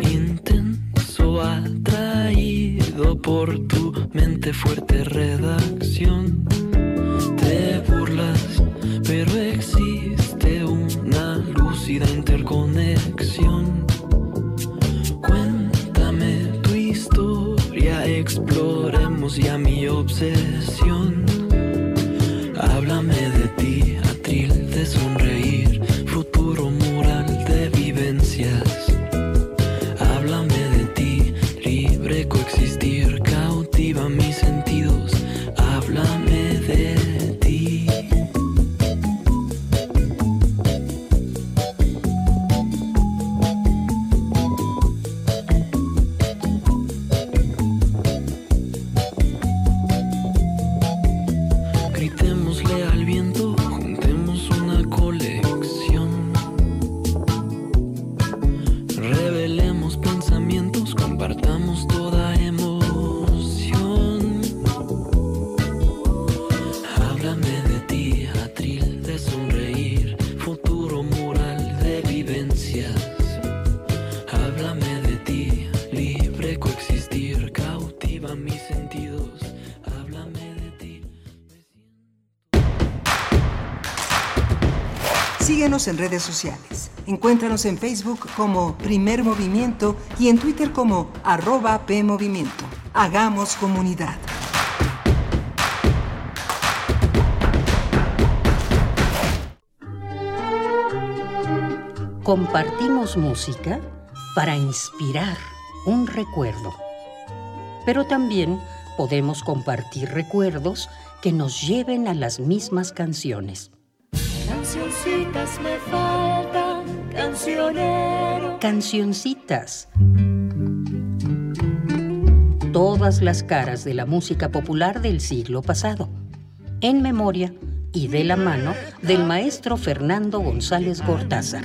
intenso, atraído por tu mente fuerte redacción. Te burlas, pero existe una lúcida interconexión. Cuéntame tu historia, exploremos ya mi obsesión.
Síguenos en redes sociales. Encuéntranos en Facebook como Primer Movimiento y en Twitter como arroba PMovimiento. Hagamos comunidad.
Compartimos música para inspirar un recuerdo. Pero también podemos compartir recuerdos que nos lleven a las mismas canciones.
Cancioncitas me faltan, cancionero.
Cancioncitas. Todas las caras de la música popular del siglo pasado. En memoria y de la mano del maestro Fernando González Gortázar.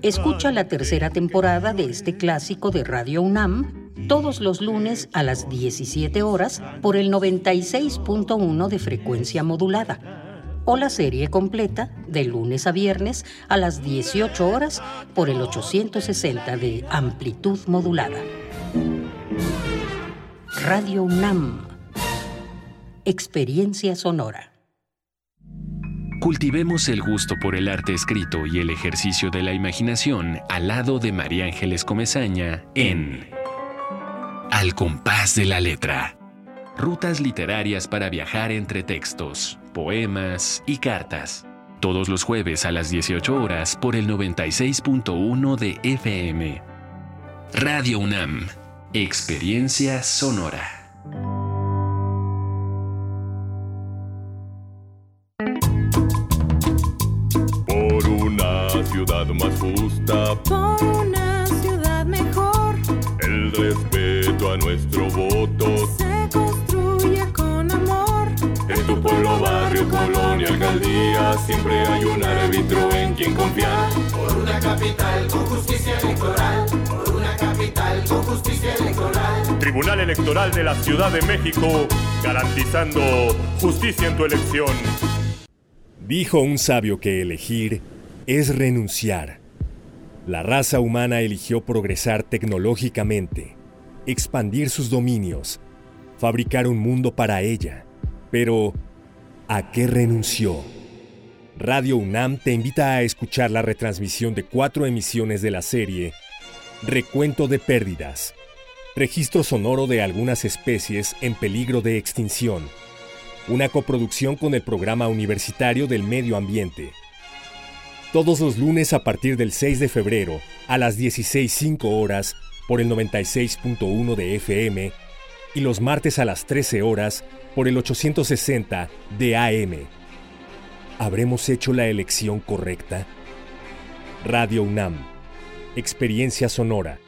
Escucha la tercera temporada de este clásico de Radio UNAM todos los lunes a las 17 horas por el 96.1 de frecuencia modulada o la serie completa de lunes a viernes a las 18 horas por el 860 de amplitud modulada. Radio UNAM. Experiencia sonora.
Cultivemos el gusto por el arte escrito y el ejercicio de la imaginación al lado de María Ángeles Comezaña en Al compás de la letra. Rutas literarias para viajar entre textos, poemas y cartas. Todos los jueves a las 18 horas por el 96.1 de FM. Radio UNAM. Experiencia sonora.
Por una ciudad más justa,
Por una
nuestro voto.
se construye con amor.
En tu pueblo, barrio, colonia, alcaldía, siempre hay un árbitro en quien confiar.
Por una capital con justicia electoral. Por una capital con justicia electoral.
Tribunal Electoral de la Ciudad de México, garantizando justicia en tu elección.
Dijo un sabio que elegir es renunciar. La raza humana eligió progresar tecnológicamente, expandir sus dominios, fabricar un mundo para ella. Pero, ¿a qué renunció? Radio UNAM te invita a escuchar la retransmisión de cuatro emisiones de la serie Recuento de Pérdidas, registro sonoro de algunas especies en peligro de extinción, una coproducción con el Programa Universitario del Medio Ambiente. Todos los lunes a partir del 6 de febrero a las 16.05 horas por el 96.1 de FM y los martes a las 13 horas por el 860 de AM. ¿Habremos hecho la elección correcta? Radio UNAM. Experiencia sonora.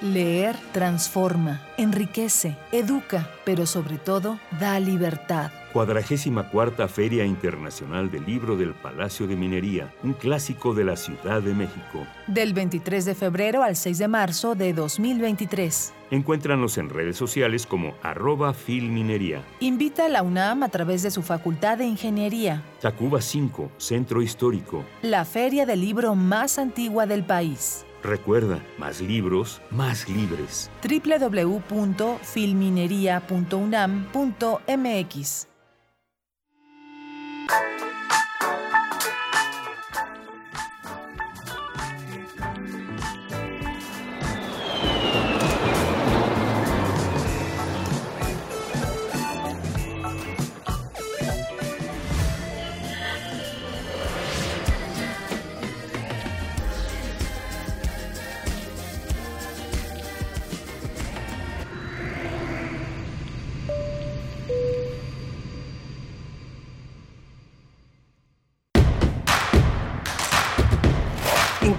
Leer transforma, enriquece, educa, pero sobre todo da libertad.
Cuadragésima cuarta Feria Internacional del Libro del Palacio de Minería, un clásico de la Ciudad de México.
Del 23 de febrero al 6 de marzo de 2023.
Encuéntranos en redes sociales como arroba filminería.
Invita a la UNAM a través de su Facultad de Ingeniería,
Tacuba 5, Centro Histórico.
la feria del libro más antigua del país.
Recuerda, más libros, más libres.
www.filminería.unam.mx Thank you.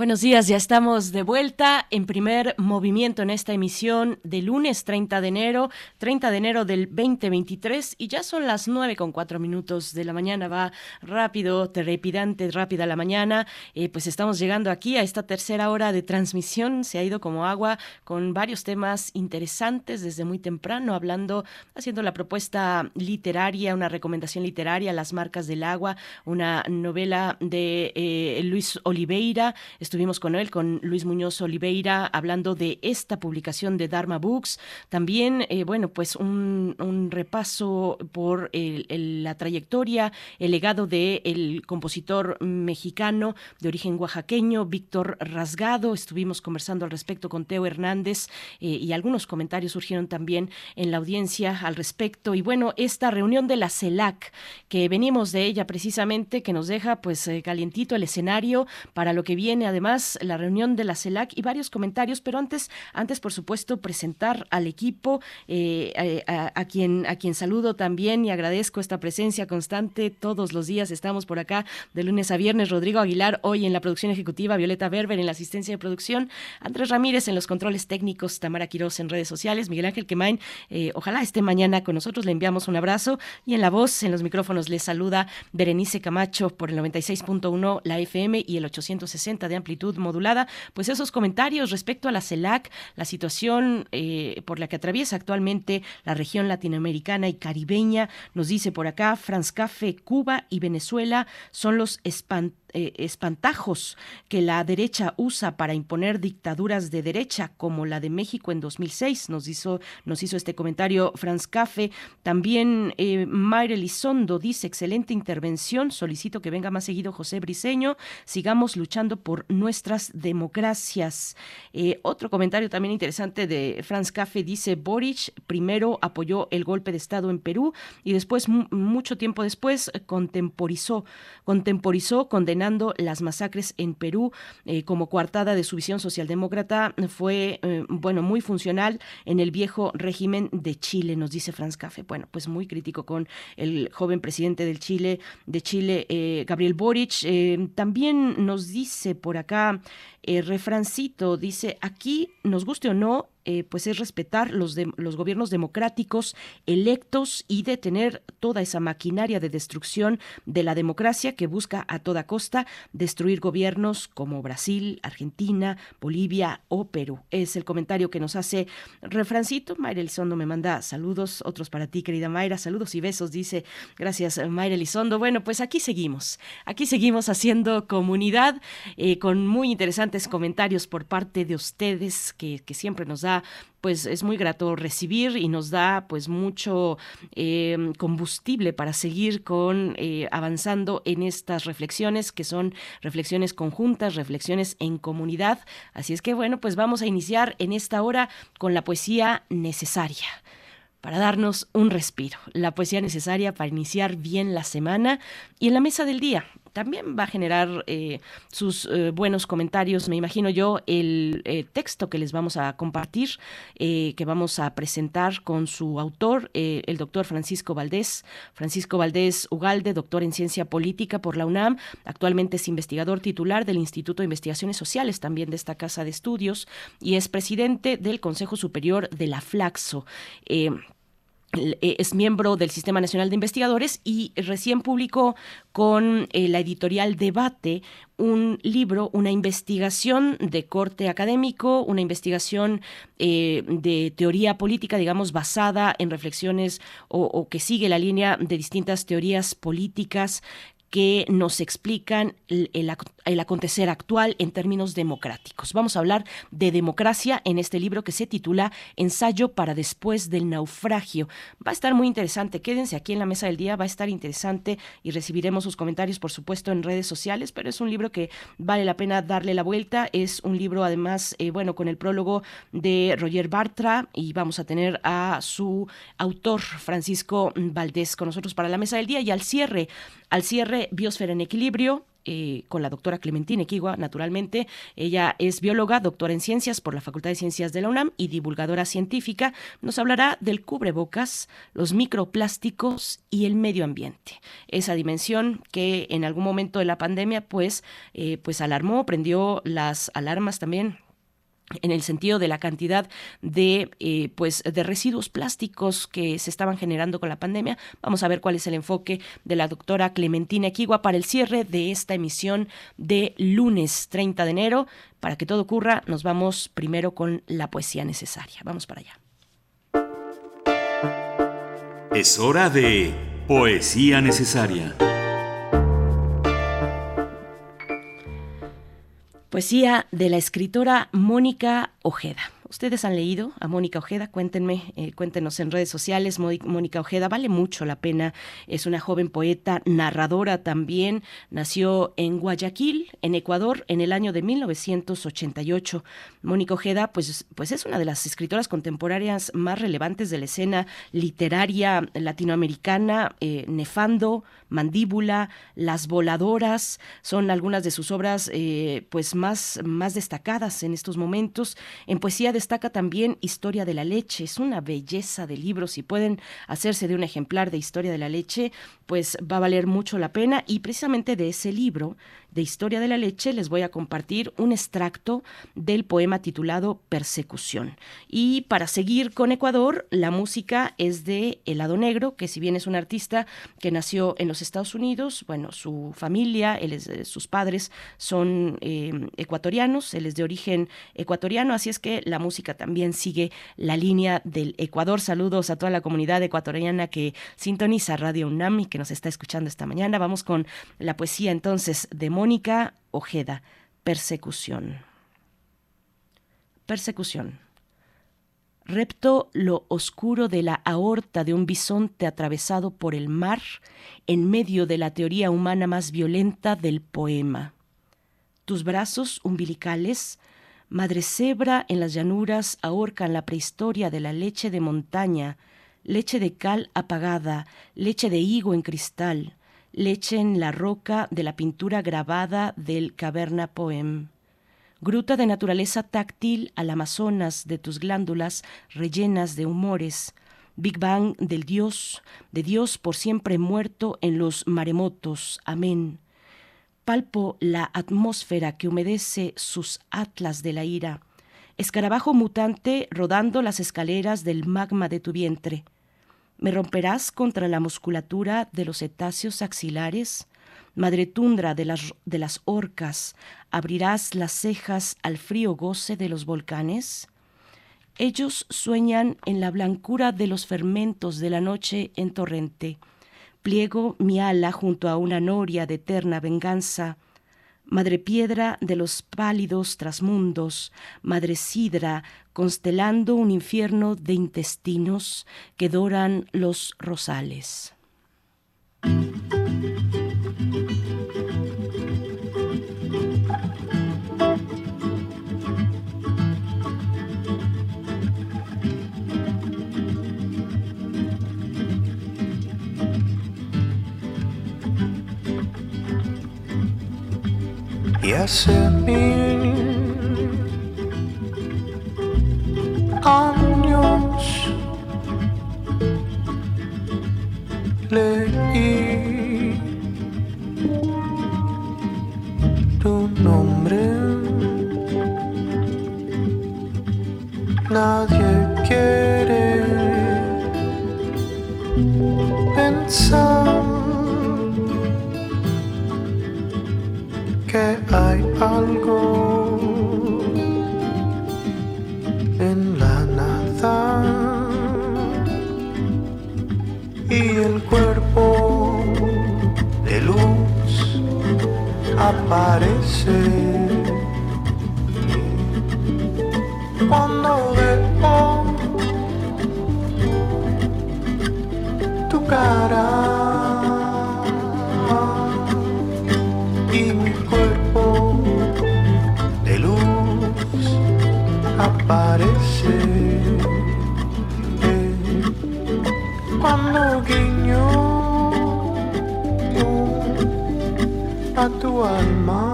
Buenos días, ya estamos de vuelta en primer movimiento en esta emisión de lunes 30 de enero, 30 de enero del 2023 y ya son las 9 con 4 minutos de la mañana, va rápido, trepidante, rápida la mañana, eh, pues estamos llegando aquí a esta tercera hora de transmisión, se ha ido como agua con varios temas interesantes desde muy temprano, hablando, haciendo la propuesta literaria, una recomendación literaria, Las marcas del agua, una novela de eh, Luis Oliveira, Estuvimos con él, con Luis Muñoz Oliveira, hablando de esta publicación de Dharma Books. También, eh, bueno, pues un, repaso por la trayectoria, el legado del el compositor mexicano de origen oaxaqueño, Víctor Rasgado. Estuvimos conversando al respecto con Teo Hernández eh, y algunos comentarios surgieron también en la audiencia al respecto. Y bueno, esta reunión de la CELAC, que venimos de ella precisamente, que nos deja pues eh, calientito el escenario para lo que viene además la reunión de la CELAC y varios comentarios, pero antes, antes por supuesto, presentar al equipo, eh, a, quien, a quien saludo también y agradezco esta presencia constante. Todos los días estamos por acá de lunes a viernes. Rodrigo Aguilar hoy en la producción ejecutiva, Violeta Berber en la asistencia de producción, Andrés Ramírez en los controles técnicos, Tamara Quiroz en redes sociales, Miguel Ángel Quemain, eh, ojalá esté mañana con nosotros, le enviamos un abrazo. Y en la voz, en los micrófonos, les saluda Berenice Camacho por el 96.1, la FM y el 860 de amplitud modulada, pues esos comentarios respecto a la CELAC, la situación eh, por la que atraviesa actualmente la región latinoamericana y caribeña, nos dice por acá, Franz Café, Cuba y Venezuela son los espantosos eh, espantajos que la derecha usa para imponer dictaduras de derecha, como la de México en 2006. Nos hizo, nos hizo este comentario Franz Café. También eh, Mayre dice, excelente intervención, solicito que venga más seguido José Briceño, sigamos luchando por nuestras democracias. Eh, otro comentario también interesante de Franz Café dice, Boric primero apoyó el golpe de Estado en Perú y después, mucho tiempo después, contemporizó, contemporizó, condenó las masacres en Perú eh, como coartada de su visión socialdemócrata fue, eh, bueno, muy funcional en el viejo régimen de Chile, nos dice Franz Café. Bueno, pues muy crítico con el joven presidente del Chile, de Chile, eh, Gabriel Boric. también nos dice por acá, refrancito, dice, aquí, nos guste o no, eh, pues es respetar los, de, los gobiernos democráticos electos y detener toda esa maquinaria de destrucción de la democracia que busca a toda costa destruir gobiernos como Brasil, Argentina, Bolivia o Perú. Es el comentario que nos hace Refrancito. Mayra Elizondo me manda saludos, otros para ti, querida Mayra, saludos y besos, dice. Gracias, Mayra Elizondo. Bueno, pues aquí seguimos, aquí seguimos haciendo comunidad eh, con muy interesantes comentarios por parte de ustedes que, siempre nos da pues es muy grato recibir y nos da pues mucho em, combustible para seguir con eh, avanzando en estas reflexiones que son reflexiones conjuntas, reflexiones en comunidad. Así es que bueno, pues vamos a iniciar en esta hora con la poesía necesaria para darnos un respiro, la poesía necesaria para iniciar bien la semana y en la mesa del día también va a generar eh, sus eh, buenos comentarios, me imagino yo, el eh, texto que les vamos a compartir, que vamos a presentar con su autor, el doctor Francisco Valdés. Francisco Valdés Ugalde, doctor en ciencia política por la UNAM, actualmente es investigador titular del Instituto de Investigaciones Sociales, también de esta casa de estudios, y es presidente del Consejo Superior de la Flaxo. Eh, es miembro del Sistema Nacional de Investigadores y recién publicó con eh, la editorial Debate un libro, una investigación de corte académico, una investigación eh, de teoría política, digamos, basada en reflexiones o, o, que sigue la línea de distintas teorías políticas que nos explican el, acontecer actual en términos democráticos. Vamos a hablar de democracia en este libro que se titula Ensayo para después del naufragio. Va a estar muy interesante. Quédense aquí en la mesa del día, va a estar interesante y recibiremos sus comentarios, por supuesto, en redes sociales, pero es un libro que vale la pena darle la vuelta. Es un libro, además, eh, bueno, con el prólogo de Roger Bartra y vamos a tener a su autor, Francisco Valdés, con nosotros para la mesa del día y al cierre al cierre, Biosfera en Equilibrio, eh, con la doctora Clementina Equigua, naturalmente. Ella es bióloga, doctora en ciencias por la Facultad de Ciencias de la UNAM y divulgadora científica. Nos hablará del cubrebocas, los microplásticos y el medio ambiente. Esa dimensión que en algún momento de la pandemia pues, eh, pues alarmó, prendió las alarmas también en el sentido de la cantidad de eh, pues de residuos plásticos que se estaban generando con la pandemia. Vamos a ver cuál es el enfoque de la doctora Clementina Equigua para el cierre de esta emisión de lunes 30 de enero. Para que todo ocurra, nos vamos primero con la poesía necesaria. Vamos para allá.
Es hora de poesía necesaria.
Poesía de la escritora Mónica Ojeda. Ustedes han leído a Mónica Ojeda, cuéntenme, eh, cuéntenos en redes sociales. Mónica Ojeda vale mucho la pena. Es una joven poeta, narradora también. Nació en Guayaquil, en Ecuador, en el año de 1988. Mónica Ojeda, pues, pues es una de las escritoras contemporáneas más relevantes de la escena literaria latinoamericana. Eh, Nefando, Mandíbula, Las Voladoras, son algunas de sus obras eh, pues más, más destacadas en estos momentos. En poesía de destaca también Historia de la Leche. Es una belleza de libros. Si pueden hacerse de un ejemplar de Historia de la Leche, pues va a valer mucho la pena. Y precisamente de ese libro de Historia de la Leche les voy a compartir un extracto del poema titulado Persecución. Y para seguir con Ecuador, la música es de Helado Negro, que si bien es un artista que nació en los Estados Unidos, bueno, su familia, es, sus padres son eh, ecuatorianos, él es de origen ecuatoriano, así es que la música también sigue la línea del Ecuador. Saludos a toda la comunidad ecuatoriana que sintoniza Radio UNAM y que nos está escuchando esta mañana. Vamos con la poesía entonces de Mónica Ojeda, Persecución. Persecución. Repto lo oscuro de la aorta de un bisonte atravesado por el mar en medio de la teoría humana más violenta del poema. Tus brazos umbilicales, madre cebra en las llanuras, ahorcan la prehistoria de la leche de montaña, leche de cal apagada, leche de higo en cristal, leche en la roca de la pintura grabada del Caverna Poem. Gruta de naturaleza táctil al Amazonas de tus glándulas rellenas de humores. Big Bang del Dios, de Dios por siempre muerto en los maremotos. Amén. Palpo la atmósfera que humedece sus atlas de la ira. Escarabajo mutante rodando las escaleras del magma de tu vientre ¿Me romperás contra la musculatura de los cetáceos axilares? Madre tundra de las, de las orcas, ¿abrirás las cejas al frío goce de los volcanes? Ellos sueñan en la blancura de los fermentos de la noche en torrente. Pliego mi ala junto a una noria de eterna venganza Madre piedra de los pálidos trasmundos, Madre sidra, constelando un infierno de intestinos que doran los rosales.
Y hace mil años leí tu nombre. Nadie quiere pensar. Algo en la nada y el cuerpo de luz aparece cuando veo tu cara. A tu alma.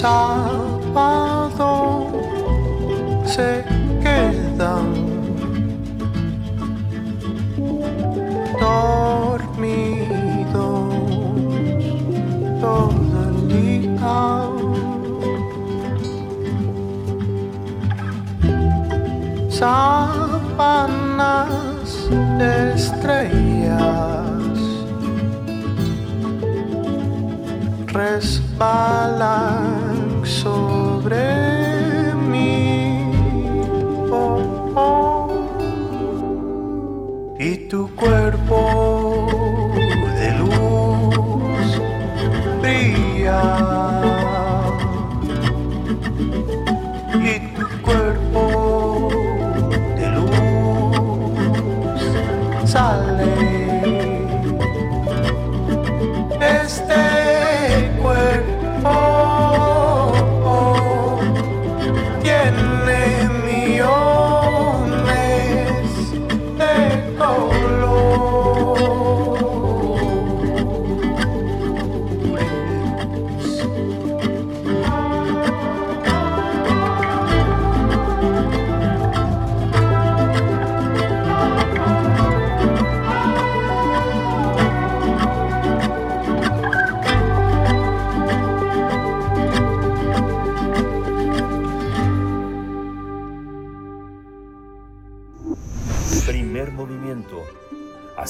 Sábado se quedan dormidos todo el día. Sábanas de estrellas resbalan sobre mí. Oh. Y tu cuerpo de luz brilla.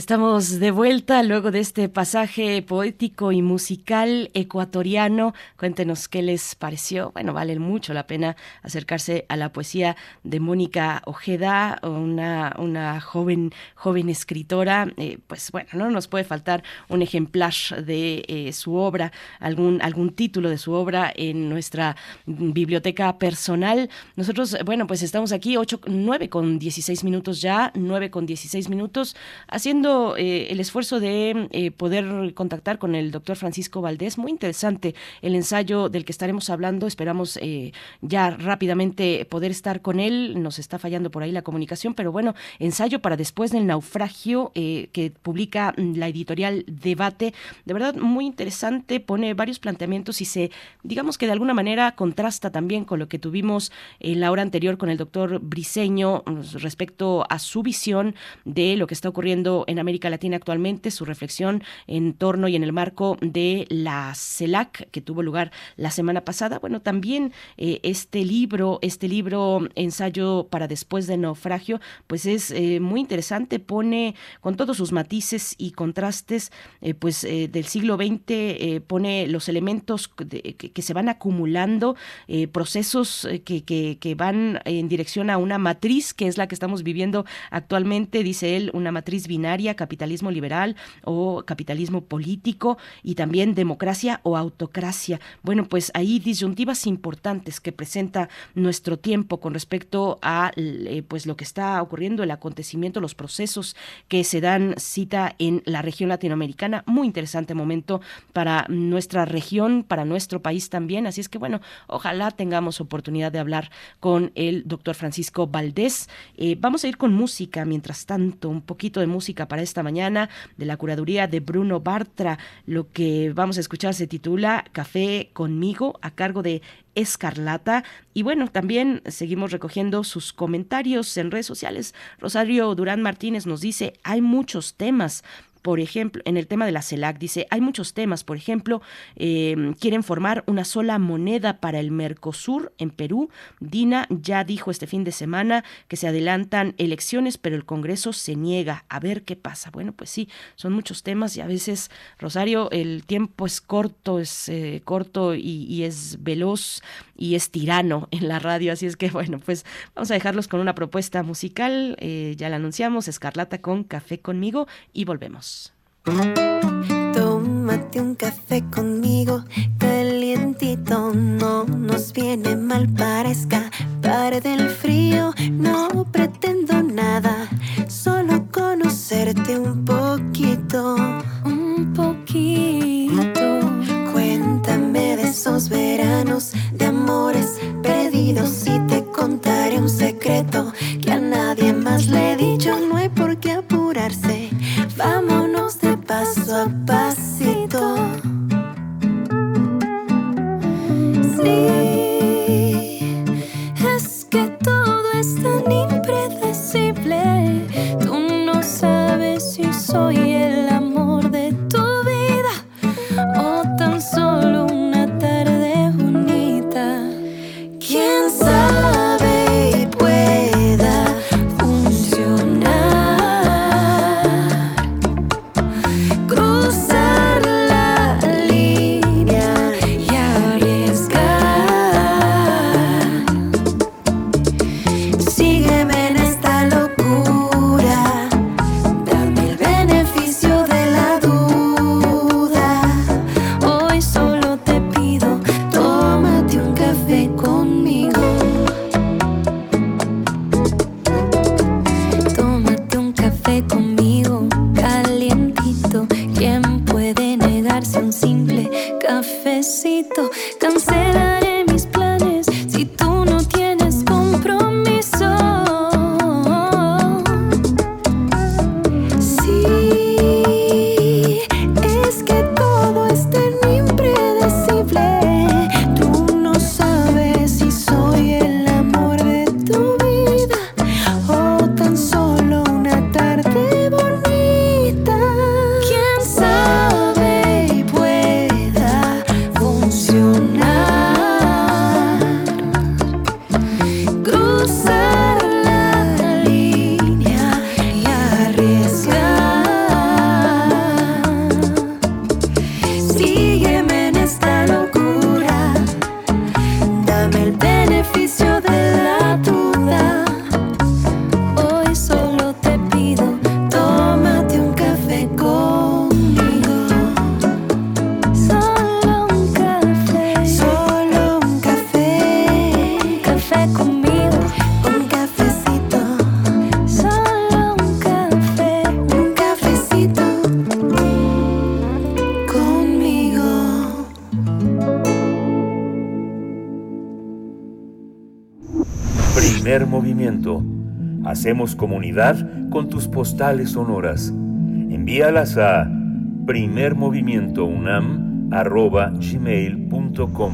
Estamos de vuelta luego de este pasaje poético y musical ecuatoriano. Cuéntenos qué les pareció. Bueno, vale mucho la pena acercarse a la poesía de Mónica Ojeda, una, una joven, joven escritora. Eh, pues bueno, no nos puede faltar un ejemplar de eh, su obra, algún, algún título de su obra en nuestra biblioteca personal. Nosotros, bueno, pues estamos aquí 8, 9 con 16 minutos ya, 9 con 16 minutos, haciendo eh, el esfuerzo de eh, poder contactar con el doctor Francisco Valdés. Muy interesante el ensayo del que estaremos hablando. Esperamos eh, ya rápidamente poder estar con él. Nos está fallando por ahí la comunicación, pero bueno, ensayo para después del naufragio que publica mm, la editorial Debate. De verdad, muy interesante. Pone varios planteamientos y se, digamos que de alguna manera contrasta también con lo que tuvimos en la hora anterior con el doctor Briseño mm, respecto a su visión de lo que está ocurriendo en América Latina actualmente, su reflexión en torno y en el marco de la CELAC que tuvo lugar la semana pasada. Bueno, también eh, este libro, este libro ensayo para después del naufragio, pues es eh, muy interesante, pone con todos sus matices y contrastes, eh, pues del siglo XX, pone los elementos que, se van acumulando, procesos que, que van en dirección a una matriz que es la que estamos viviendo actualmente, dice él, una matriz binaria, capitalismo liberal o capitalismo político y también democracia o autocracia. Bueno, pues ahí disyuntivas importantes que presenta nuestro tiempo con respecto a eh, pues lo que está ocurriendo, el acontecimiento, los procesos que se dan cita en la región latinoamericana. Muy interesante momento para nuestra región, para nuestro país también. Así es que bueno, ojalá tengamos oportunidad de hablar con el doctor Francisco Valdés. Eh, vamos a ir con música mientras tanto, un poquito de música para esta mañana de la curaduría de Bruno Bartra. Lo que vamos a escuchar se titula Café conmigo a cargo de Escarlata. Y bueno, también seguimos recogiendo sus comentarios en redes sociales. Rosario Durán Martínez nos dice, hay muchos temas. Por ejemplo, en el tema de la CELAC dice, hay muchos temas, por ejemplo, eh, quieren formar una sola moneda para el Mercosur en Perú. Dina ya dijo este fin de semana que se adelantan elecciones, pero el Congreso se niega a ver qué pasa. Bueno, pues sí, son muchos temas y a veces, Rosario, el tiempo es corto, es eh, corto y es veloz y es tirano en la radio. Así es que, bueno, pues vamos a dejarlos con una propuesta musical. eh, ya la anunciamos, Escarlata con Café conmigo y volvemos.
Tómate un café conmigo, calientito, no nos viene mal para escapar del frío. No pretendo nada, solo conocerte un poquito. Un poquito esos veranos de amores perdidos y te contaré un secreto que a nadie más le he dicho. No hay por qué apurarse, vámonos de paso a pasito. Sí, es que todo es tan impredecible. Tú no sabes si soy
Hacemos comunidad con tus postales sonoras. Envíalas a primermovimientounam.gmail.com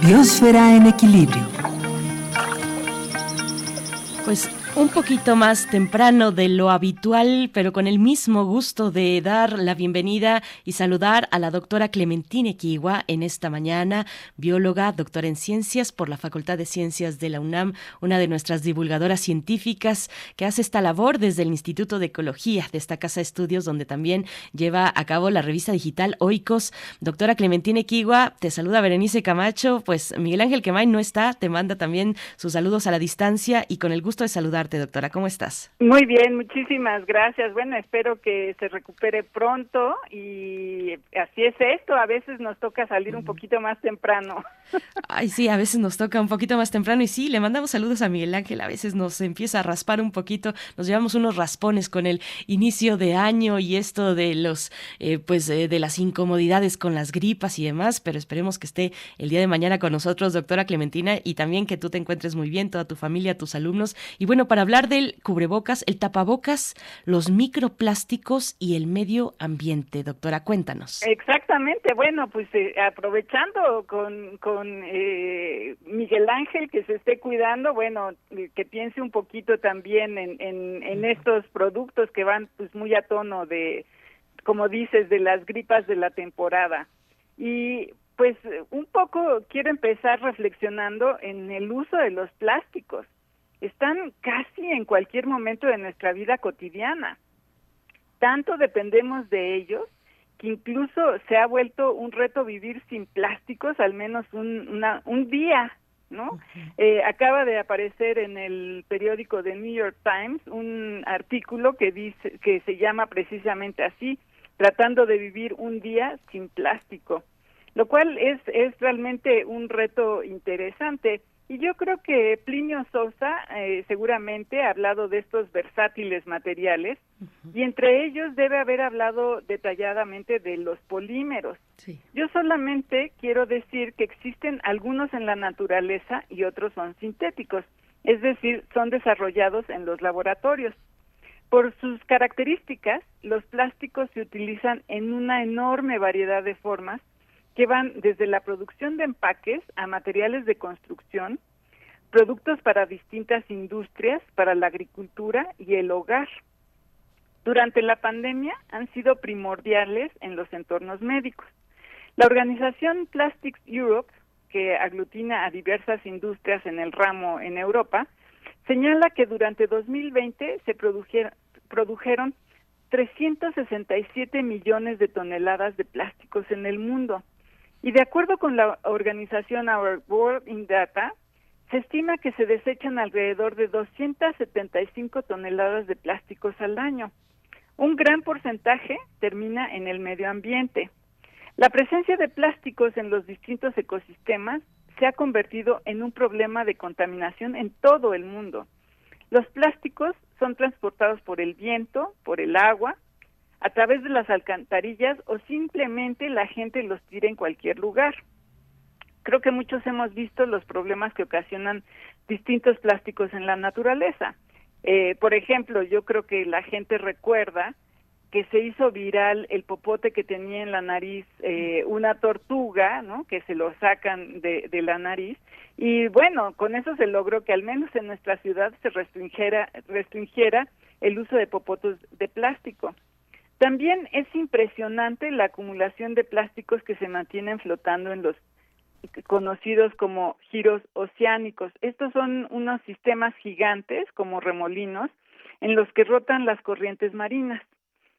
Biosfera en equilibrio.
Pues un poquito más temprano de lo habitual, pero con el mismo gusto de dar la bienvenida y saludar a la doctora Clementina Equigua en esta mañana, bióloga, doctora en ciencias por la Facultad de Ciencias de la UNAM, una de nuestras divulgadoras científicas que hace esta labor desde el Instituto de Ecología de esta casa de estudios donde también lleva a cabo la revista digital Oikos. Doctora Clementina Equigua, te saluda Berenice Camacho, pues Miguel Ángel Quemay no está, te manda también sus saludos a la distancia y con el gusto de saludar doctora. ¿Cómo estás?
Muy bien, muchísimas gracias. Bueno, espero que se recupere pronto y así es esto. A veces nos toca salir un poquito más temprano.
Ay, sí, a veces nos toca un poquito más temprano y sí, le mandamos saludos a Miguel Ángel. A veces nos empieza a raspar un poquito, nos llevamos unos raspones con el inicio de año y esto de los, eh, pues, eh, de las incomodidades con las gripas y demás, pero esperemos que esté el día de mañana con nosotros, doctora Clementina, y también que tú te encuentres muy bien, toda tu familia, tus alumnos. Y bueno, para hablar del cubrebocas, el tapabocas, los microplásticos y el medio ambiente. Doctora, cuéntanos.
Exactamente. Bueno, pues eh, aprovechando con, con eh, Miguel Ángel que se esté cuidando, bueno, que piense un poquito también en, en, en estos productos que van pues muy a tono de, como dices, de las gripas de la temporada. Y pues un poco quiero empezar reflexionando en el uso de los plásticos están casi en cualquier momento de nuestra vida cotidiana. Tanto dependemos de ellos que incluso se ha vuelto un reto vivir sin plásticos al menos un, un día, ¿no? Eh, acaba de aparecer en el periódico The New York Times un artículo que dice que se llama precisamente así, tratando de vivir un día sin plástico, lo cual es es realmente un reto interesante y yo creo que Plinio Sosa eh, seguramente ha hablado de estos versátiles materiales y entre ellos debe haber hablado detalladamente de los polímeros. Yo solamente quiero decir que existen algunos en la naturaleza y otros son sintéticos. es decir, son desarrollados en los laboratorios. Por sus características, los plásticos se utilizan en una enorme variedad de formas que van desde la producción de empaques a materiales de construcción, productos para distintas industrias, para la agricultura y el hogar. Durante la pandemia han sido primordiales en los entornos médicos. La organización Plastics Europe, que aglutina a diversas industrias en el ramo en Europa, señala que durante 2020 se produjeron, produjeron 367 millones de toneladas de plásticos en el mundo. Y de acuerdo con la organización Our World in Data, se estima que se desechan alrededor de 275 toneladas de plásticos al año. Un gran porcentaje termina en el medio ambiente. La presencia de plásticos en los distintos ecosistemas se ha convertido en un problema de contaminación en todo el mundo. Los plásticos son transportados por el viento, por el agua, a través de las alcantarillas o simplemente la gente los tira en cualquier lugar. Creo que muchos hemos visto los problemas que ocasionan distintos plásticos en la naturaleza. Eh, por ejemplo, yo creo que la gente recuerda que se hizo viral el popote que tenía en la nariz eh, una tortuga, ¿no? Que se lo sacan de, la nariz y bueno, con eso se logró que al menos en nuestra ciudad se restringiera, restringiera el uso de popotes de plástico. También es impresionante la acumulación de plásticos que se mantienen flotando en los conocidos como giros oceánicos. Estos son unos sistemas gigantes como remolinos en los que rotan las corrientes marinas.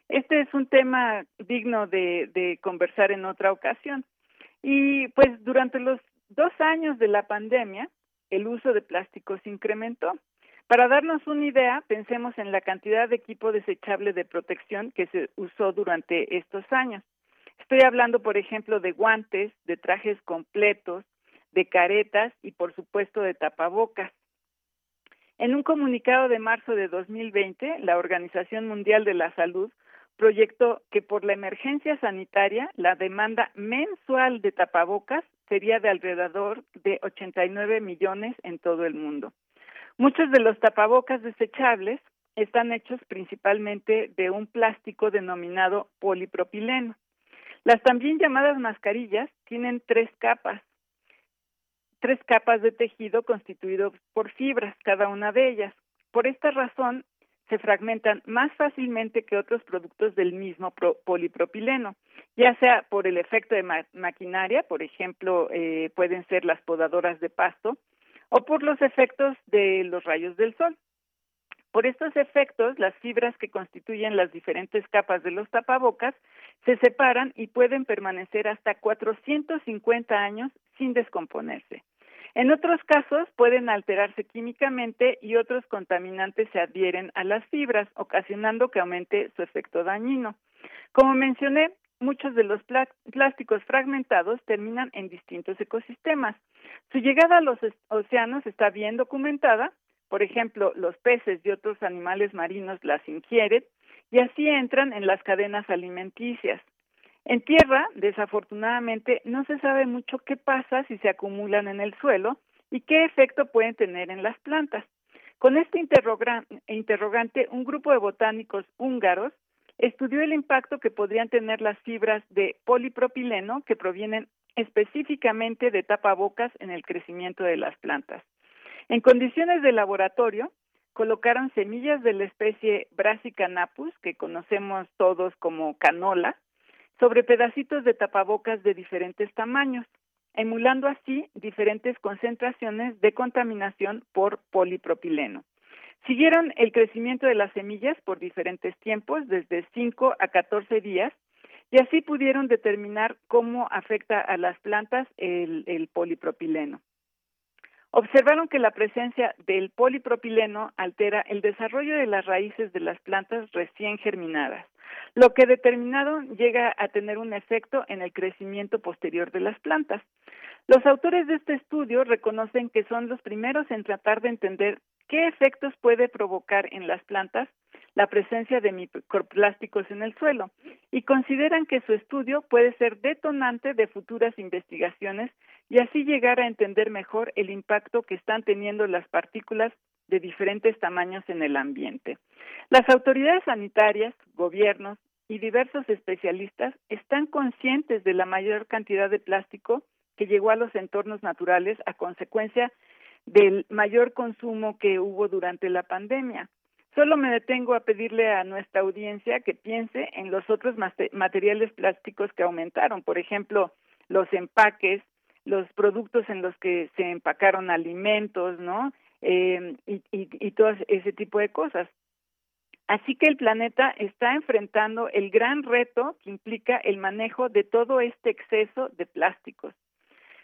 Este es un tema digno de, de conversar en otra ocasión. Y pues durante los dos años de la pandemia, el uso de plásticos incrementó. Para darnos una idea, pensemos en la cantidad de equipo desechable de protección que se usó durante estos años. Estoy hablando, por ejemplo, de guantes, de trajes completos, de caretas y, por supuesto, de tapabocas. En un comunicado de marzo de 2020, la Organización Mundial de la Salud proyectó que por la emergencia sanitaria la demanda mensual de tapabocas sería de alrededor de 89 millones en todo el mundo. Muchos de los tapabocas desechables están hechos principalmente de un plástico denominado polipropileno. Las también llamadas mascarillas tienen tres capas, tres capas de tejido constituido por fibras, cada una de ellas. Por esta razón, se fragmentan más fácilmente que otros productos del mismo polipropileno, ya sea por el efecto de maquinaria, por ejemplo, eh, pueden ser las podadoras de pasto, o por los efectos de los rayos del sol. Por estos efectos, las fibras que constituyen las diferentes capas de los tapabocas se separan y pueden permanecer hasta 450 años sin descomponerse. En otros casos pueden alterarse químicamente y otros contaminantes se adhieren a las fibras, ocasionando que aumente su efecto dañino. Como mencioné, muchos de los plásticos fragmentados terminan en distintos ecosistemas. Su llegada a los océanos está bien documentada, por ejemplo, los peces y otros animales marinos las ingieren y así entran en las cadenas alimenticias. En tierra, desafortunadamente, no se sabe mucho qué pasa si se acumulan en el suelo y qué efecto pueden tener en las plantas. Con este interrogante, un grupo de botánicos húngaros estudió el impacto que podrían tener las fibras de polipropileno que provienen específicamente de tapabocas en el crecimiento de las plantas. En condiciones de laboratorio, colocaron semillas de la especie Brassica napus, que conocemos todos como canola, sobre pedacitos de tapabocas de diferentes tamaños, emulando así diferentes concentraciones de contaminación por polipropileno. Siguieron el crecimiento de las semillas por diferentes tiempos, desde 5 a 14 días, y así pudieron determinar cómo afecta a las plantas el, el polipropileno. Observaron que la presencia del polipropileno altera el desarrollo de las raíces de las plantas recién germinadas lo que determinado llega a tener un efecto en el crecimiento posterior de las plantas. Los autores de este estudio reconocen que son los primeros en tratar de entender qué efectos puede provocar en las plantas la presencia de microplásticos en el suelo y consideran que su estudio puede ser detonante de futuras investigaciones y así llegar a entender mejor el impacto que están teniendo las partículas de diferentes tamaños en el ambiente. Las autoridades sanitarias, gobiernos y diversos especialistas están conscientes de la mayor cantidad de plástico que llegó a los entornos naturales a consecuencia del mayor consumo que hubo durante la pandemia. Solo me detengo a pedirle a nuestra audiencia que piense en los otros materiales plásticos que aumentaron, por ejemplo, los empaques, los productos en los que se empacaron alimentos, ¿no? Y, y todo ese tipo de cosas. Así que el planeta está enfrentando el gran reto que implica el manejo de todo este exceso de plásticos.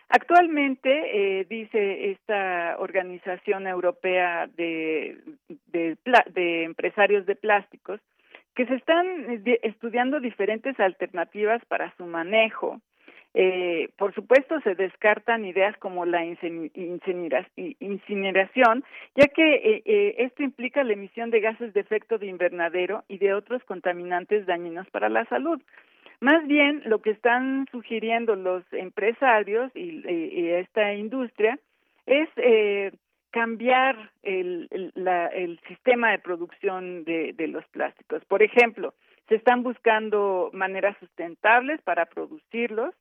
Actualmente, eh, dice esta organización europea de, empresarios de plásticos, que se están estudiando diferentes alternativas para su manejo, eh, por supuesto, se descartan ideas como la incineración, ya que eh, eh, esto implica la emisión de gases de efecto de invernadero y de otros contaminantes dañinos para la salud. Más bien, lo que están sugiriendo los empresarios y, esta industria es cambiar el, el, sistema de producción de, de los plásticos. Por ejemplo, se están buscando maneras sustentables para producirlos,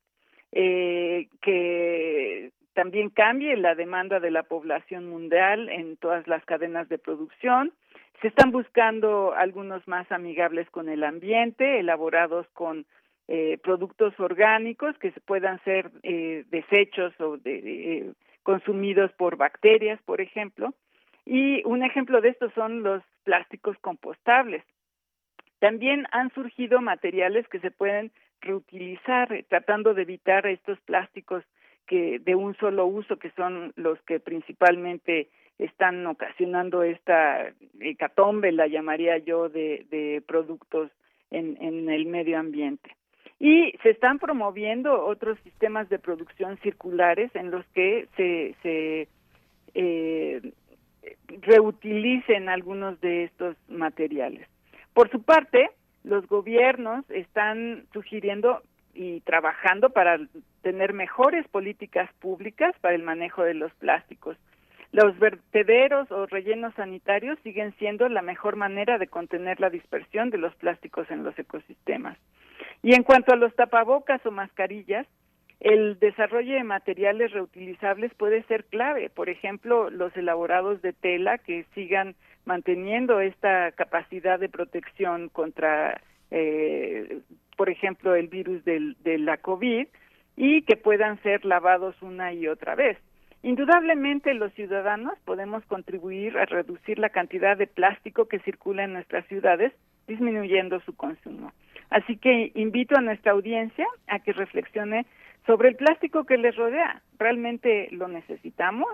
eh, que también cambie la demanda de la población mundial en todas las cadenas de producción. Se están buscando algunos más amigables con el ambiente, elaborados con eh, productos orgánicos que puedan ser eh, desechos o de, eh, consumidos por bacterias, por ejemplo. Y un ejemplo de esto son los plásticos compostables. También han surgido materiales que se pueden reutilizar, eh, tratando de evitar estos plásticos que de un solo uso, que son los que principalmente están ocasionando esta hecatombe, la llamaría yo, de, de productos en, en el medio ambiente. Y se están promoviendo otros sistemas de producción circulares en los que se, se eh, reutilicen algunos de estos materiales. Por su parte, los gobiernos están sugiriendo y trabajando para tener mejores políticas públicas para el manejo de los plásticos. Los vertederos o rellenos sanitarios siguen siendo la mejor manera de contener la dispersión de los plásticos en los ecosistemas. Y en cuanto a los tapabocas o mascarillas, el desarrollo de materiales reutilizables puede ser clave. Por ejemplo, los elaborados de tela que sigan manteniendo esta capacidad de protección contra, eh, por ejemplo, el virus del, de la COVID y que puedan ser lavados una y otra vez. Indudablemente los ciudadanos podemos contribuir a reducir la cantidad de plástico que circula en nuestras ciudades, disminuyendo su consumo. Así que invito a nuestra audiencia a que reflexione sobre el plástico que les rodea. ¿Realmente lo necesitamos?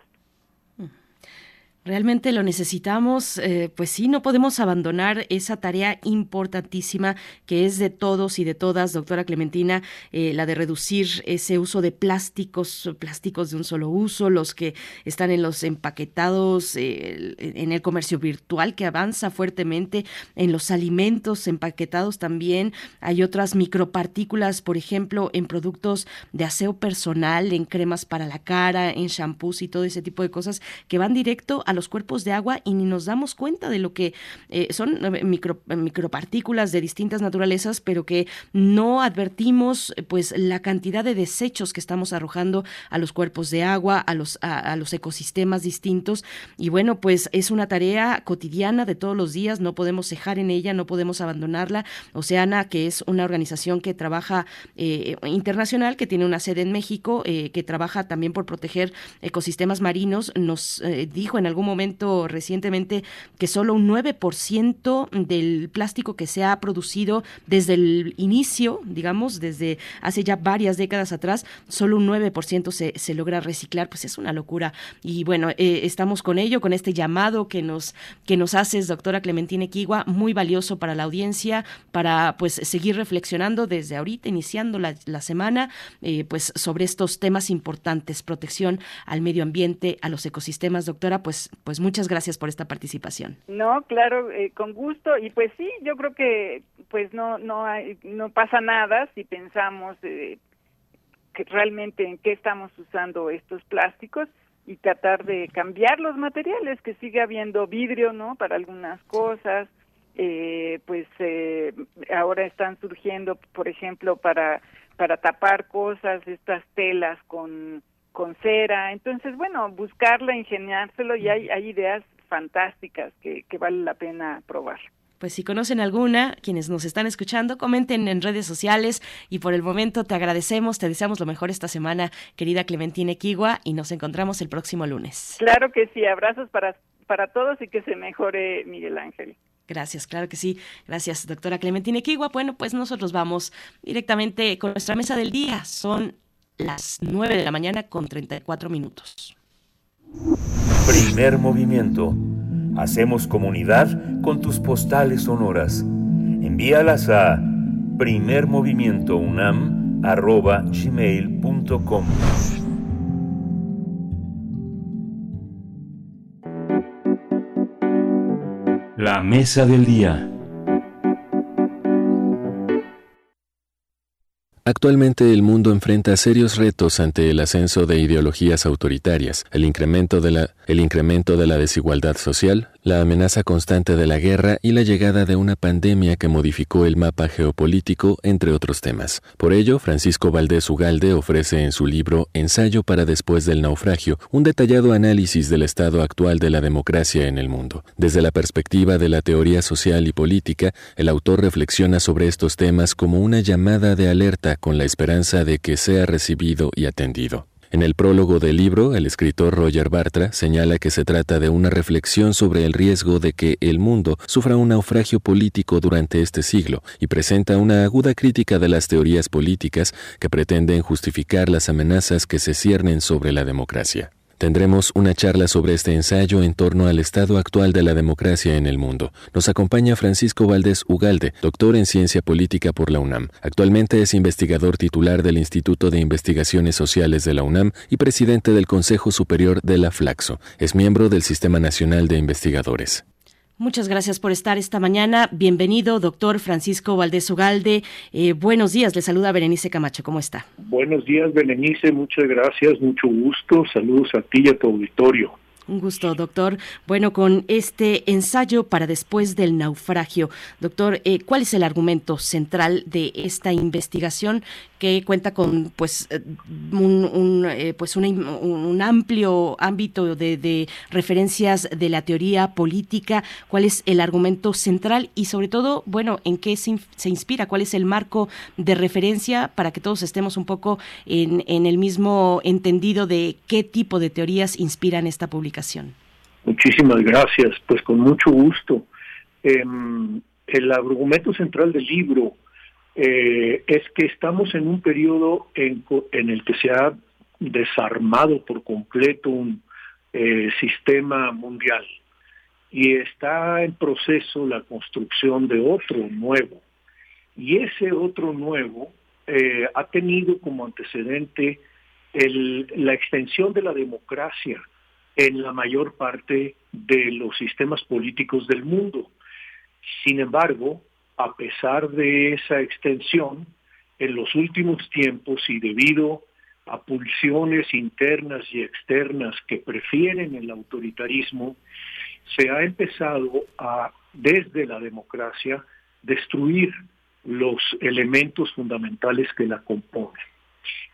Realmente lo necesitamos, eh, pues sí, no podemos abandonar esa tarea importantísima que es de todos y de todas, doctora Clementina, eh, la de reducir ese uso de plásticos, plásticos de un solo uso, los que están en los empaquetados, eh, en el comercio virtual que avanza fuertemente, en los alimentos empaquetados también. Hay otras micropartículas, por ejemplo, en productos de aseo personal, en cremas para la cara, en shampoos y todo ese tipo de cosas que van directo a los cuerpos de agua y ni nos damos cuenta de lo que eh, son eh, micro, micropartículas de distintas naturalezas, pero que no advertimos pues la cantidad de desechos que estamos arrojando a los cuerpos de agua, a los, ecosistemas distintos. Y bueno, pues es una tarea cotidiana de todos los días, no podemos cejar en ella, no podemos abandonarla. Oceana, que es una organización que trabaja eh, internacional, que tiene una sede en México, que trabaja también por proteger ecosistemas marinos, nos dijo en algún momento recientemente que solo un 9% del plástico que se ha producido desde el inicio, digamos, desde hace ya varias décadas atrás, solo un 9% se, se logra reciclar, pues es una locura. Y bueno, eh, estamos con ello, con este llamado que nos, que nos haces, doctora Clementina Equigua, muy valioso para la audiencia, para pues seguir reflexionando desde ahorita, iniciando la, la semana, eh, pues sobre estos temas importantes, protección al medio ambiente, a los ecosistemas, doctora, pues pues muchas gracias por esta participación.
No, claro, eh, con gusto y pues sí, yo creo que pues no no hay, no pasa nada si pensamos eh, que realmente en qué estamos usando estos plásticos y tratar de cambiar los materiales, que sigue habiendo vidrio, ¿no? Para algunas cosas, eh, pues eh, ahora están surgiendo, por ejemplo, para para tapar cosas, estas telas con con cera. Entonces, bueno, buscarla, ingeniárselo y hay, hay ideas fantásticas que, que vale la pena probar.
Pues si conocen alguna, quienes nos están escuchando, comenten en redes sociales y por el momento te agradecemos, te deseamos lo mejor esta semana, querida Clementina Equigua, y nos encontramos el próximo lunes.
Claro que sí, abrazos para, para todos y que se mejore Miguel Ángel.
Gracias, claro que sí. Gracias, doctora Clementina Equigua. Bueno, pues nosotros vamos directamente con nuestra mesa del día. Son las 9 de la mañana con 34 minutos.
Primer movimiento Hacemos comunidad con tus postales sonoras. Envíalas a primermovimientounam.gmail.com
La mesa del día.
Actualmente el mundo enfrenta serios retos ante el ascenso de ideologías autoritarias, el incremento de la, el incremento de la desigualdad social, la amenaza constante de la guerra y la llegada de una pandemia que modificó el mapa geopolítico, entre otros temas. Por ello, Francisco Valdés Ugalde ofrece en su libro Ensayo para después del naufragio un detallado análisis del estado actual de la democracia en el mundo. Desde la perspectiva de la teoría social y política, el autor reflexiona sobre estos temas como una llamada de alerta con la esperanza de que sea recibido y atendido. En el prólogo del libro, el escritor Roger Bartra señala que se trata de una reflexión sobre el riesgo de que el mundo sufra un naufragio político durante este siglo y presenta una aguda crítica de las teorías políticas que pretenden justificar las amenazas que se ciernen sobre la democracia. Tendremos una charla sobre este ensayo en torno al estado actual de la democracia en el mundo. Nos acompaña Francisco Valdés Ugalde, doctor en ciencia política por la UNAM. Actualmente es investigador titular del Instituto de Investigaciones Sociales de la UNAM y presidente del Consejo Superior de la Flaxo. Es miembro del Sistema Nacional de Investigadores.
Muchas gracias por estar esta mañana. Bienvenido, doctor Francisco Valdés Ugalde. Eh, buenos días, le saluda Berenice Camacho. ¿Cómo está?
Buenos días, Berenice. Muchas gracias, mucho gusto. Saludos a ti y a tu auditorio.
Un gusto, doctor. Bueno, con este ensayo para después del naufragio, doctor, eh, ¿cuál es el argumento central de esta investigación que cuenta con, pues, eh, un, eh, pues un amplio ámbito de, de, referencias de la teoría política? ¿Cuál es el argumento central y, sobre todo, bueno, en qué se, se inspira? ¿Cuál es el marco de referencia para que todos estemos un poco en, en el mismo entendido de qué tipo de teorías inspiran esta publicación?
Muchísimas gracias, pues con mucho gusto. Eh, el argumento central del libro eh, es que estamos en un periodo en, en, el que se ha desarmado por completo un eh, sistema mundial y está en proceso la construcción de otro nuevo. Y ese otro nuevo eh, ha tenido como antecedente el, la extensión de la democracia en la mayor parte de los sistemas políticos del mundo. Sin embargo, a pesar de esa extensión, en los últimos tiempos y debido a pulsiones internas y externas que prefieren el autoritarismo, se ha empezado a, desde la democracia, destruir los elementos fundamentales que la componen.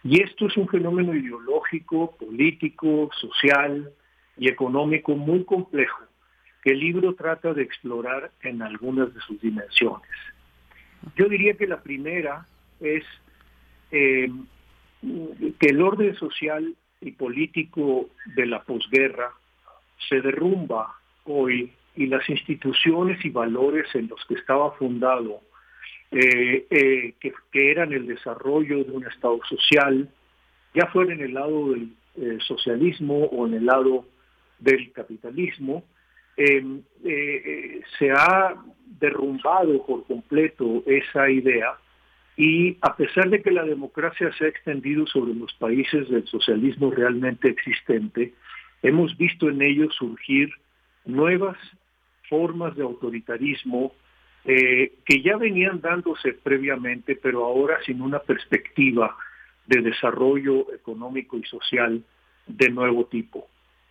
Y esto es un fenómeno ideológico, político, social, y económico muy complejo que el libro trata de explorar en algunas de sus dimensiones. Yo diría que la primera es eh, que el orden social y político de la posguerra se derrumba hoy y las instituciones y valores en los que estaba fundado, eh, eh, que, eran el desarrollo de un Estado social, ya fuera en el lado del socialismo o en el lado del capitalismo, eh, eh, se ha derrumbado por completo esa idea y a pesar de que la democracia se ha extendido sobre los países del socialismo realmente existente, hemos visto en ellos surgir nuevas formas de autoritarismo eh, que ya venían dándose previamente, pero ahora sin una perspectiva de desarrollo económico y social de nuevo tipo.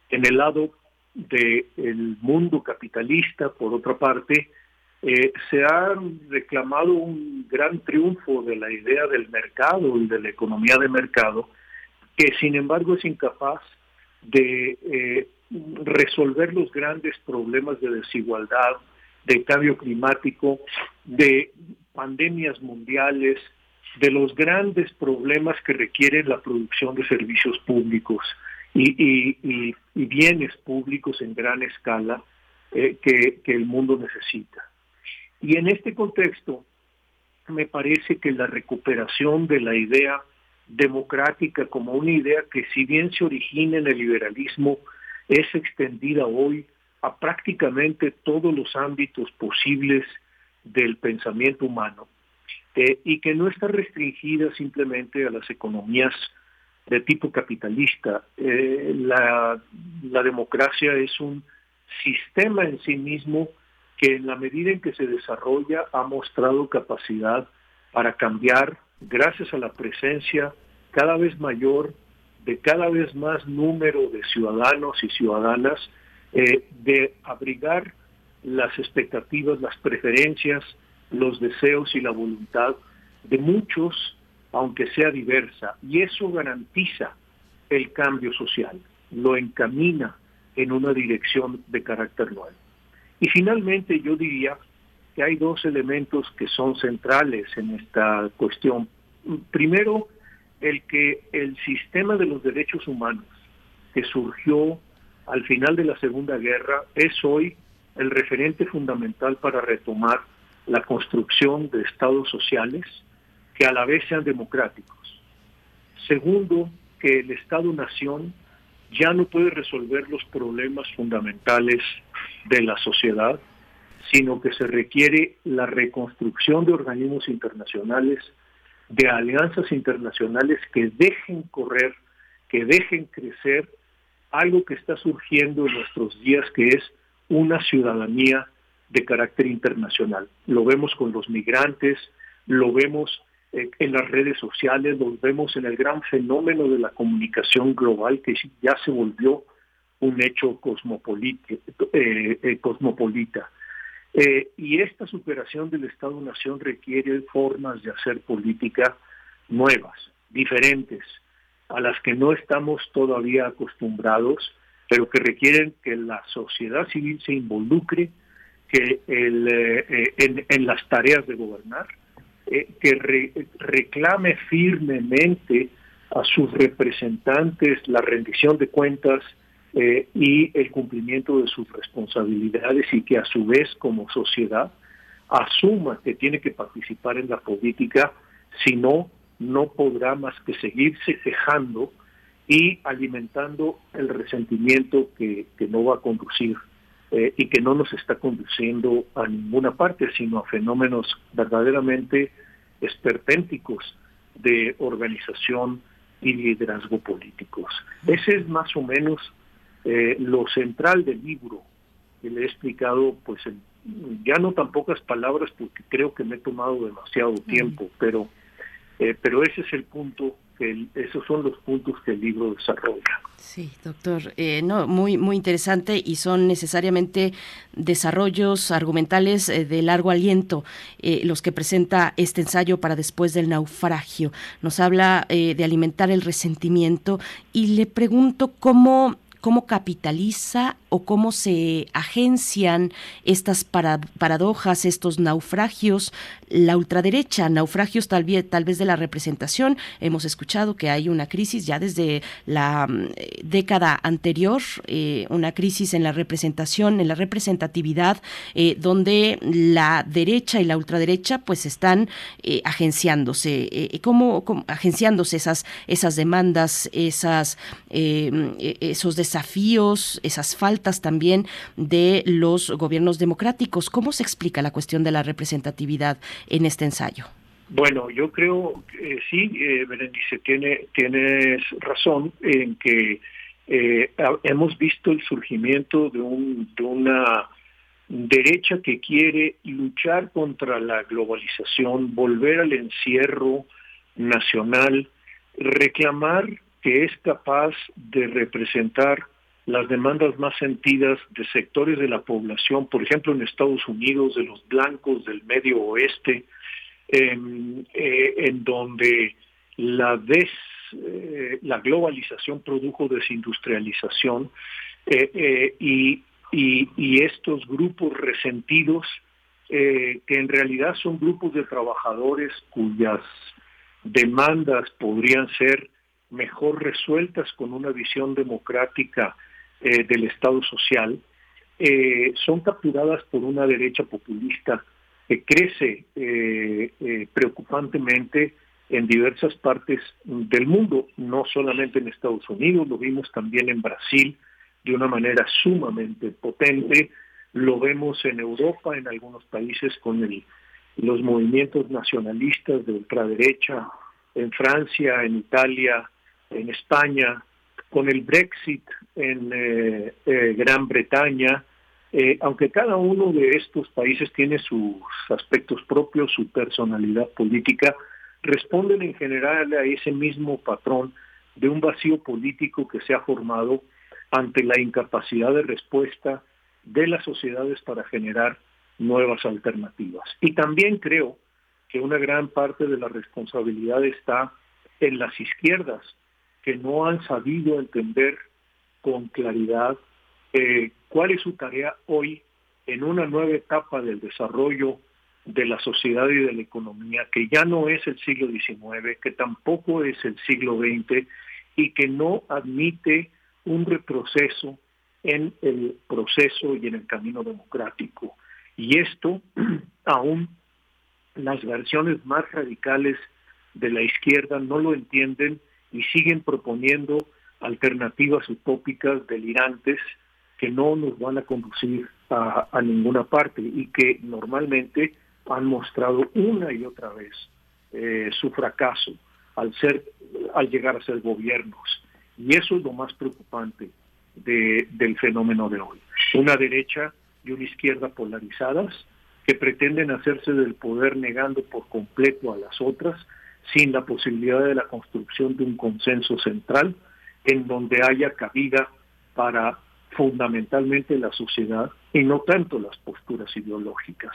En el lado del mundo capitalista, por otra parte, eh, se ha reclamado un gran triunfo de la idea del mercado y de la economía de mercado, que sin embargo es incapaz de eh, resolver los grandes problemas de desigualdad, de cambio climático, de pandemias mundiales, de los grandes problemas que requieren la producción de servicios públicos y, bienes públicos en gran escala eh, que, el mundo necesita. Y en este contexto, me parece que la recuperación de la idea democrática como una idea que si bien se origina en el liberalismo, es extendida hoy a prácticamente todos los ámbitos posibles del pensamiento humano eh, y que no está restringida simplemente a las economías de tipo capitalista. Eh, la, democracia es un sistema en sí mismo que en la medida en que se desarrolla ha mostrado capacidad para cambiar gracias a la presencia cada vez mayor de cada vez más número de ciudadanos y ciudadanas, eh, de abrigar las expectativas, las preferencias, los deseos y la voluntad de muchos, aunque sea diversa. Y eso garantiza el cambio social, lo encamina en una dirección de carácter nuevo. Y finalmente yo diría que hay dos elementos que son centrales en esta cuestión. Primero, el que el sistema de los derechos humanos que surgió al final de la Segunda Guerra es hoy el referente fundamental para retomar la construcción de estados sociales que a la vez sean democráticos. Segundo, que el Estado-Nación ya no puede resolver los problemas fundamentales de la sociedad, sino que se requiere la reconstrucción de organismos internacionales de alianzas internacionales que dejen correr, que dejen crecer algo que está surgiendo en nuestros días, que es una ciudadanía de carácter internacional. Lo vemos con los migrantes, lo vemos en las redes sociales, lo vemos en el gran fenómeno de la comunicación global que ya se volvió un hecho cosmopolita. Eh, eh, cosmopolita. Eh, y esta superación del Estado-Nación requiere formas de hacer política nuevas, diferentes, a las que no estamos todavía acostumbrados, pero que requieren que la sociedad civil se involucre que eh, eh, en, las tareas de gobernar, que reclame firmemente a sus representantes la rendición de cuentas eh, y el cumplimiento de sus responsabilidades y que a su vez como sociedad asuma que tiene que participar en la política, si no, no podrá más que seguirse cejando y alimentando el resentimiento que, no va a conducir eh, y que no nos está conduciendo a ninguna parte, sino a fenómenos verdaderamente esperpénticos de organización y liderazgo políticos. Ese es más o menos eh, lo central del libro, que le he explicado, pues ya no tan pocas palabras porque creo que me he tomado demasiado tiempo, pero, eh, pero ese es el punto que esos son los puntos que el libro desarrolla.
Sí, doctor, eh, no, muy muy interesante y son necesariamente desarrollos argumentales de largo aliento los que presenta este ensayo para después del naufragio. Nos habla de alimentar el resentimiento y le pregunto cómo cómo capitaliza o cómo se agencian estas paradojas, estos naufragios, la ultraderecha, naufragios tal vez, tal vez de la representación. Hemos escuchado que hay una crisis ya desde la mm, década anterior, eh, una crisis en la representación, en la representatividad, eh, donde la derecha y la ultraderecha pues están eh, agenciándose, ¿cómo, agenciándose esas, esas demandas, esas, esos desafíos, esas faltas también de los gobiernos democráticos. ¿Cómo se explica la cuestión de la representatividad en este ensayo?
Bueno, yo creo que sí, eh, Berenice, tiene, tienes razón en que eh, hemos visto el surgimiento de, un, de una derecha que quiere luchar contra la globalización, volver al encierro nacional, reclamar que es capaz de representar las demandas más sentidas de sectores de la población, por ejemplo en Estados Unidos, de los blancos del medio oeste, en, eh, donde la des, eh, la globalización produjo desindustrialización eh, y, y, estos grupos resentidos que en realidad son grupos de trabajadores cuyas demandas podrían ser mejor resueltas con una visión democrática eh, del Estado social, eh, son capturadas por una derecha populista que crece eh, preocupantemente en diversas partes del mundo, no solamente en Estados Unidos, lo vimos también en Brasil de una manera sumamente potente, lo vemos en Europa, en algunos países con el, los movimientos nacionalistas de ultraderecha, en Francia, en Italia, en España, con el Brexit en eh, eh, Gran Bretaña, eh, aunque cada uno de estos países tiene sus aspectos propios, su personalidad política, responden en general a ese mismo patrón de un vacío político que se ha formado ante la incapacidad de respuesta de las sociedades para generar nuevas alternativas. Y también creo que una gran parte de la responsabilidad está en las izquierdas, que no han sabido entender con claridad eh, cuál es su tarea hoy en una nueva etapa del desarrollo de la sociedad y de la economía, que ya no es el siglo XIX, que tampoco es el siglo XX y que no admite un retroceso en el proceso y en el camino democrático. Y esto, aún las versiones más radicales de la izquierda no lo entienden y siguen proponiendo alternativas utópicas delirantes que no nos van a conducir a, ninguna parte y que normalmente han mostrado una y otra vez eh, su fracaso al ser al llegar a ser gobiernos. Y eso es lo más preocupante de, del fenómeno de hoy. Una derecha y una izquierda polarizadas que pretenden hacerse del poder negando por completo a las otras sin la posibilidad de la construcción de un consenso central en donde haya cabida para fundamentalmente la sociedad y no tanto las posturas ideológicas.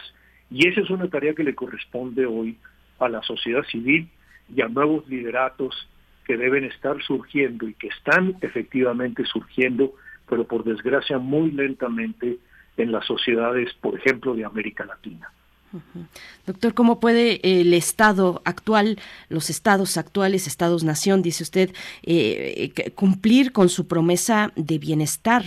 Y esa es una tarea que le corresponde hoy a la sociedad civil y a nuevos lideratos que deben estar surgiendo y que están efectivamente surgiendo, pero por desgracia muy lentamente en las sociedades, por ejemplo, de América Latina.
Doctor, ¿cómo puede el Estado actual, los estados actuales, estados-nación, dice usted, eh, cumplir con su promesa de bienestar?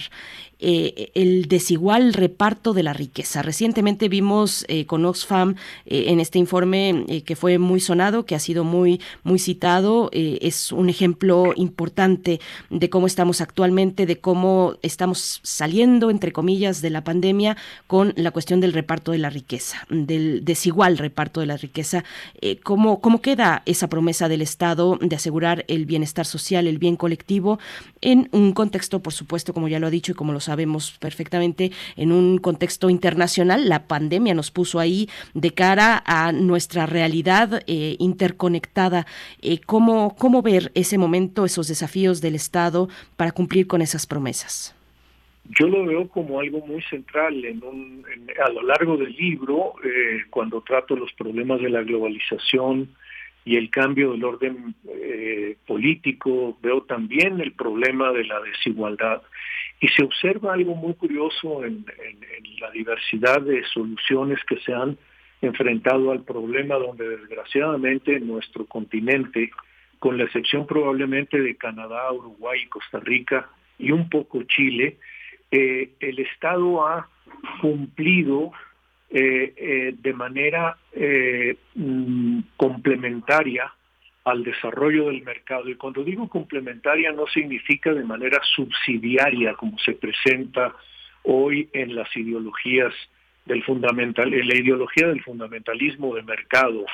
Eh, el desigual reparto de la riqueza. Recientemente vimos eh, con Oxfam eh, en este informe que fue muy sonado, que ha sido muy, muy citado, es un ejemplo importante de cómo estamos actualmente, de cómo estamos saliendo, entre comillas, de la pandemia con la cuestión del reparto de la riqueza, del desigual reparto de la riqueza. ¿cómo, ¿Cómo queda esa promesa del Estado de asegurar el bienestar social, el bien colectivo, en un contexto, por supuesto, como ya lo ha dicho y como lo sabemos perfectamente, en un contexto internacional. La pandemia nos puso ahí de cara a nuestra realidad eh, interconectada. Eh, ¿cómo, ¿Cómo ver ese momento, esos desafíos del Estado para cumplir con esas promesas?
Yo lo veo como algo muy central en a lo largo del libro, eh, cuando trato los problemas de la globalización y el cambio del orden político, veo también el problema de la desigualdad y se observa algo muy curioso en, la diversidad de soluciones que se han enfrentado al problema donde desgraciadamente nuestro continente, con la excepción probablemente de Canadá, Uruguay Costa Rica y un poco Chile, eh, el Estado ha cumplido eh, eh, de manera mm, complementaria al desarrollo del mercado. Y cuando digo complementaria no significa de manera subsidiaria como se presenta hoy en las ideologías del fundamental, en la ideología del fundamentalismo de mercado,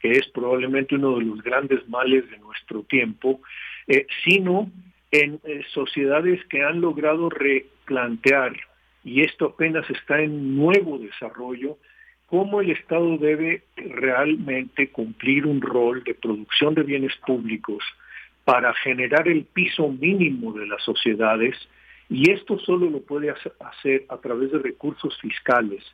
que es probablemente uno de los grandes males de nuestro tiempo, eh, sino en eh, sociedades que han logrado replantear, y esto apenas está en nuevo desarrollo, cómo el Estado debe realmente cumplir un rol de producción de bienes públicos, para generar el piso mínimo de las sociedades y esto solo lo puede hacer a través de recursos fiscales,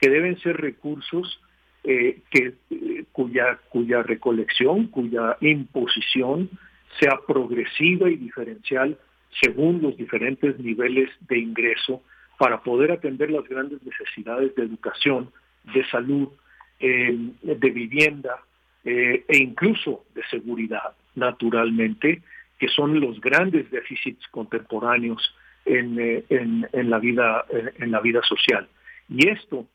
que deben ser recursos eh, que, eh, cuya, cuya recolección, cuya imposición sea progresiva y diferencial según los diferentes niveles de ingreso para poder atender las grandes necesidades de educación, de salud, eh, de vivienda e incluso de seguridad, naturalmente, que son los grandes déficits contemporáneos en, en, la vida, en la vida social. Y esto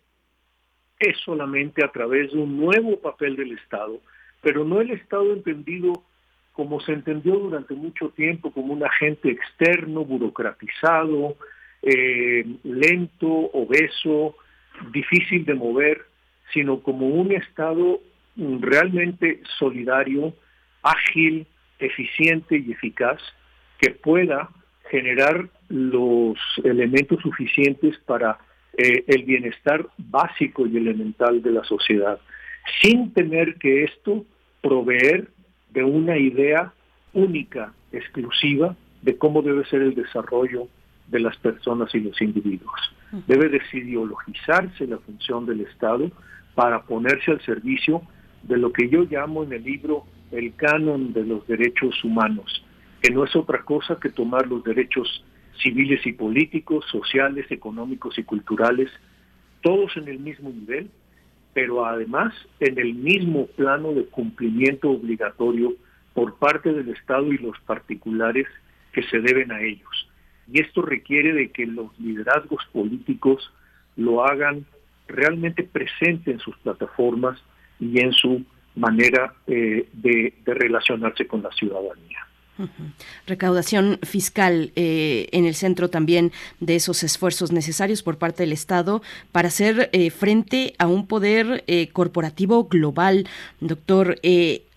es solamente a través de un nuevo papel del Estado, pero no el Estado entendido como se entendió durante mucho tiempo como un agente externo, burocratizado, eh, lento, obeso, difícil de mover, sino como un Estado realmente solidario, ágil, eficiente y eficaz, que pueda generar los elementos suficientes para eh, el bienestar básico y elemental de la sociedad, sin tener que esto proveer de una idea única, exclusiva, de cómo debe ser el desarrollo de las personas y los individuos. Debe desideologizarse la función del Estado para ponerse al servicio de lo que yo llamo en el libro el canon de los derechos humanos, que no es otra cosa que tomar los derechos civiles y políticos, sociales, económicos y culturales, todos en el mismo nivel, pero además en el mismo plano de cumplimiento obligatorio por parte del Estado y los particulares que se deben a ellos. Y esto requiere de que los liderazgos políticos lo hagan realmente presente en sus plataformas y en su manera eh, de relacionarse con la ciudadanía.
Recaudación fiscal eh, en el centro también de esos esfuerzos necesarios por parte del Estado para hacer eh, frente a un poder eh, corporativo global. Doctor,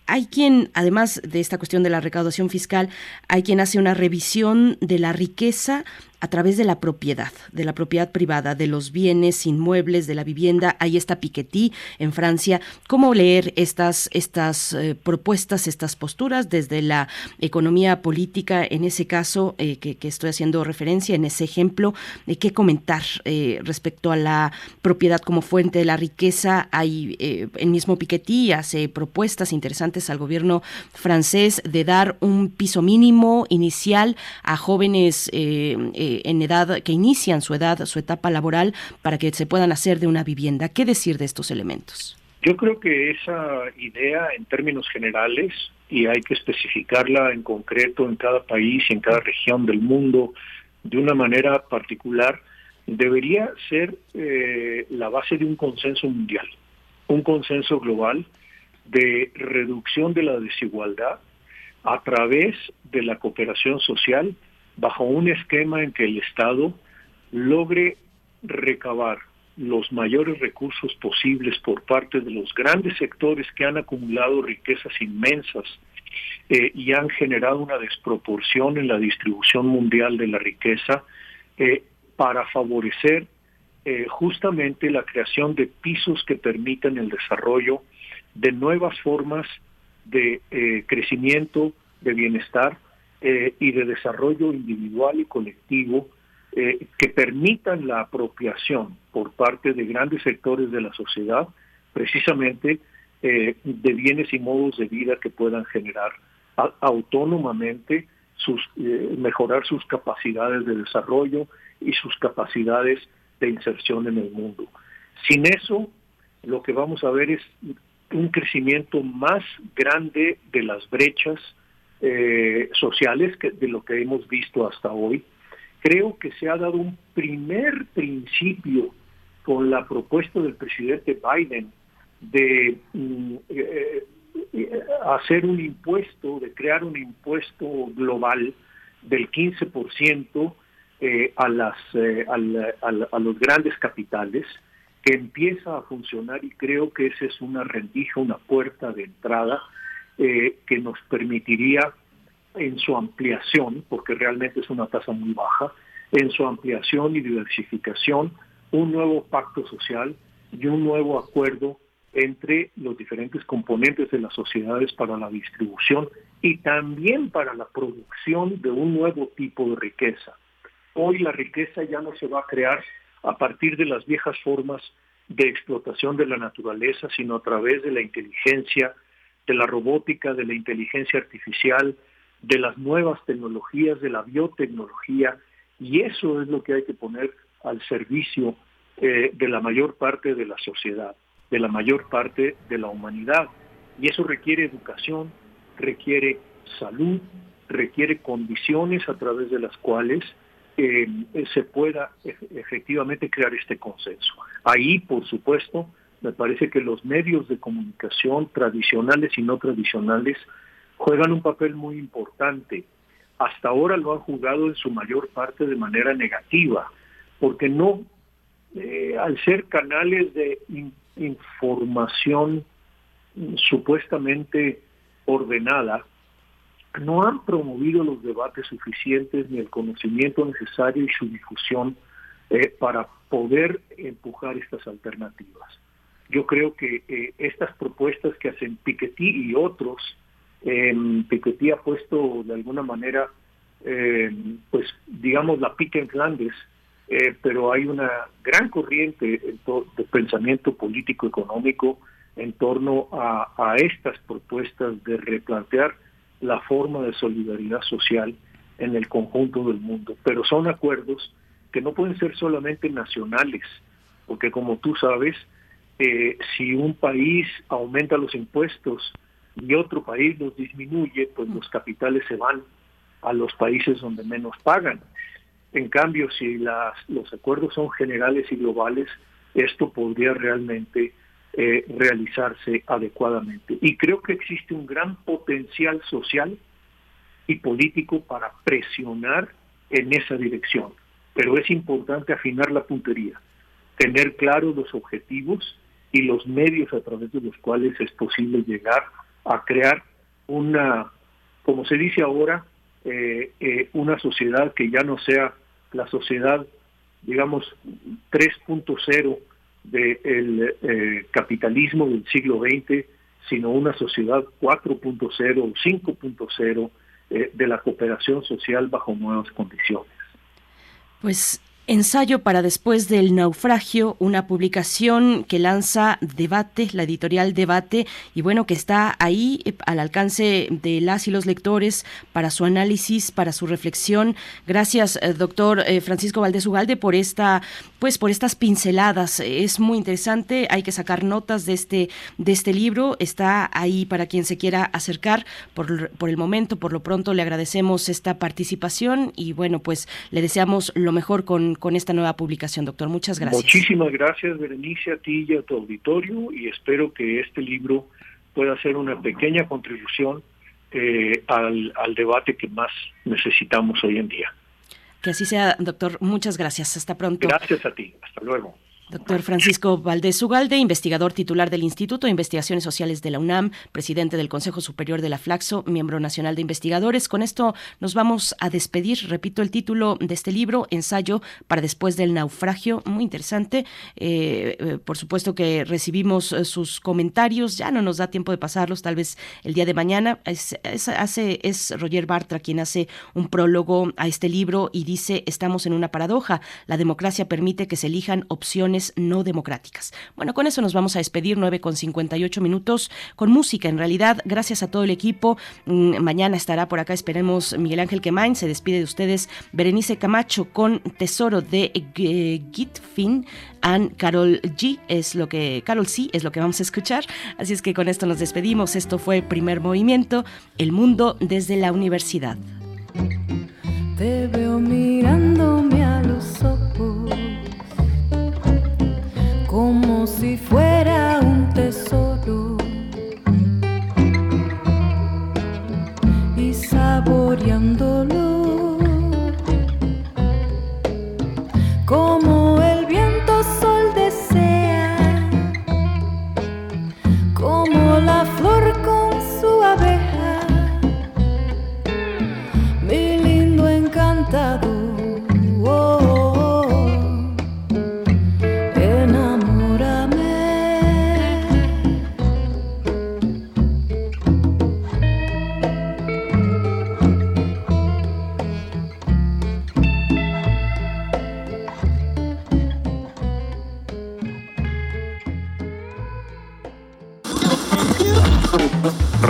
hay quien, además de esta cuestión de la recaudación fiscal, hay quien hace una revisión de la riqueza a través de la propiedad, de la propiedad privada, de los bienes inmuebles, de la vivienda. Ahí está Piketty en Francia. ¿Cómo leer estas, estas eh, propuestas, estas posturas desde la economía política, en ese caso eh, que, estoy haciendo referencia, en ese ejemplo? Eh, ¿Qué comentar respecto a la propiedad como fuente de la riqueza? Hay el mismo Piketty hace propuestas interesantes al gobierno francés de dar un piso mínimo inicial a jóvenes en edad, que inician su edad, su etapa laboral, para que se puedan hacer de una vivienda. ¿Qué decir de estos elementos?
Yo creo que esa idea en términos generales, y hay que especificarla en concreto en cada país y en cada región del mundo de una manera particular, debería ser eh, la base de un consenso mundial, un consenso global de reducción de la desigualdad a través de la cooperación social bajo un esquema en que el Estado logre recabar los mayores recursos posibles por parte de los grandes sectores que han acumulado riquezas inmensas eh, y han generado una desproporción en la distribución mundial de la riqueza eh, para favorecer eh, justamente la creación de pisos que permitan el desarrollo de nuevas formas de crecimiento, de bienestar eh, y de desarrollo individual y colectivo eh, que permitan la apropiación por parte de grandes sectores de la sociedad precisamente eh, de bienes y modos de vida que puedan generar autónomamente mejorar sus capacidades de desarrollo y sus capacidades de inserción en el mundo. Sin eso, lo que vamos a ver es un crecimiento más grande de las brechas eh, sociales que, de lo que hemos visto hasta hoy. Creo que se ha dado un primer principio con la propuesta del presidente Biden de mm, eh, eh, hacer un impuesto, de crear un impuesto global del 15% a, las, a, los grandes capitales, que empieza a funcionar y creo que esa es una rendija, una puerta de entrada eh, que nos permitiría en su ampliación, porque realmente es una tasa muy baja, en su ampliación y diversificación, un nuevo pacto social y un nuevo acuerdo entre los diferentes componentes de las sociedades para la distribución y también para la producción de un nuevo tipo de riqueza. Hoy la riqueza ya no se va a crear a partir de las viejas formas de explotación de la naturaleza, sino a través de la inteligencia, de la robótica, de la inteligencia artificial, de las nuevas tecnologías, de la biotecnología, y eso es lo que hay que poner al servicio eh, de la mayor parte de la sociedad, de la mayor parte de la humanidad. Y eso requiere educación, requiere salud, requiere condiciones a través de las cuales eh, se pueda efectivamente crear este consenso. Ahí, por supuesto, me parece que los medios de comunicación tradicionales y no tradicionales juegan un papel muy importante. Hasta ahora lo han jugado en su mayor parte de manera negativa, porque no, eh, al ser canales de información supuestamente ordenada, no han promovido los debates suficientes ni el conocimiento necesario y su difusión eh, para poder empujar estas alternativas. Yo creo que eh, estas propuestas que hacen Piketty y otros, eh, Piketty ha puesto de alguna manera, em, pues digamos, la pica en Flandes, eh, pero hay una gran corriente de pensamiento político-económico en torno a, a estas propuestas de replantear la forma de solidaridad social en el conjunto del mundo. Pero son acuerdos que no pueden ser solamente nacionales, porque como tú sabes, eh, si un país aumenta los impuestos y otro país los disminuye, pues los capitales se van a los países donde menos pagan. En cambio, si las, los acuerdos son generales y globales, esto podría realmente eh, realizarse adecuadamente. Y creo que existe un gran potencial social y político para presionar en esa dirección. Pero es importante afinar la puntería, tener claros los objetivos y los medios a través de los cuales es posible llegar a crear una, como se dice ahora, eh, eh, una sociedad que ya no sea la sociedad, digamos, 3.0 del eh, capitalismo del siglo XX, sino una sociedad 4.0 o 5.0 eh, de la cooperación social bajo nuevas condiciones.
Pues Ensayo para después del naufragio, una publicación que lanza Debate, la editorial Debate, y bueno, que está ahí eh, al alcance de las y los lectores para su análisis, para su reflexión. Gracias, eh, doctor eh, Francisco Valdés Ugalde, por esta, pues por estas pinceladas. Es muy interesante, hay que sacar notas de este, de este libro. Está ahí para quien se quiera acercar. Por, por el momento, por lo pronto, le agradecemos esta participación y bueno, pues le deseamos lo mejor con con, esta nueva publicación, doctor. Muchas gracias.
Muchísimas gracias, Berenice, a ti y a tu auditorio, y espero que este libro pueda ser una pequeña contribución eh, al, al debate que más necesitamos hoy en día.
Que así sea, doctor. Muchas gracias. Hasta pronto.
Gracias a ti. Hasta luego.
Doctor Francisco Valdés Ugalde, investigador titular del Instituto de Investigaciones Sociales de la UNAM, presidente del Consejo Superior de la Flaxo, miembro nacional de investigadores. Con esto nos vamos a despedir. Repito el título de este libro, Ensayo para después del naufragio. Muy interesante. Eh, eh, por supuesto que recibimos eh, sus comentarios. Ya no nos da tiempo de pasarlos, tal vez el día de mañana. Hace, es Roger Bartra quien hace un prólogo a este libro y dice, estamos en una paradoja. La democracia permite que se elijan opciones no democráticas. Bueno, con eso nos vamos a despedir, 9 con 58 minutos, con música en realidad. Gracias a todo el equipo. Mm, mañana estará por acá, esperemos, Miguel Ángel Quemain. Se despide de ustedes Berenice Camacho con Tesoro de Gitfin and Carol G. Es lo que, Carol C. es lo que vamos a escuchar. Así es que con esto nos despedimos. Esto fue primer movimiento, El Mundo desde la Universidad.
Te veo mirándome a los ojos como si fuera un tesoro. Y saboreándolo como el viento sol desea, como la flor con